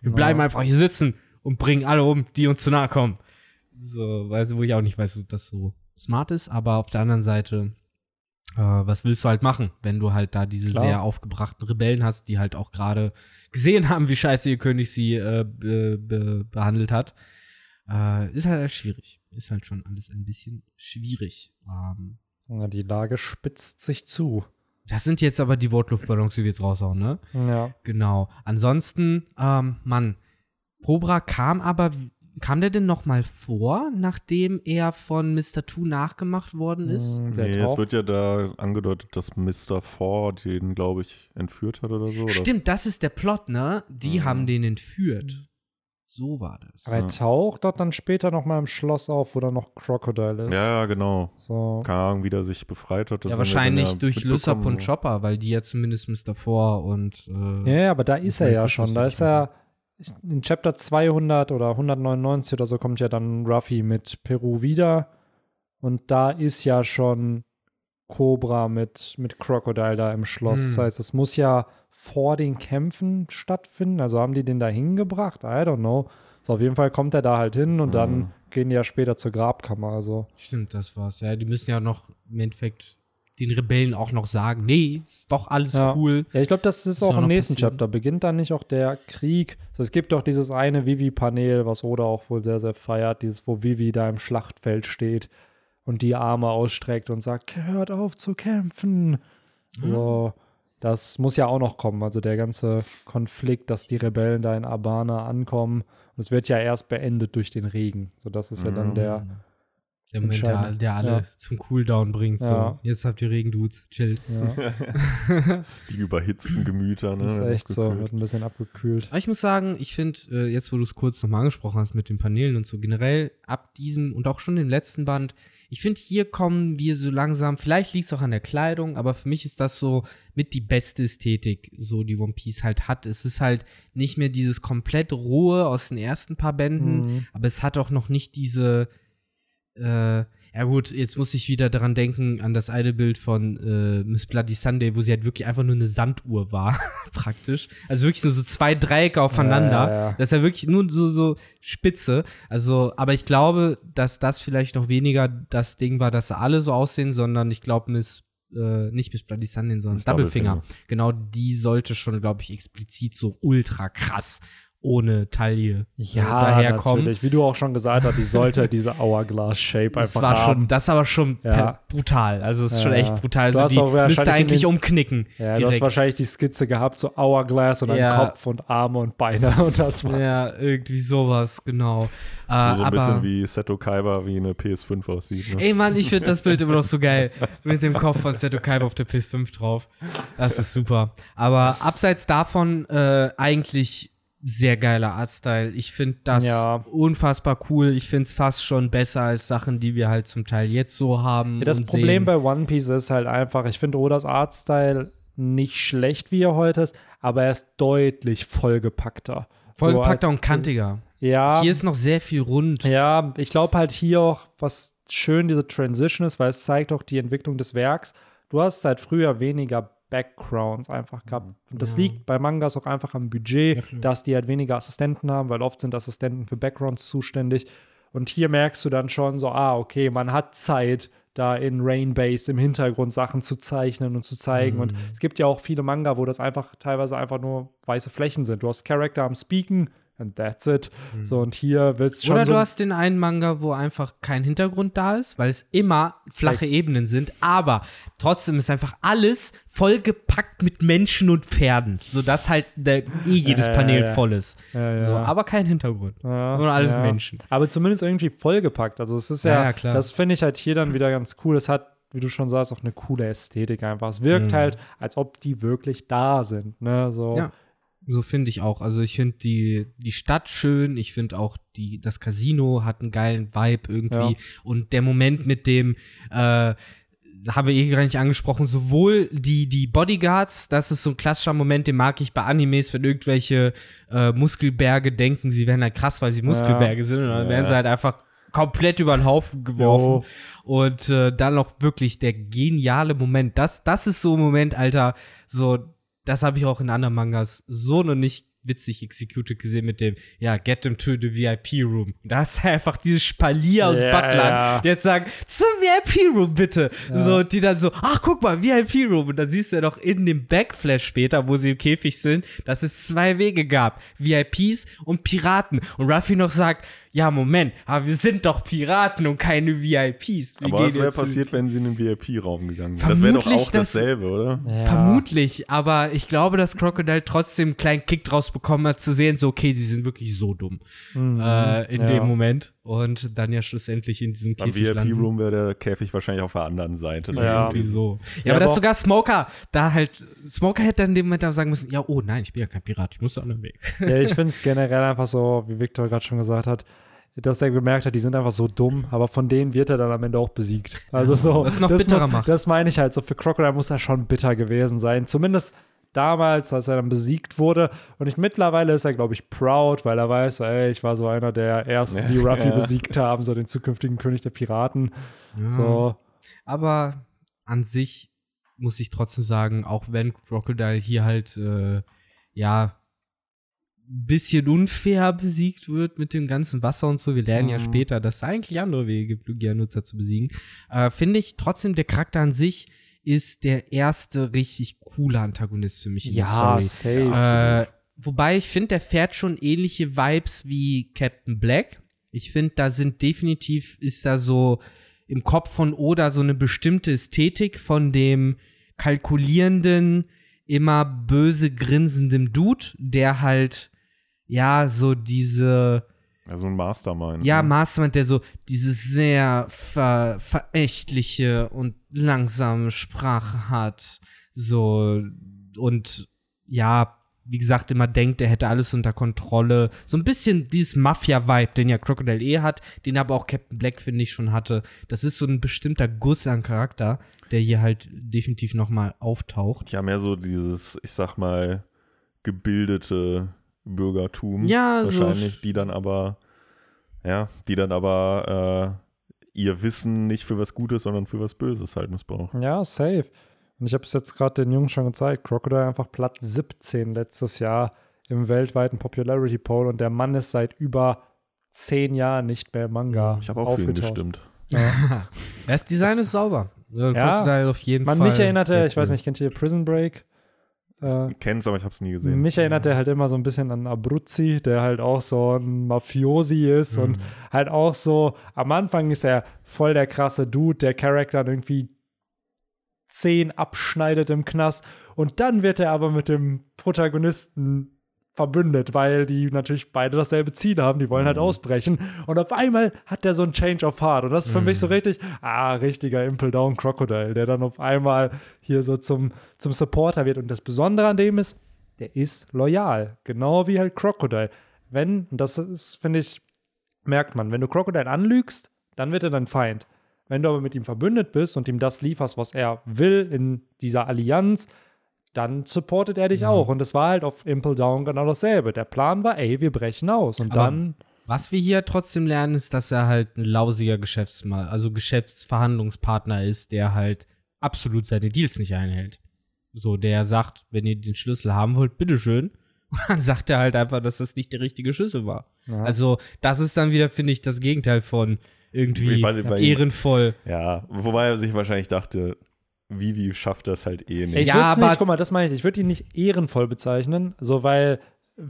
Wir Ja. bleiben einfach hier sitzen und bringen alle um, die uns zu nahe kommen. So, weiß, wo ich auch nicht weiß, ob das so smart ist, aber auf der anderen Seite, äh, was willst du halt machen, wenn du halt da diese Klar. sehr aufgebrachten Rebellen hast, die halt auch gerade gesehen haben, wie scheiße ihr König sie äh, be, be, behandelt hat. Äh, ist halt schwierig. Ist halt schon alles ein bisschen schwierig. Ähm, Ja, die Lage spitzt sich zu. das sind jetzt aber die Wortluftballons, die wir jetzt raushauen, ne? Ja. Genau. Ansonsten, ähm, Mann, Cobra kam aber, kam der denn noch mal vor, nachdem er von Mr. Two nachgemacht worden ist? Mm, Nee, es wird ja da angedeutet, dass Mr. Ford den, glaube ich, entführt hat oder so. Oder? Stimmt, das ist der Plot, ne? Die Mhm. haben den entführt. So war das. Aber er taucht dort dann später noch mal im Schloss auf, wo dann noch Crocodile ist. Ja, ja, genau. So. Keine Ahnung, wie der sich befreit hat. das ja, wahrscheinlich ja durch Lysop und Chopper, weil die ja zumindest Mr. Four und äh, Ja, ja, aber da ist er ja schon. Da ist er in Chapter 200 oder 199 oder so kommt ja dann Ruffy mit Peru wieder. Und da ist ja schon Cobra mit, mit Crocodile da im Schloss. Hm. Das heißt, es muss ja vor den Kämpfen stattfinden. Also haben die den da hingebracht? I don't know. So, auf jeden Fall kommt er da halt hin und dann Mhm. gehen die ja später zur Grabkammer. Also, Stimmt, das war's. Ja, die müssen ja noch im Endeffekt den Rebellen auch noch sagen, nee, ist doch alles Ja. cool. Ja, ich glaube, das ist Soll auch im nächsten passieren. Chapter. Beginnt dann nicht auch der Krieg? Also es gibt doch dieses eine Vivi-Panel, was Oda auch wohl sehr, sehr feiert, dieses, wo Vivi da im Schlachtfeld steht und die Arme ausstreckt und sagt, hört auf zu kämpfen. Mhm. So, das muss ja auch noch kommen. Also der ganze Konflikt, dass die Rebellen da in Abana ankommen. Und es wird ja erst beendet durch den Regen. So, das ist ja dann Mhm. der, Der Mental, Entscheidend. der alle Ja. zum Cooldown bringt. So, Ja. jetzt habt ihr Regendudes, chillt. ja, Die überhitzten Gemüter, ne? ist echt so, Abgekühlt. wird ein bisschen abgekühlt. Aber ich muss sagen, ich finde, äh, jetzt wo du es kurz nochmal angesprochen hast mit den Paneelen und so, generell ab diesem und auch schon im letzten Band, ich finde, hier kommen wir so langsam, vielleicht liegt es auch an der Kleidung, aber für mich ist das so mit die beste Ästhetik, so die One Piece halt hat. Es ist halt nicht mehr dieses komplett rohe aus den ersten paar Bänden, Mhm. aber es hat auch noch nicht diese, äh, Ja gut, jetzt muss ich wieder daran denken, an das eine Bild von äh, Miss Bloody Sunday, wo sie halt wirklich einfach nur eine Sanduhr war, praktisch. Also wirklich nur so zwei Dreiecke aufeinander. Ja, ja, ja. Das ist ja wirklich nur so, so spitze. Also, aber ich glaube, dass das vielleicht noch weniger das Ding war, dass sie alle so aussehen, sondern ich glaube, Miss äh, nicht Miss Bloody Sunday, sondern Doublefinger. Doublefinger. Genau, die sollte schon, glaube ich, explizit so ultra krass ohne Taille äh, Ja, daherkommen. natürlich. Wie du auch schon gesagt hast, die sollte diese Hourglass-Shape Das einfach war haben. schon, das ist aber schon Ja. brutal. Also es ist schon Ja. echt brutal. Du Also die müsste eigentlich den- umknicken. ja, du hast wahrscheinlich die Skizze gehabt, so Hourglass und dann Ja. Kopf und Arme und Beine und das war's. Ja, irgendwie sowas, genau. Äh, So, so ein aber, bisschen wie Seto Kaiba, wie eine PS5 aussieht. Ne? ey Mann, ich finde das Bild immer noch so geil. Mit dem Kopf von Seto Kaiba auf der PS5 drauf. Das ist super. Aber abseits davon äh, eigentlich sehr geiler Artstyle. Ich finde das Ja. unfassbar cool. Ich finde es fast schon besser als Sachen, die wir halt zum Teil jetzt so haben. Ja, das Problem sehen. bei One Piece ist halt einfach, ich finde Odas Artstyle nicht schlecht, wie er heute ist, aber er ist deutlich vollgepackter. vollgepackter So, und kantiger. Ja, Hier ist noch sehr viel rund. ja, ich glaube halt hier auch, was schön diese Transition ist, weil es zeigt auch die Entwicklung des Werks. Du hast seit früher weniger Backgrounds einfach gehabt. Und das Ja. liegt bei Mangas auch einfach am Budget, Ja, dass die halt weniger Assistenten haben, weil oft sind Assistenten für Backgrounds zuständig. Und hier merkst du dann schon so, ah, okay, man hat Zeit, da in Rainbase im Hintergrund Sachen zu zeichnen und zu zeigen. Mhm. Und es gibt ja auch viele Manga, wo das einfach teilweise einfach nur weiße Flächen sind. Du hast Charakter am Speaken and that's it. So, und hier wird es schon Mhm. Oder so du hast den einen Manga, wo einfach kein Hintergrund da ist, weil es immer flache Ebenen sind, aber trotzdem ist einfach alles vollgepackt mit Menschen und Pferden, sodass halt der, eh jedes Ja, Panel ja, ja. voll ist. So, aber kein Hintergrund. Nur alles. Menschen. Aber zumindest irgendwie vollgepackt. Also es ist ja, das finde ich halt hier dann wieder ganz cool. Es hat, wie du schon sagst, auch eine coole Ästhetik einfach. Es wirkt Mhm. halt, als ob die wirklich da sind. Ne? So. Ja. So finde ich auch. Also ich finde die, die Stadt schön, ich finde auch die, das Casino hat einen geilen Vibe irgendwie. Ja. Und der Moment mit dem, äh, haben wir eh gar nicht angesprochen, sowohl die, die Bodyguards, das ist so ein klassischer Moment, den mag ich bei Animes, wenn irgendwelche äh, Muskelberge denken, sie wären halt krass, weil sie Muskelberge sind, und dann Ja. werden sie halt einfach komplett über den Haufen geworfen. Und äh, dann noch wirklich der geniale Moment. Das, das ist so ein Moment, Alter, so, das habe ich auch in anderen Mangas so noch nicht witzig executed gesehen mit dem, ja, get them to the VIP room. Da ist einfach dieses Spalier aus Ja, Buttland, ja. die jetzt sagen, zum VIP room bitte. So, und die dann so, ach, guck mal, VIP room. Und dann siehst du ja noch in dem Backflash später, wo sie im Käfig sind, dass es zwei Wege gab. VIPs und Piraten. Und Ruffy noch sagt, ja, Moment, aber wir sind doch Piraten und keine VIPs. Wir Aber was wäre passiert, wenn sie in den VIP-Raum gegangen wären? Das wäre doch auch das- dasselbe, oder? Ja. Vermutlich, aber ich glaube, dass Crocodile trotzdem einen kleinen Kick draus bekommen hat, zu sehen, so, okay, sie sind wirklich so dumm Mhm. äh, in Ja. dem Moment und dann ja schlussendlich in diesem Beim Käfig landen. VIP-Room wäre der Käfig wahrscheinlich auf der anderen Seite. dann Ja. Irgendwie gewesen. so. Ja, Ja, aber dass aber sogar Smoker da halt, Smoker hätte dann in dem Moment auch sagen müssen, ja, oh nein, ich bin ja kein Pirat, ich muss den anderen Weg. Ja, ich finde es generell einfach so, wie Victor gerade schon gesagt hat, dass er gemerkt hat, die sind einfach so dumm, aber von denen wird er dann am Ende auch besiegt. Also so, was es noch bitterer muss, macht. Das meine ich halt so. Für Crocodile muss er schon bitter gewesen sein. Zumindest damals, als er dann besiegt wurde. Und ich, mittlerweile ist er, glaube ich, proud, weil er weiß, ey, ich war so einer der ersten, die Ruffy Ja. besiegt haben, so den zukünftigen König der Piraten. Ja. So, Aber an sich muss ich trotzdem sagen, auch wenn Crocodile hier halt, äh, ja, bisschen unfair besiegt wird mit dem ganzen Wasser und so. Wir lernen ja Mhm. später, dass es eigentlich andere Wege gibt, Lugia-Nutzer zu besiegen. Äh, Finde ich trotzdem, der Charakter an sich ist der erste richtig coole Antagonist für mich in der ja, Story. safe. Äh, wobei ich finde, der fährt schon ähnliche Vibes wie Captain Black. Ich finde, da sind definitiv, ist da so im Kopf von Oda so eine bestimmte Ästhetik von dem kalkulierenden, immer böse grinsenden Dude, der halt, ja, so diese, Ja, so ein Mastermind. ja, ne? Mastermind, der so dieses sehr ver verächtliche und langsame Sprache hat. So, und ja, wie gesagt, immer denkt, er hätte alles unter Kontrolle. So ein bisschen dieses Mafia-Vibe, den ja Crocodile eh hat, den aber auch Captain Black, finde ich, schon hatte. Das ist so ein bestimmter Guss an Charakter, der hier halt definitiv nochmal auftaucht. Ja, mehr so dieses, ich sag mal, gebildete Bürgertum. Ja, so- wahrscheinlich, die dann aber, ja, die dann aber äh, ihr Wissen nicht für was Gutes, sondern für was Böses halt missbrauchen. Ja, safe. Und ich habe es jetzt gerade den Jungs schon gezeigt. Crocodile einfach Platz 17 letztes Jahr im weltweiten Popularity Poll und der Mann ist seit über zehn Jahren nicht mehr im Manga Ich habe auch für ihn aufgetaucht. gestimmt. Ja. Das Design ist sauber. Ja, Ja. Auf jeden Man, Fall. mich erinnerte, ich weiß nicht, kennt ihr Prison Break? Äh, Ich kenn's, aber ich habe es nie gesehen. mich erinnert er halt immer so ein bisschen an Abruzzi, der halt auch so ein Mafiosi ist und halt auch so, am Anfang ist er voll der krasse Dude, der Charakter irgendwie zehn abschneidet im Knast und dann wird er aber mit dem Protagonisten verbündet, weil die natürlich beide dasselbe Ziel haben, die wollen halt ausbrechen. Und auf einmal hat der so ein Change of Heart. Und das ist für mich so richtig, ah, richtiger Impel Down Crocodile, der dann auf einmal hier so zum, zum Supporter wird. Und das Besondere an dem ist, der ist loyal, genau wie halt Crocodile. Wenn, und das ist, finde ich, merkt man, wenn du Crocodile anlügst, dann wird er dein Feind. Wenn du aber mit ihm verbündet bist und ihm das lieferst, was er will in dieser Allianz, dann supportet er dich auch. Und es war halt auf Impel Down genau dasselbe. Der Plan war, ey, wir brechen aus. Und Aber- dann, Was wir hier trotzdem lernen, ist, dass er halt ein lausiger Geschäftsmann, also Geschäftsverhandlungspartner ist, der halt absolut seine Deals nicht einhält. So, der sagt, wenn ihr den Schlüssel haben wollt, bitteschön. Und dann sagt er halt einfach, dass das nicht der richtige Schlüssel war. Ja. Also, das ist dann wieder, finde ich, das Gegenteil von irgendwie weil ihm- ehrenvoll. Ja, wobei er sich wahrscheinlich dachte, Vivi schafft das halt eh nicht. ich Ja, würde aber- nicht, guck mal, das meine ich, ich würde ihn nicht ehrenvoll bezeichnen, so weil.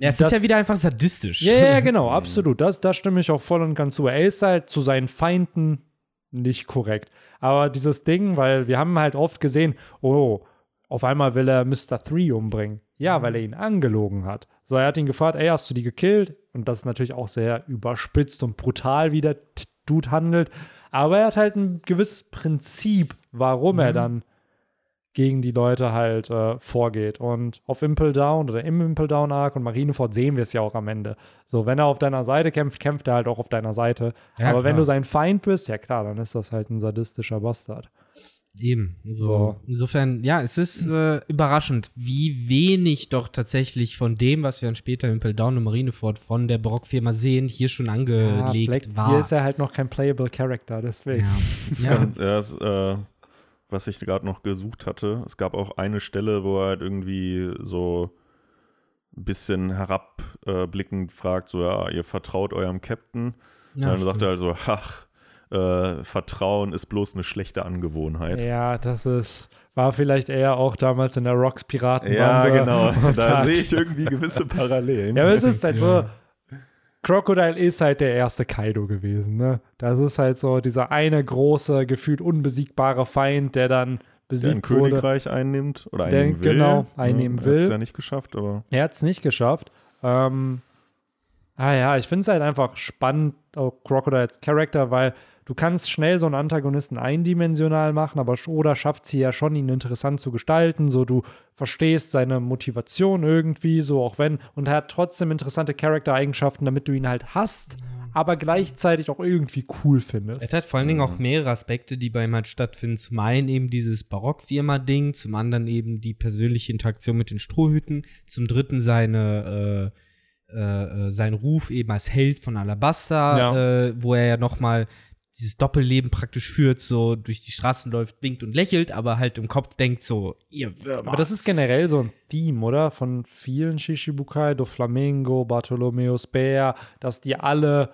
Ja, es das- ist ja wieder einfach sadistisch. Ja, ja, genau, absolut. Das, da stimme ich auch voll und ganz zu. Er ist halt zu seinen Feinden nicht korrekt. Aber dieses Ding, weil wir haben halt oft gesehen, oh, auf einmal will er Mr. Three umbringen. Ja, weil er ihn angelogen hat. So, er hat ihn gefragt, ey, hast du die gekillt? Und das ist natürlich auch sehr überspitzt und brutal, wie der Dude handelt. Aber er hat halt ein gewisses Prinzip, warum er dann gegen die Leute halt äh, vorgeht. Und auf Impel Down oder im Impel Down Arc und Marineford sehen wir es ja auch am Ende. So, wenn er auf deiner Seite kämpft, kämpft er halt auch auf deiner Seite. Ja, Aber wenn klar. du sein Feind bist, ja klar, dann ist das halt ein sadistischer Bastard. Eben. So. So. Insofern, ja, es ist äh, überraschend, wie wenig doch tatsächlich von dem, was wir dann später in Impel Down und Marineford von der Barockfirma sehen, hier schon Ja, angelegt Black, war. hier ist er halt noch kein playable Character, deswegen. Es ja. gab, ja, es, äh, was ich gerade noch gesucht hatte, es gab auch eine Stelle, wo er halt irgendwie so ein bisschen herabblickend fragt, so, ja, ihr vertraut eurem Captain. Ja, dann sagt er halt so, ach, äh, Vertrauen ist bloß eine schlechte Angewohnheit. Ja, das ist, war vielleicht eher auch damals in der Rocks Piratenbande. Ja, genau. Da hat- sehe ich irgendwie gewisse Parallelen. Ja, aber es ist halt so, Crocodile ist halt der erste Kaido gewesen, ne? Das ist halt so dieser eine große, gefühlt unbesiegbare Feind, der dann der ein besiegt wurde. Königreich einnimmt oder Der- einnehmen will. genau, einnehmen Er will. hat's ja nicht geschafft, aber Er hat es nicht geschafft. Ähm, ah ja, ich finde es halt einfach spannend, auch Crocodile als Charakter, weil du kannst schnell so einen Antagonisten eindimensional machen, aber oder schafft sie ja schon, ihn interessant zu gestalten. So, du verstehst seine Motivation irgendwie, so auch wenn, und er hat trotzdem interessante Charaktereigenschaften, damit du ihn halt hast, aber gleichzeitig auch irgendwie cool findest. Es hat vor allen Dingen auch mehrere Aspekte, die bei ihm halt stattfinden. Zum einen eben dieses Barockfirma-Ding, zum anderen eben die persönliche Interaktion mit den Strohhüten, zum dritten seine, äh, äh, äh, sein Ruf eben als Held von Alabasta, Ja. äh, wo er ja noch mal dieses Doppelleben praktisch führt, so durch die Straßen läuft, winkt und lächelt, aber halt im Kopf denkt so, ihr Würmer. Aber das ist generell so ein Theme, oder? Von vielen Shishibukai, Do Flamingo, Bartholomeus Bär, dass die alle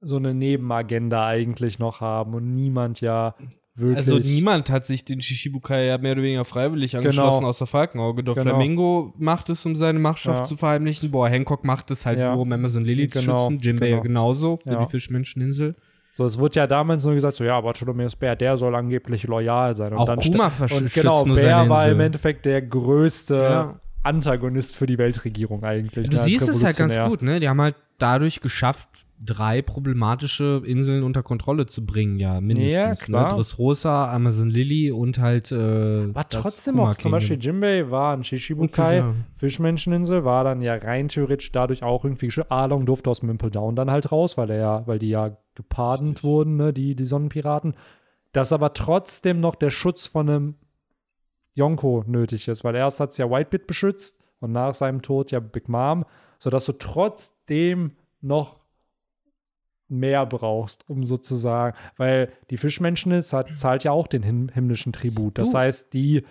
so eine Nebenagenda eigentlich noch haben und niemand ja wirklich. Also niemand hat sich den Shishibukai ja mehr oder weniger freiwillig angeschlossen, Genau. außer Falkenauge. Der Genau. Flamingo macht es, um seine Machtschaft Ja. zu verheimlichen. Boah, Hancock macht es halt Ja. nur, um Amazon Lily zu Genau, schützen. Jinbei genau. ja genauso für Ja. die Fischmenscheninsel. So, es wurde ja damals nur gesagt, so ja, Bartholomeus Bär, der soll angeblich loyal sein. Und Auch dann Kuma Und genau, Bär war im. Endeffekt der größte Ja. Antagonist für die Weltregierung eigentlich. Du ne, siehst es halt ganz gut, ne? Die haben halt dadurch geschafft, drei problematische Inseln unter Kontrolle zu bringen, ja, mindestens. Ja, klar. Ne? Dressrosa, Amazon Lily und halt. Äh, Aber das trotzdem auch, zum Beispiel. Jinbei war ein Shishibukai. Fischmenscheninsel, war dann ja rein theoretisch dadurch auch irgendwie, Arlong durfte aus Mimple Down dann halt raus, weil er ja, weil die ja gepardont wurden, ne, die, die Sonnenpiraten. Dass aber trotzdem noch der Schutz von einem Yonko nötig ist, weil erst hat es ja Whitebit beschützt und nach seinem Tod ja Big Mom, sodass du trotzdem noch mehr brauchst, um sozusagen, weil die Fischmenschen ist, hat, zahlt ja auch den him himmlischen Tribut. Das Du. heißt, die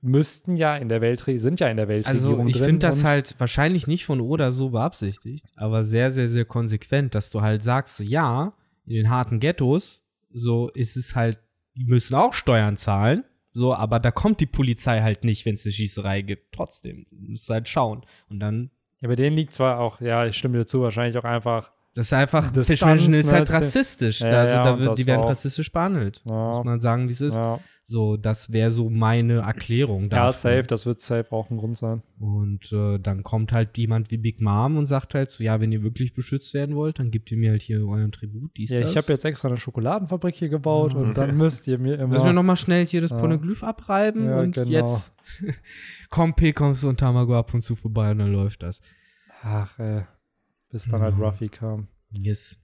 müssten ja in der Welt, sind ja in der Weltregierung Also ich finde das halt wahrscheinlich nicht von Oda so beabsichtigt, aber sehr, sehr, sehr konsequent, dass du halt sagst, so ja, in den harten Ghettos, so ist es halt, die müssen auch Steuern zahlen, so, aber da kommt die Polizei halt nicht, wenn es eine Schießerei gibt. Trotzdem, du musst halt schauen. Und dann, Ja, bei denen liegt zwar auch, ja, ich stimme dir zu, wahrscheinlich auch einfach, das ist einfach, Distanz, Fischmenschen ist ne, halt rassistisch. Ja, also ja, da wird, das die werden auch. rassistisch behandelt. Ja. Muss man sagen, wie es ist. ja, So, das wäre so meine Erklärung. ja, dafür. safe, das wird safe auch ein Grund sein. Und äh, dann kommt halt jemand wie Big Mom und sagt halt so, ja, wenn ihr wirklich beschützt werden wollt, dann gebt ihr mir halt hier euren Tribut, dies, Ja, das. ich habe jetzt extra eine Schokoladenfabrik hier gebaut und dann müsst ihr mir immer. Müssen wir nochmal schnell hier das Ja. Poneglyph abreiben Ja, und genau. jetzt kommt P, kommst du und Tamago ab und zu vorbei und dann läuft das. Ach, ey. Bis dann halt Ja. Ruffy kam. Yes.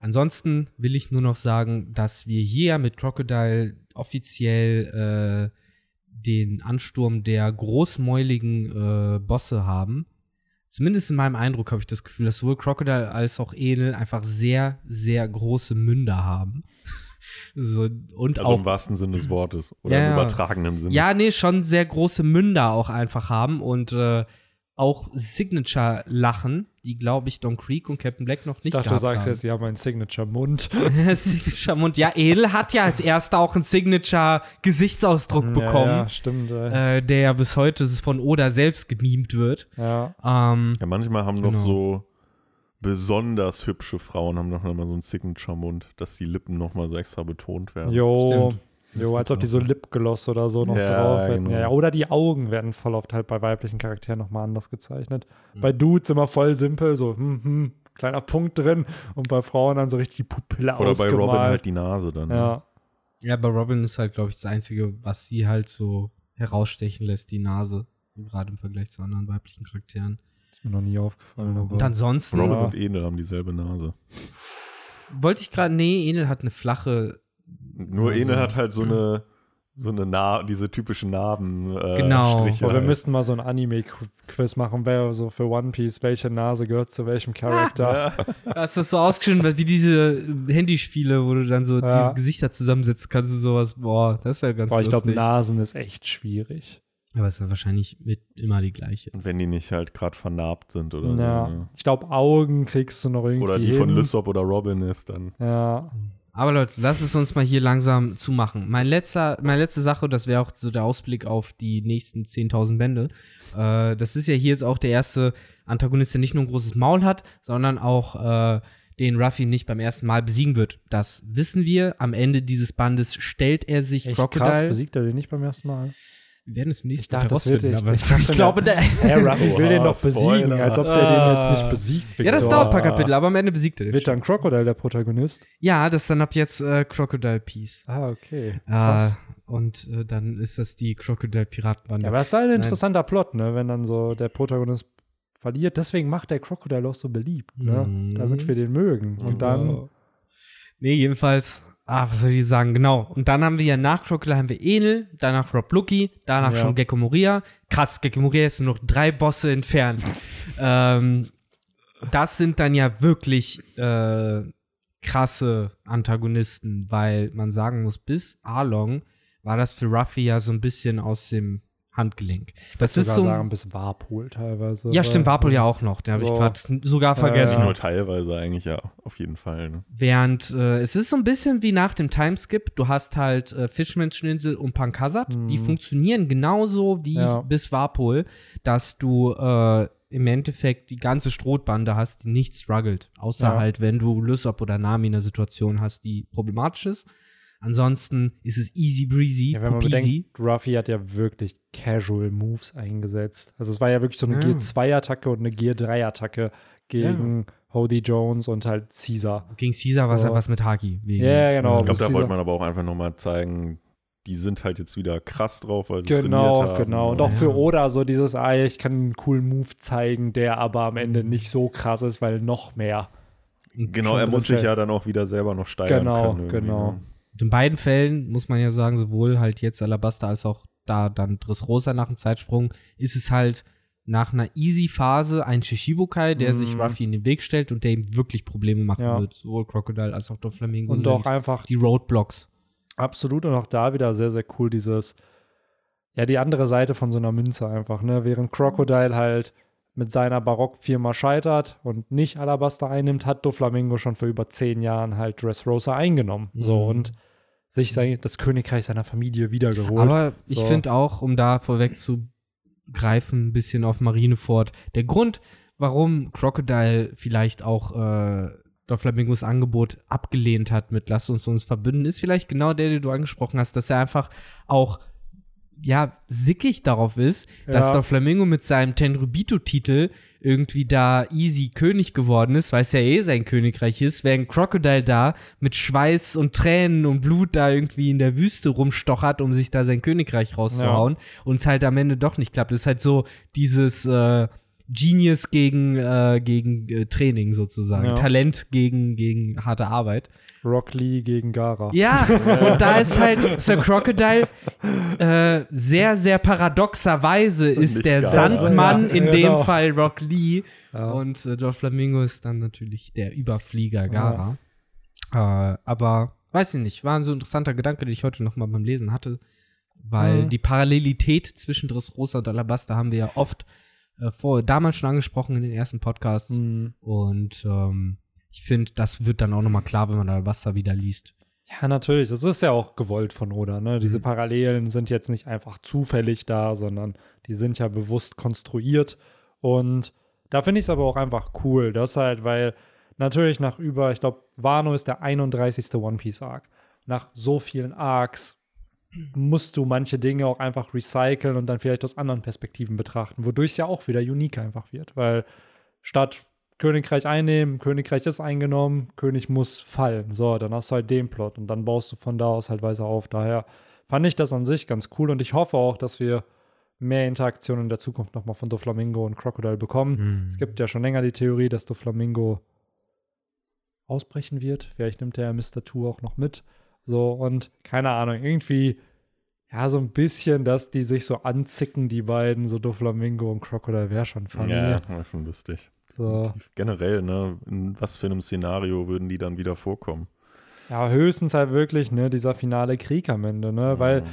Ansonsten will ich nur noch sagen, dass wir hier mit Crocodile offiziell äh, den Ansturm der großmäuligen äh, Bosse haben. Zumindest in meinem Eindruck habe ich das Gefühl, dass sowohl Crocodile als auch Enel einfach sehr, sehr große Münder haben. so, und Also auch im wahrsten Sinne des Wortes. Oder Ja, im übertragenen Sinne. ja, nee, schon sehr große Münder auch einfach haben und äh, auch Signature-Lachen, die, glaube ich, Don Creek und Captain Black noch nicht Ich dachte, du gehabt sagst haben. jetzt, sie haben einen Signature-Mund. Signature-Mund. Ja, Edel hat ja als erster auch einen Signature-Gesichtsausdruck bekommen, Ja, ja stimmt, ey. äh, der ja bis heute von Oda selbst gemimt wird. ja. Ähm, Ja, manchmal haben noch Genau. so besonders hübsche Frauen haben noch mal so einen Signature-Mund, dass die Lippen noch mal so extra betont werden. Jo, Stimmt. Jo als ob die so. Lipgloss oder so noch Ja, drauf hätten. genau. Ja, oder die Augen werden voll oft halt bei weiblichen Charakteren nochmal anders gezeichnet. Mhm. Bei Dudes immer voll simpel, so hm, hm, kleiner Punkt drin und bei Frauen dann so richtig die Pupille Oder bei ausgemalt. Robin halt die Nase dann. ne? ja. ja, bei Robin ist halt, glaube ich, das Einzige, was sie halt so herausstechen lässt, die Nase. Gerade im Vergleich zu anderen weiblichen Charakteren. Ist mir noch nie aufgefallen. Aber Und ansonsten Robin Ja. und Enel haben dieselbe Nase. wollte ich gerade, nee, Enel hat eine flache Nur Also, Enel hat halt so eine so eine Na diese typischen Narben äh, Genau. Striche Aber wir halt. müssten mal so ein Anime-Quiz machen, wer so für One Piece, welche Nase gehört zu welchem Charakter. Hast du das so ausgeschnitten, wie diese Handyspiele, wo du dann so Ja. diese Gesichter zusammensetzen kannst und sowas. Boah, das wäre ganz Boah, ich glaube. Nasen ist echt schwierig. Aber es ist ja wahrscheinlich mit immer die gleiche. Und wenn die nicht halt gerade vernarbt sind oder Ja. so. Ne? Ich glaube, Augen kriegst du noch irgendwie Oder die hin. von Lysop oder Robin ist dann. Ja. Aber Leute, lass es uns mal hier langsam zumachen. Mein letzter, meine letzte Sache, das wäre auch so der Ausblick auf die nächsten 10.000 Bände. Äh, das ist ja hier jetzt auch der erste Antagonist, der nicht nur ein großes Maul hat, sondern auch äh, den Ruffy nicht beim ersten Mal besiegen wird. Das wissen wir. Am Ende dieses Bandes stellt er sich Echt Crocodile. krass, besiegt er den nicht beim ersten Mal? Wir werden es im nächsten Ich dachte, das wird ich glaube, der, Ruffy will den Oha, doch besiegen, als ob der den jetzt nicht besiegt. ja, das dauert ein paar Kapitel, aber am Ende besiegt er den. Wird dann Crocodile der Protagonist? Ja, das ist dann ab jetzt äh, Crocodile Peace. Ah, okay. Äh, Krass. und äh, dann ist das die Crocodile Piratenbande. Ja, aber es ist ein interessanter Plot, ne? Wenn dann so der Protagonist verliert. Deswegen macht der Crocodile auch so beliebt, ne? Mhm. Damit wir den mögen. Und dann. Nee, jedenfalls. Ah, was soll ich sagen? Genau. Und dann haben wir ja nach Crocodile haben wir Enel, danach Rob Lucky, danach Ja. schon Gecko Moria. Krass, Gecko Moria ist nur noch drei Bosse entfernt. ähm, das sind dann ja wirklich äh, krasse Antagonisten, weil man sagen muss, bis Arlong war das für Ruffy ja so ein bisschen aus dem Handgelenk. Das ist sogar so. sagen, bis Warpol teilweise. ja, stimmt, Warpol ja auch noch. Den habe So. ich gerade sogar vergessen. ja. Nur teilweise eigentlich, ja, auf jeden Fall. Ne? Während äh, es ist so ein bisschen wie nach dem Timeskip. Du hast halt äh, Fischmenscheninsel und Pankasat. Die funktionieren genauso wie. Ja. bis Warpol, dass du äh, im Endeffekt die ganze Strohbande hast, die nicht struggelt. Außer Ja. halt, wenn du Lysop oder Nami in einer Situation hast, die problematisch ist. Ansonsten ist es easy breezy, Ja, wenn man bedenkt, Ruffy hat ja wirklich Casual Moves eingesetzt. Also es war ja wirklich so eine Ja. Gear 2 Attacke und eine Gear 3 Attacke gegen Hody Jones und halt Caesar. Gegen Caesar war es So. ja was mit Haki. Wegen, Ja, genau. Ich glaube, da Caesar- wollte man aber auch einfach nochmal zeigen, die sind halt jetzt wieder krass drauf, weil sie trainiert Genau, haben. genau. Und auch Ja. für Oda so dieses, ah, ich kann einen coolen Move zeigen, der aber am Ende Mhm. nicht so krass ist, weil noch mehr. Genau, er muss sich ja dann auch wieder selber noch steigern Genau, können. irgendwie, genau. Und in beiden Fällen muss man ja sagen, sowohl halt jetzt Alabasta als auch da dann Dressrosa nach dem Zeitsprung, ist es halt nach einer Easy-Phase ein Shishibukai, der Mhm. sich Ruffy in den Weg stellt und der ihm wirklich Probleme machen Ja. wird. Sowohl Crocodile als auch Doflamingo Und auch einfach die Roadblocks. Absolut und auch da wieder sehr, sehr cool dieses, ja, die andere Seite von so einer Münze einfach, ne? Während Crocodile halt mit seiner Barockfirma scheitert und nicht Alabaster einnimmt, hat Doflamingo schon vor über zehn Jahren halt Dressrosa eingenommen. So Mhm. und sich sein, das Königreich seiner Familie wiedergeholt. Aber ich So. finde auch, um da vorwegzugreifen, ein bisschen auf Marineford, der Grund, warum Crocodile vielleicht auch äh, Doflamingos Angebot abgelehnt hat mit Lass uns uns verbünden, ist vielleicht genau der, den du angesprochen hast, dass er einfach auch ja, sickig darauf ist, dass Ja. Doflamingo mit seinem Tenrubito-Titel irgendwie da easy König geworden ist, weil es ja eh sein Königreich ist, während Crocodile da mit Schweiß und Tränen und Blut da irgendwie in der Wüste rumstochert, um sich da sein Königreich rauszuhauen und es halt am Ende doch nicht klappt. Das ist halt so dieses äh, Genius gegen, äh, gegen äh, Training sozusagen. Ja. Talent gegen, gegen harte Arbeit. Rock Lee gegen Gara. Ja, und da ist halt Sir Crocodile äh, sehr, sehr paradoxerweise ist der geil. Sandmann, Ja, in genau. dem Fall Rock Lee. Ja. Und äh, Doflamingo ist dann natürlich der Überflieger Gara. Äh, aber weiß ich nicht, war ein so interessanter Gedanke, den ich heute noch mal beim Lesen hatte. Weil Mhm. die Parallelität zwischen Dressrosa und Alabaster haben wir ja oft äh, vor, damals schon angesprochen in den ersten Podcasts. Mhm. Und ähm, ich finde, das wird dann auch noch mal klar, wenn man Alabaster wieder liest. Ja, natürlich. Das ist ja auch gewollt von Oda. Ne? Diese Parallelen sind jetzt nicht einfach zufällig da, sondern die sind ja bewusst konstruiert. Und da finde ich es aber auch einfach cool. Das halt, weil natürlich nach über, ich glaube, Wano ist der 31. One Piece Arc. Nach so vielen Arcs musst du manche Dinge auch einfach recyceln und dann vielleicht aus anderen Perspektiven betrachten, wodurch es ja auch wieder unique einfach wird. Weil statt Königreich einnehmen, Königreich ist eingenommen, König muss fallen. So, dann hast du halt den Plot und dann baust du von da aus halt weiter auf. Daher fand ich das an sich ganz cool und ich hoffe auch, dass wir mehr Interaktion in der Zukunft nochmal von Doflamingo und Crocodile bekommen. Es gibt ja schon länger die Theorie, dass Doflamingo ausbrechen wird. Vielleicht nimmt er ja Mr. Two auch noch mit. So, und keine Ahnung, irgendwie, ja, so ein bisschen, dass die sich so anzicken, die beiden, so Doflamingo und Crocodile, wäre schon funny. Ja, war schon lustig. So. Generell, ne? In was für einem Szenario würden die dann wieder vorkommen? Ja, höchstens halt wirklich, ne, dieser finale Krieg am Ende, ne, weil Ja.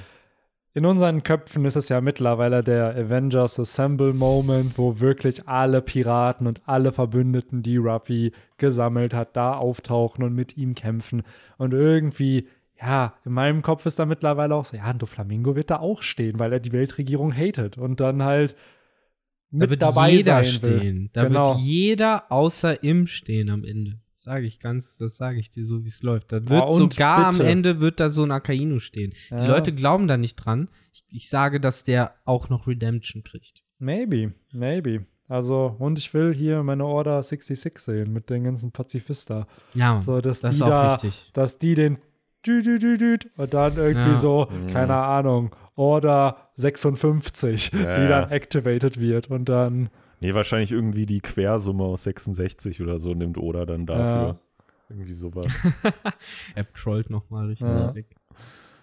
in unseren Köpfen ist es ja mittlerweile der Avengers Assemble Moment, wo wirklich alle Piraten und alle Verbündeten, die Ruffy gesammelt hat, da auftauchen und mit ihm kämpfen. Und irgendwie, ja, in meinem Kopf ist da mittlerweile auch so, ja, Doflamingo wird da auch stehen, weil er die Weltregierung hatet und dann halt Da mit wird dabei jeder sein stehen. Da genau. wird jeder außer im stehen am Ende. Das sage ich ganz, das sage ich dir so, wie es läuft. Da wird und sogar bitte. am Ende wird da so ein Akainu stehen. Ja. Die Leute glauben da nicht dran. Ich, ich sage, dass der auch noch Redemption kriegt. Maybe, maybe. Also, und ich will hier meine Order 66 sehen mit den ganzen Pazifista. Ja, So, dass das die ist auch da, wichtig. dass die den und dann irgendwie Ja. so, Mhm. keine Ahnung, Order 56, Ja, die ja. dann activated wird und dann, Nee, wahrscheinlich irgendwie die Quersumme aus 66 oder so nimmt Oda dann dafür. Irgendwie sowas. Er trollt nochmal richtig Ja. weg.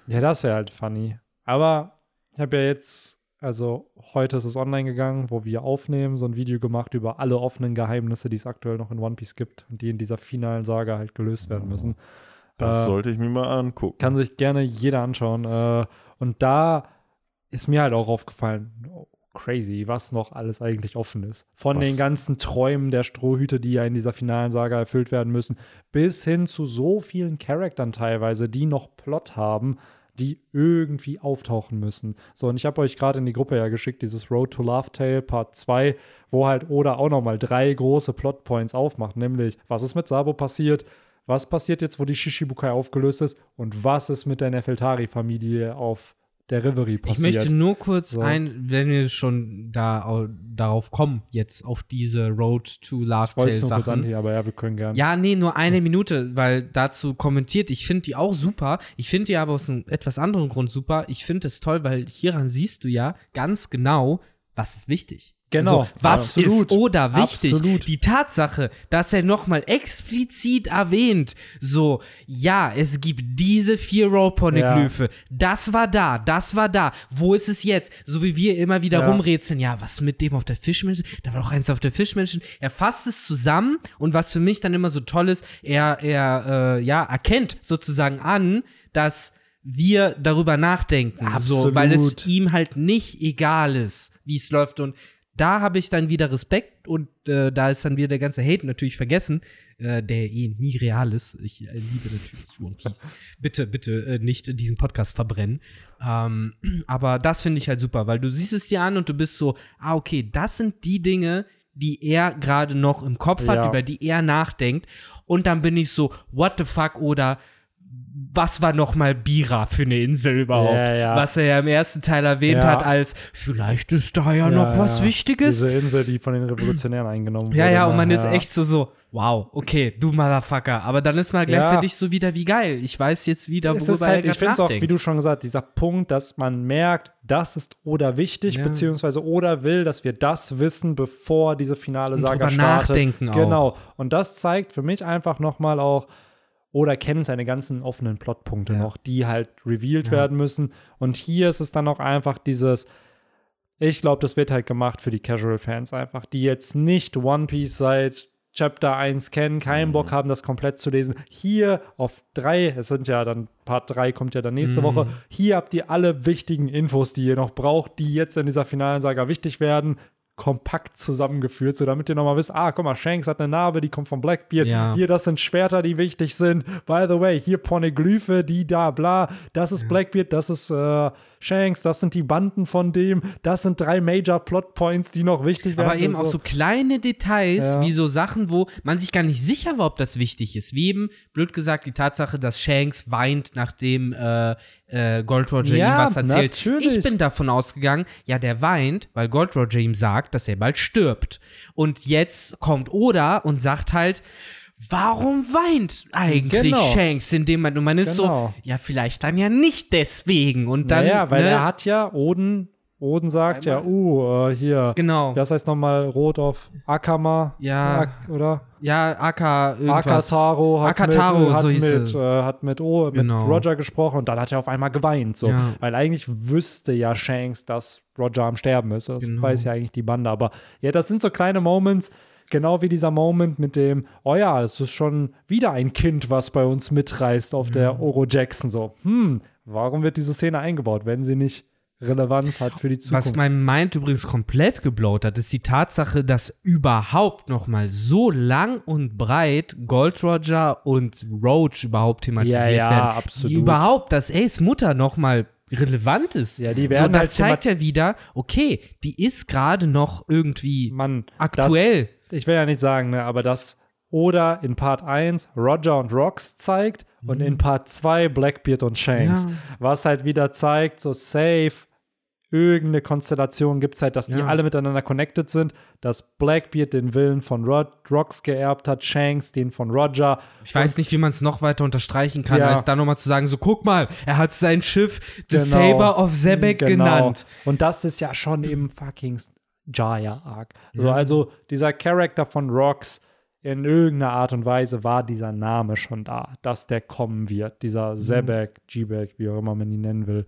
ja, das wäre halt funny. Aber ich habe ja jetzt, also heute ist es online gegangen, wo wir aufnehmen, so ein Video gemacht über alle offenen Geheimnisse, die es aktuell noch in One Piece gibt und die in dieser finalen Saga halt gelöst werden müssen. Das Äh, sollte ich mir mal angucken. Kann sich gerne jeder anschauen. Äh, und da ist mir halt auch aufgefallen, oh, crazy, was noch alles eigentlich offen ist. Von Was? den ganzen Träumen der Strohhüte, die ja in dieser finalen Saga erfüllt werden müssen, bis hin zu so vielen Charaktern teilweise, die noch Plot haben, die irgendwie auftauchen müssen. So, und ich habe euch gerade in die Gruppe ja geschickt, dieses Road to Love Tale Part 2, wo halt Oda auch nochmal drei große Plotpoints aufmacht, nämlich, was ist mit Sabo passiert, was passiert jetzt, wo die Shishibukai aufgelöst ist und was ist mit der Nefeltari-Familie auf der Reverie Ich passiert. möchte nur kurz So. ein, wenn wir schon da au- darauf kommen, jetzt auf diese Road to Love ich wollte Tale es nur kurz Sachen. anheben, aber ja, wir können gerne. Ja, nee, nur eine Minute, weil dazu kommentiert. Ich finde die auch super. Ich finde die aber aus einem etwas anderen Grund super. Ich finde es toll, weil hieran siehst du ja ganz genau, was ist wichtig. Genau, So, was absolut. ist oder wichtig? Absolut. Die Tatsache, dass er nochmal explizit erwähnt, so, ja, es gibt diese vier Roll-Poneglyphe. Das war da, das war da. Wo ist es jetzt? So wie wir immer wieder Ja. rumrätseln, ja, was mit dem auf der Fischmenschen? Da war doch eins auf der Fischmenschen. Er fasst es zusammen und was für mich dann immer so toll ist, er, er, äh, ja, erkennt sozusagen an, dass wir darüber nachdenken, so, weil es Absolut. ihm halt nicht egal ist, wie es läuft und da habe ich dann wieder Respekt und äh, da ist dann wieder der ganze Hate natürlich vergessen, äh, der eh nie real ist. Ich äh, liebe natürlich One Piece. bitte, bitte äh, nicht diesen Podcast verbrennen. Ähm, aber das finde ich halt super, weil du siehst es dir an und du bist so, ah, okay, das sind die Dinge, die er gerade noch im Kopf hat, Ja. über die er nachdenkt. Und dann bin ich so, what the fuck oder was war nochmal Bira für eine Insel überhaupt? Ja, ja. Was er ja im ersten Teil erwähnt Ja. hat als, vielleicht ist da ja, noch was ja. Wichtiges. Diese Insel, die von den Revolutionären eingenommen wurde. Ja, ja, und ne? man ist echt so so, wow, okay, du Motherfucker. Aber dann ist man gleichzeitig so wieder wie geil. Ich weiß jetzt wieder, es worüber ist halt, er ich finde es auch, wie du schon gesagt, dieser Punkt, dass man merkt, das ist oder wichtig, Ja. beziehungsweise oder will, dass wir das wissen, bevor diese finale Und Saga startet. nachdenken auch. Genau. Und das zeigt für mich einfach nochmal auch, oder kennt seine ganzen offenen Plotpunkte Ja. noch, die halt revealed werden müssen. Und hier ist es dann auch einfach dieses, ich glaube, das wird halt gemacht für die Casual-Fans einfach, die jetzt nicht One Piece seit Chapter 1 kennen, keinen Bock haben, das komplett zu lesen. Hier auf drei, es sind ja dann, Part 3 kommt ja dann nächste Woche, hier habt ihr alle wichtigen Infos, die ihr noch braucht, die jetzt in dieser finalen Saga wichtig werden, kompakt zusammengeführt, so damit ihr nochmal wisst, ah, guck mal, Shanks hat eine Narbe, die kommt von Blackbeard. Ja. Hier, das sind Schwerter, die wichtig sind. By the way, hier Poneglyphe, die da, bla. Das ist Blackbeard, das ist äh, Shanks, das sind die Banden von dem. Das sind drei Major Plotpoints, die noch wichtig werden. Aber eben und auch so kleine Details, Ja. wie so Sachen, wo man sich gar nicht sicher war, ob das wichtig ist. Wie eben, blöd gesagt, die Tatsache, dass Shanks weint, nachdem äh, äh, Gold Roger Ja, ihm was erzählt. natürlich. Ich bin davon ausgegangen, ja, der weint, weil Gold Roger ihm sagt, dass er bald stirbt. Und jetzt kommt Oda und sagt halt, Warum weint eigentlich Genau. Shanks in dem Moment? Und man ist Genau. so, ja, vielleicht dann ja nicht deswegen. Und dann, naja, weil ne, er hat ja, Oden, Oden sagt ja, uh, äh, hier, Genau. das heißt nochmal Rot auf Akama, Ja. Ak- oder? ja, Aka irgendwas. Akataro hat Akataro, mit, hat, so mit, äh, hat mit, oh, mit Genau. Roger gesprochen und dann hat er auf einmal geweint. So. Ja. Weil eigentlich wüsste ja Shanks, dass Roger am Sterben ist. Das Genau. weiß ja eigentlich die Bande. Aber ja, das sind so kleine Moments, genau wie dieser Moment mit dem, oh ja, es ist schon wieder ein Kind, was bei uns mitreist auf der Oro Jackson. So, hm, warum wird diese Szene eingebaut, wenn sie nicht Relevanz hat für die Zukunft? Was mein Mind übrigens komplett geblowt hat, ist die Tatsache, dass überhaupt noch mal so lang und breit Gold Roger und Roach überhaupt thematisiert Ja, ja, werden. absolut. Überhaupt, dass Ace Mutter noch mal relevant ist. Ja, die so, werden das halt zeigt ja wieder, okay, die ist gerade noch irgendwie Mann, aktuell. Das, ich will ja nicht sagen, ne, aber das oder in Part 1 Roger und Rox zeigt und in Part 2 Blackbeard und Shanks. Mhm. Ja. Was halt wieder zeigt, so safe, irgendeine Konstellation gibt es halt, dass die Ja. alle miteinander connected sind, dass Blackbeard den Willen von Rod Rox geerbt hat, Shanks den von Roger. Ich weiß nicht, wie man es noch weiter unterstreichen kann, Ja. als da nochmal zu sagen, so guck mal, er hat sein Schiff The Genau. Saber of Zebek Genau. genannt. Und das ist ja schon im fucking Jaya-Arc. So, also dieser Charakter von Rox, in irgendeiner Art und Weise war dieser Name schon da, dass der kommen wird. Dieser Zebek, G-Bek, wie auch immer man ihn nennen will.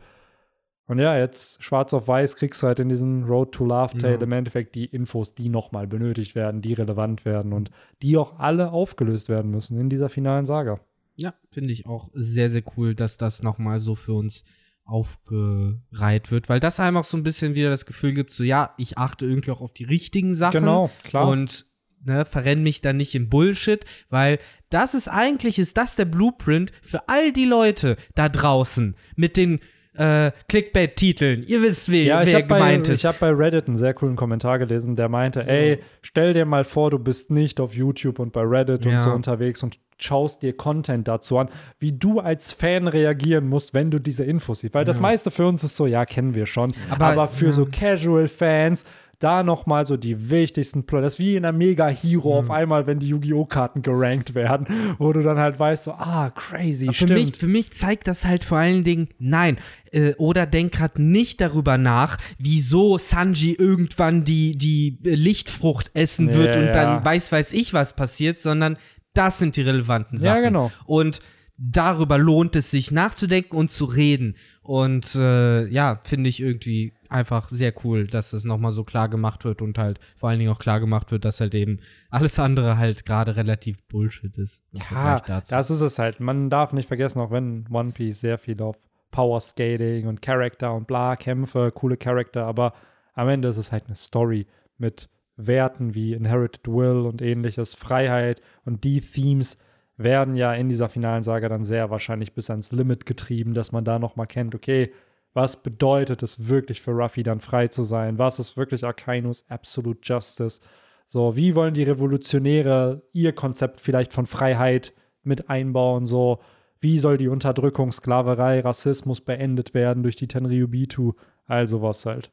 Und ja, jetzt schwarz auf weiß kriegst du halt in diesen Road to Love Tale Ja. im Endeffekt die Infos, die nochmal benötigt werden, die relevant werden und die auch alle aufgelöst werden müssen in dieser finalen Saga. Ja, finde ich auch sehr, sehr cool, dass das nochmal so für uns aufgereiht wird, weil das einem auch so ein bisschen wieder das Gefühl gibt, so ja, ich achte irgendwie auch auf die richtigen Sachen. Genau, klar. Und ne, verrenne mich dann nicht in Bullshit, weil das ist eigentlich, ist das der Blueprint für all die Leute da draußen mit den äh, Clickbait-Titeln. Ihr wisst, wer, Ja, ich wer habe bei, gemeint ist. ich hab bei Reddit einen sehr coolen Kommentar gelesen, der meinte, ey, stell dir mal vor, du bist nicht auf YouTube und bei Reddit Ja. und so unterwegs und schaust dir Content dazu an, wie du als Fan reagieren musst, wenn du diese Infos siehst. Weil das meiste für uns ist so, ja, kennen wir schon. Aber, Aber- für ja. so Casual-Fans, da nochmal so die wichtigsten Plots. Das ist wie in einer Mega-Hero auf einmal, wenn die Yu-Gi-Oh! Karten gerankt werden, wo du dann halt weißt, so, ah, crazy, für stimmt. mich, für mich zeigt das halt vor allen Dingen, nein, äh, oder denk grad nicht darüber nach, wieso Sanji irgendwann die, die Lichtfrucht essen wird Ja, und ja. dann weiß, weiß ich, was passiert, sondern das sind die relevanten Ja, Sachen. genau. Und darüber lohnt es sich nachzudenken und zu reden. Und äh, ja, finde ich irgendwie einfach sehr cool, dass es nochmal so klar gemacht wird und halt vor allen Dingen auch klar gemacht wird, dass halt eben alles andere halt gerade relativ Bullshit ist. Ja, das ist es halt. Man darf nicht vergessen, auch wenn One Piece sehr viel auf Power Skating und Charakter und bla, Kämpfe, coole Charakter, aber am Ende ist es halt eine Story mit Werten wie Inherited Will und ähnliches, Freiheit und die Themes werden ja in dieser finalen Saga dann sehr wahrscheinlich bis ans Limit getrieben, dass man da nochmal kennt, okay, was bedeutet es wirklich für Ruffy dann frei zu sein? Was ist wirklich Arcanus Absolute Justice? So, wie wollen die Revolutionäre ihr Konzept vielleicht von Freiheit mit einbauen? So, wie soll die Unterdrückung, Sklaverei, Rassismus beendet werden durch die Tenryubitu? All sowas halt.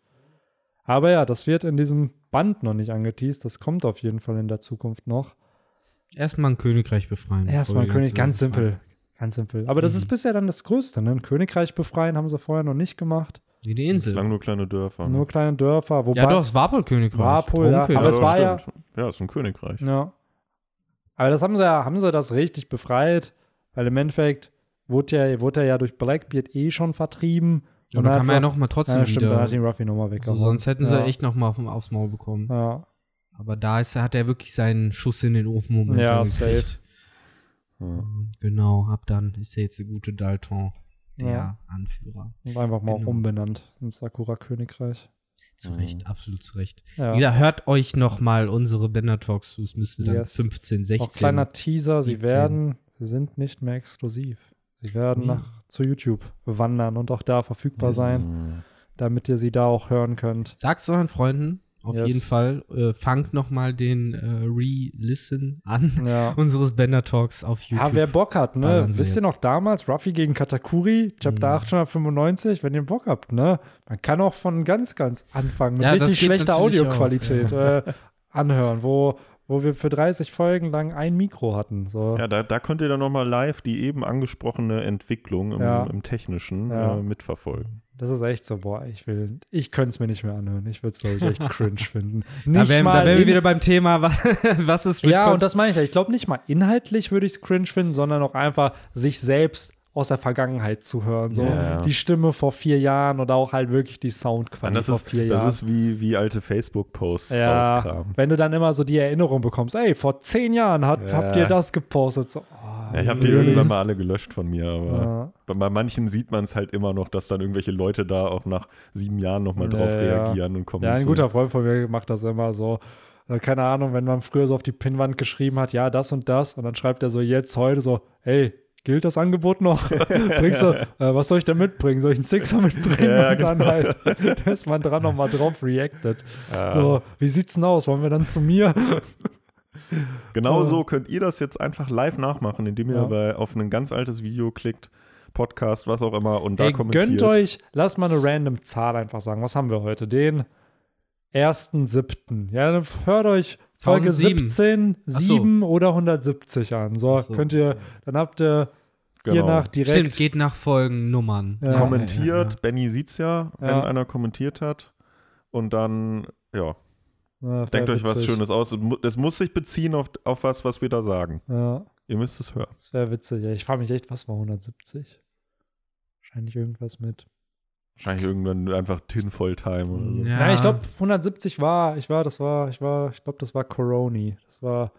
Aber ja, das wird in diesem Band noch nicht angeteased. Das kommt auf jeden Fall in der Zukunft noch. Erstmal ein Königreich befreien. Erstmal ein bevor die König, ganze ganz simpel. Ganz simpel. Aber das ist bisher dann das Größte, ne? Ein Königreich befreien haben sie vorher noch nicht gemacht. Wie die Insel. Bislang nur kleine Dörfer. ne? Nur kleine Dörfer. Wobei, Ja, doch, das Warpol-Königreich. Warpol, ja, aber es das war ja-. Ja, ist ein Königreich. Ja. Aber das haben sie ja, haben sie das richtig befreit, weil im Endeffekt wurde ja, wurde er ja durch Blackbeard eh schon vertrieben. Und dann kann man ja Ruff- noch mal trotzdem ja, stimmt, wieder. hat ihn Ruffy nochmal So, weggehauen. sonst hätten sie ja. echt noch mal vom aufs Maul bekommen. Ja, Aber da ist, hat er wirklich seinen Schuss in den Ofen Moment Ja, dann safe. Ja. Genau, ab dann ist er jetzt der gute Dalton, der Ja. Anführer. und einfach mal auch Genau. umbenannt ins Sakura-Königreich. Zu Recht, absolut zu Recht. Ja. Wie gesagt, hört euch noch mal unsere Bender Talks zu. Es müsste dann Yes. 15, 16. Auch kleiner Teaser, sie 17. werden, sie sind nicht mehr exklusiv. Sie werden Ja. nach zu YouTube wandern und auch da verfügbar sein, damit ihr sie da auch hören könnt. Sag's euren Freunden, auf Yes. jeden Fall. Äh, fangt noch mal den äh, Re-Listen an Ja. unseres Bender Talks auf YouTube. Ja, wer Bock hat, ne? Wisst ihr noch damals, Ruffy gegen Katakuri, Chapter Mhm. 895, wenn ihr Bock habt, ne? Man kann auch von ganz, ganz Anfang mit Ja, richtig schlechter Audioqualität äh, anhören, wo, wo wir für 30 Folgen lang ein Mikro hatten. So. Ja, da, da könnt ihr dann nochmal live die eben angesprochene Entwicklung im, Ja. im Technischen Ja. äh, mitverfolgen. Das ist echt so, boah, ich will, ich könnte es mir nicht mehr anhören. Ich würde es, glaube ich, echt cringe finden. Da Nicht wären, mal da wären wir wieder beim Thema, wa- was ist mit Ja, Konst- und das meine ich ja. Ich glaube nicht mal inhaltlich würde ich es cringe finden, sondern auch einfach sich selbst aus der Vergangenheit zu hören. So Ja. die Stimme vor vier Jahren oder auch halt wirklich die Und Soundqualität das vor ist, vier das Jahren. ist wie, wie alte Facebook-Posts ja, rauskramen. wenn du dann immer so die Erinnerung bekommst, ey, vor zehn Jahren hat, Ja. habt ihr das gepostet. So, oh, Ja, ich habe die irgendwann mal alle gelöscht von mir, aber bei, manchen sieht man es halt immer noch, dass dann irgendwelche Leute da auch nach sieben Jahren nochmal drauf reagieren und kommen. Ja, ein guter Freund von mir macht das immer so. Äh, Keine Ahnung, wenn man früher so auf die Pinnwand geschrieben hat, ja, das und das, und dann schreibt er so jetzt heute so, hey, gilt das Angebot noch? Bringst du, äh, was soll ich denn mitbringen? Soll ich einen Sixer mitbringen? Ja, und dann genau. halt, da ist man dran nochmal drauf reacted. So, wie sieht's denn aus? Wollen wir dann zu mir? Genau so könnt ihr das jetzt einfach live nachmachen, indem ihr Ja. bei, auf ein ganz altes Video klickt, Podcast, was auch immer, und da Ey, kommentiert. gönnt euch, lasst mal eine random Zahl einfach sagen. Was haben wir heute? Den 1.7. Ja, dann hört euch Folge 1007. 17, Ach so. 7 oder 170 an. So, so. könnt ihr, dann habt ihr hier Genau. nach direkt. Stimmt, geht nach Folgennummern. Ja. kommentiert. Ja, Benny sieht's ja, wenn Ja. einer kommentiert hat. Und dann, ja, Ja, denkt euch was witzig. Schönes aus. Es muss sich beziehen auf, auf was, was wir da sagen. Ja, Ihr müsst es hören. das wäre witzig. Ja, ich frage mich echt, was war 170? Wahrscheinlich irgendwas mit. Wahrscheinlich irgendwann einfach Tinfoil Time oder so. Ja. Ja, ich glaube 170 war, ich war, das war, ich war, ich glaube, das war Coroni. Das war,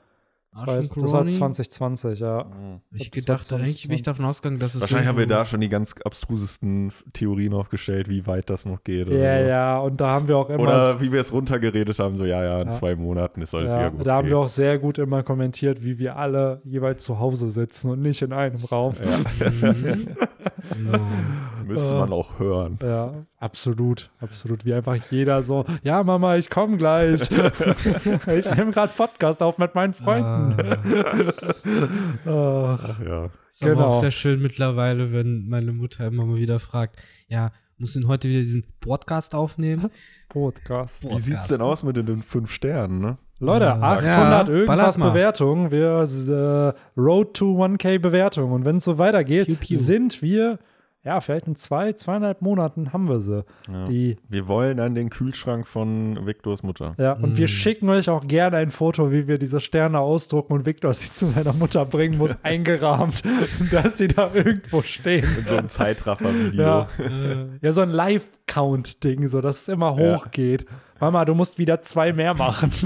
das, War das war Coroni? 2020, ja. Mhm. Ich glaub, das gedacht, eigentlich bin ich 2020. davon ausgegangen, dass es Wahrscheinlich haben wir da schon die ganz abstrusesten Theorien aufgestellt, wie weit das noch geht. Ja, so. ja, und da haben wir auch immer. Oder wie wir es runtergeredet haben, so ja, ja, in Ja. zwei Monaten ist alles ja, wieder gut. da haben wir auch sehr gut immer kommentiert, wie wir alle jeweils zu Hause sitzen und nicht in einem Raum. Mhm. genau. Müsste man auch hören. Ja, absolut, absolut. Wie einfach jeder so, ja, Mama, ich komme gleich. ich nehme gerade Podcast auf mit meinen Freunden. Ah, Ach, ja. ist aber Genau. auch sehr schön mittlerweile, wenn meine Mutter immer mal wieder fragt, ja, musst du denn heute wieder diesen Podcast aufnehmen? Podcast. Wie sieht's denn aus mit den fünf Sternen, ne? Leute, Ja. 800 Ja, irgendwas. Bewertungen. Wir äh, Road to 1K Bewertungen. Und wenn es so weitergeht, Piu, piu. sind wir, ja, vielleicht in zwei, zweieinhalb Monaten haben wir sie. Ja. Die, Wir wollen an den Kühlschrank von Viktors Mutter. ja, und wir Mm. schicken euch auch gerne ein Foto, wie wir diese Sterne ausdrucken und Victor sie zu seiner Mutter bringen muss, eingerahmt, dass sie da irgendwo stehen. In so einem Zeitraffer-Video. Ja. Ja, so ein Live-Count-Ding, so dass es immer Ja. hochgeht. Mama, du musst wieder zwei mehr machen.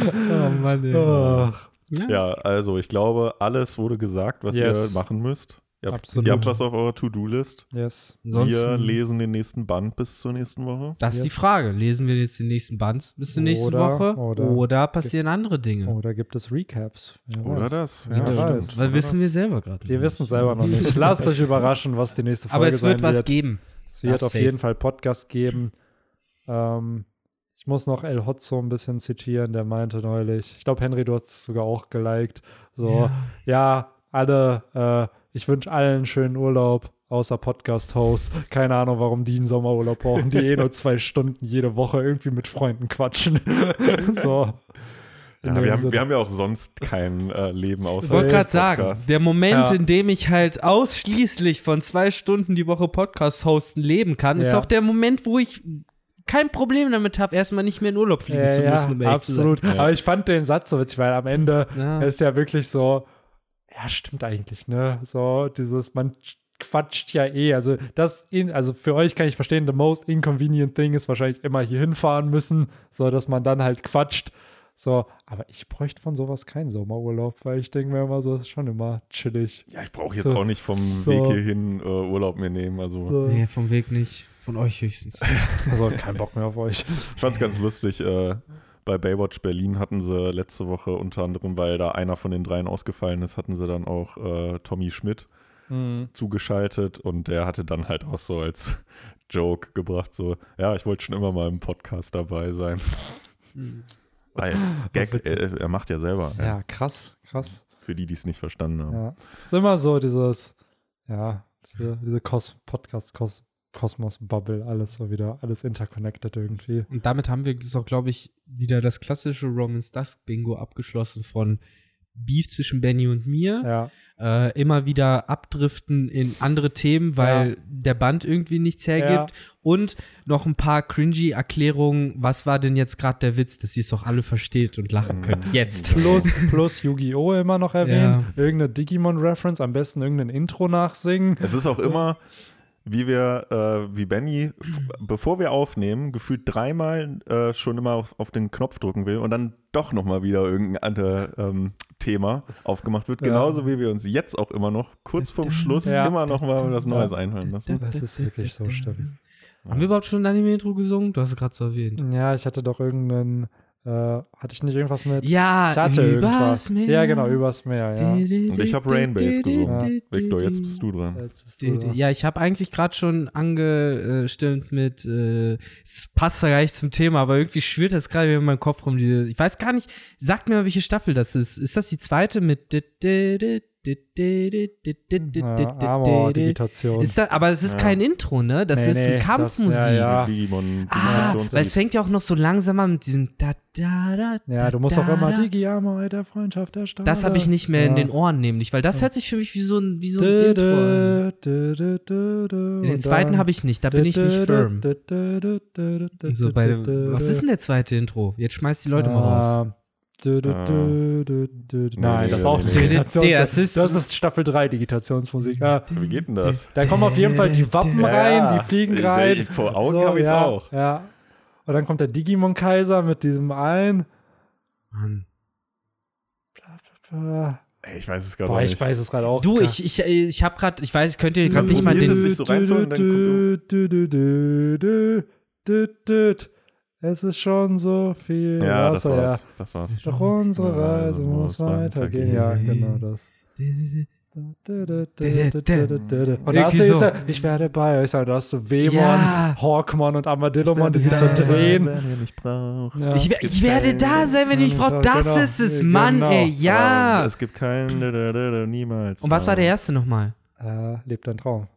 Oh Mann, ey. Ach, Ja, also ich glaube, alles wurde gesagt, was Yes. ihr machen müsst. Ihr habt, Absolut. ihr habt was auf eurer To-Do-List. yes. Wir Ansonsten, lesen den nächsten Band bis zur nächsten Woche. das ist die Yes. Frage. Lesen wir jetzt den nächsten Band bis zur nächsten Oder- Woche? oder- Oder, passieren andere Dinge? Oder gibt es Recaps? Wer Oder weiß. das. Wer Ja, weiß. stimmt. Weil Oder wissen das. wir selber gerade. Wir wissen es selber noch nicht. Lasst euch überraschen, was die nächste Folge Aber es wird sein was wird. geben. Es wird Das auf safe. jeden Fall Podcast geben. Ähm, muss noch El Hotzo ein bisschen zitieren, der meinte neulich, ich glaube, Henry, du hast es sogar auch geliked. So, ja, alle, äh, ich wünsche allen einen schönen Urlaub, außer Podcast-Hosts. Keine Ahnung, warum die einen Sommerurlaub brauchen, die eh nur zwei Stunden jede Woche irgendwie mit Freunden quatschen. so. Ja, wir, haben, wir haben ja auch sonst kein äh, Leben außer Ich wollte gerade sagen, der Moment, Ja. in dem ich halt ausschließlich von zwei Stunden die Woche Podcast hosten leben kann, ist Ja. auch der Moment, wo ich kein Problem damit habe, erstmal nicht mehr in Urlaub fliegen Ja, zu ja, müssen. um zu sein. absolut. Ja. Aber ich fand den Satz so witzig, weil am Ende Ja. ist ja wirklich so, ja, stimmt eigentlich, ne? So, dieses, man quatscht ja eh. Also, das, in, also für euch kann ich verstehen, the most inconvenient thing ist wahrscheinlich immer hier hinfahren müssen, so dass man dann halt quatscht. So, aber ich bräuchte von sowas keinen Sommerurlaub, weil ich denke mir immer so, das ist schon immer chillig. ja, ich brauche jetzt So. auch nicht vom So. Weg hierhin äh, Urlaub mir nehmen. Also So. Nee, vom Weg nicht. Von euch höchstens. Also, kein Bock mehr auf euch. ich fand es ganz lustig. Äh, bei Baywatch Berlin hatten sie letzte Woche unter anderem, weil da einer von den dreien ausgefallen ist, hatten sie dann auch äh, Tommy Schmidt Mhm. zugeschaltet und der hatte dann halt auch so als Joke gebracht, so, ja, ich wollte schon immer mal im Podcast dabei sein. Weil Gag, er, er macht ja selber, ne? Ja, krass, krass. für die, die es nicht verstanden haben. Ja. Ist immer so dieses, ja, diese, diese Kos Podcast Kos Kosmos-Bubble, alles so wieder, alles interconnected irgendwie. Und damit haben wir das auch, glaube ich, wieder das klassische Romans Dusk Bingo abgeschlossen von Beef zwischen Benny und mir. Ja, Äh, immer wieder abdriften in andere Themen, weil Ja. der Band irgendwie nichts hergibt. Und noch ein paar cringy Erklärungen. Was war denn jetzt gerade der Witz, dass ihr es doch alle versteht und lachen könnt? Jetzt. plus, plus Yu-Gi-Oh! immer noch erwähnt. Ja. Irgendeine Digimon-Reference, am besten irgendein Intro nachsingen. Es ist auch immer, wie wir, äh, wie Benny, bevor wir aufnehmen, gefühlt dreimal äh, schon immer auf, auf den Knopf drücken will und dann doch nochmal wieder irgendein anderes ähm, Thema aufgemacht wird. Ja. Genauso wie wir uns jetzt auch immer noch kurz vorm Schluss Ja. immer nochmal was Neues einhören lassen. Das ist wirklich so schlimm. Haben wir überhaupt schon ein Anime-Intro gesungen? Du hast es gerade so erwähnt. Ja, ich hatte doch irgendeinen, äh, hatte ich nicht irgendwas mit? Ja, ich hatte übers irgendwas. Meer. Ja, genau, übers Meer, ja. Und ich habe Rainbase gesungen. Ja. Victor, jetzt bist du dran. Bist du da. Ja, ich habe eigentlich gerade schon angestimmt mit, äh, es passt ja gar nicht zum Thema, aber irgendwie schwirrt das gerade in meinem Kopf rum. Diese, ich weiß gar nicht, sagt mir mal, welche Staffel das ist. Ist das die zweite mit Amor-Digitation. ist das, aber es ist Ja. kein Intro, ne? Das Nee, ist nee, eine das- Kampfmusik. ja, ja. Digimon, Ah, weil es fängt ja auch noch so langsam an mit diesem da, da, da, Ja, du musst da, auch immer da. Digi Amor der Freundschaft der Stade. Das habe ich nicht mehr in den Ohren nämlich, weil das hört sich für mich wie so ein, wie so ein Intro an. Den zweiten habe ich nicht, da bin ich nicht firm. So bei was ist denn der zweite Intro? Jetzt schmeißt die Leute mal raus. Ah, dö, dö, Ah. dö. Nein, nee, das ist nee, auch nee, nee. Digitations das ist- das ist Staffel 3 Digitationsmusik. Ja. Wie geht denn das? Da kommen auf jeden Fall die Wappen Ja, rein, die fliegen Ich- rein. ich- vor Augen So, hab ich's ja, auch. Ja. Und dann kommt der Digimon-Kaiser mit diesem ein. Mann. Ey, ich weiß es gerade nicht. ich weiß es gerade auch. Du, ich, ich, ich habe gerade, ich weiß, könnt ihr gerade nicht mal den. es sich so reinzuholen, dann Es ist schon so viel ja, das Wasser, ja. war's. Das war's. Doch unsere Reise muss weitergehen. Ja, genau das. Und da hast du so. ich werde bei euch sein. Da hast du Wemon, Ja. Hawkmon und Armadillomon, die sich so drehen. Wenn mich braucht. Ja. Ich, ich werde da sein, wenn ich Genau, brauche. Das genau. ist es, Genau. Mann, ey, Aber ja. Es gibt kein da, da, da, da, niemals. Und was war der erste nochmal? Äh, lebt dein Traum.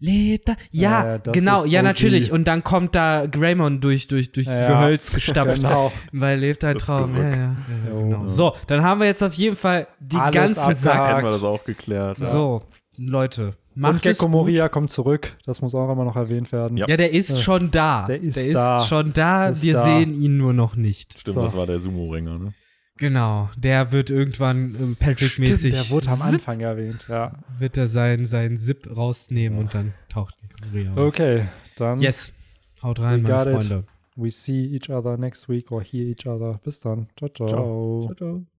Lebt er? Ja, Ja, genau, ja, natürlich. Und dann kommt da Greymon durch, durch, durchs Ja, Gehölz gestapft. Genau. Weil lebt ein Traum. Ja, genau. So, dann haben wir jetzt auf jeden Fall die Alles ganzen. Sachen. Hätten wir das auch geklärt. So, Leute, Und macht es Gecko. Moria kommt zurück. Das muss auch immer noch erwähnt werden. Ja. Ja, der ist schon da. Der ist der da. ist schon da. Ist wir da. sehen ihn nur noch nicht. Stimmt, So. das war der Sumo-Ringer, ne? Genau, der wird irgendwann ähm, Patrick-mäßig. der wurde am Anfang erwähnt, ja. Wird er sein, sein Zip rausnehmen und dann taucht Moria auf. Okay, dann Yes. Haut rein, meine got it. Freunde. we see each other next week or hear each other. Bis dann. Ciao, ciao. Ciao. ciao.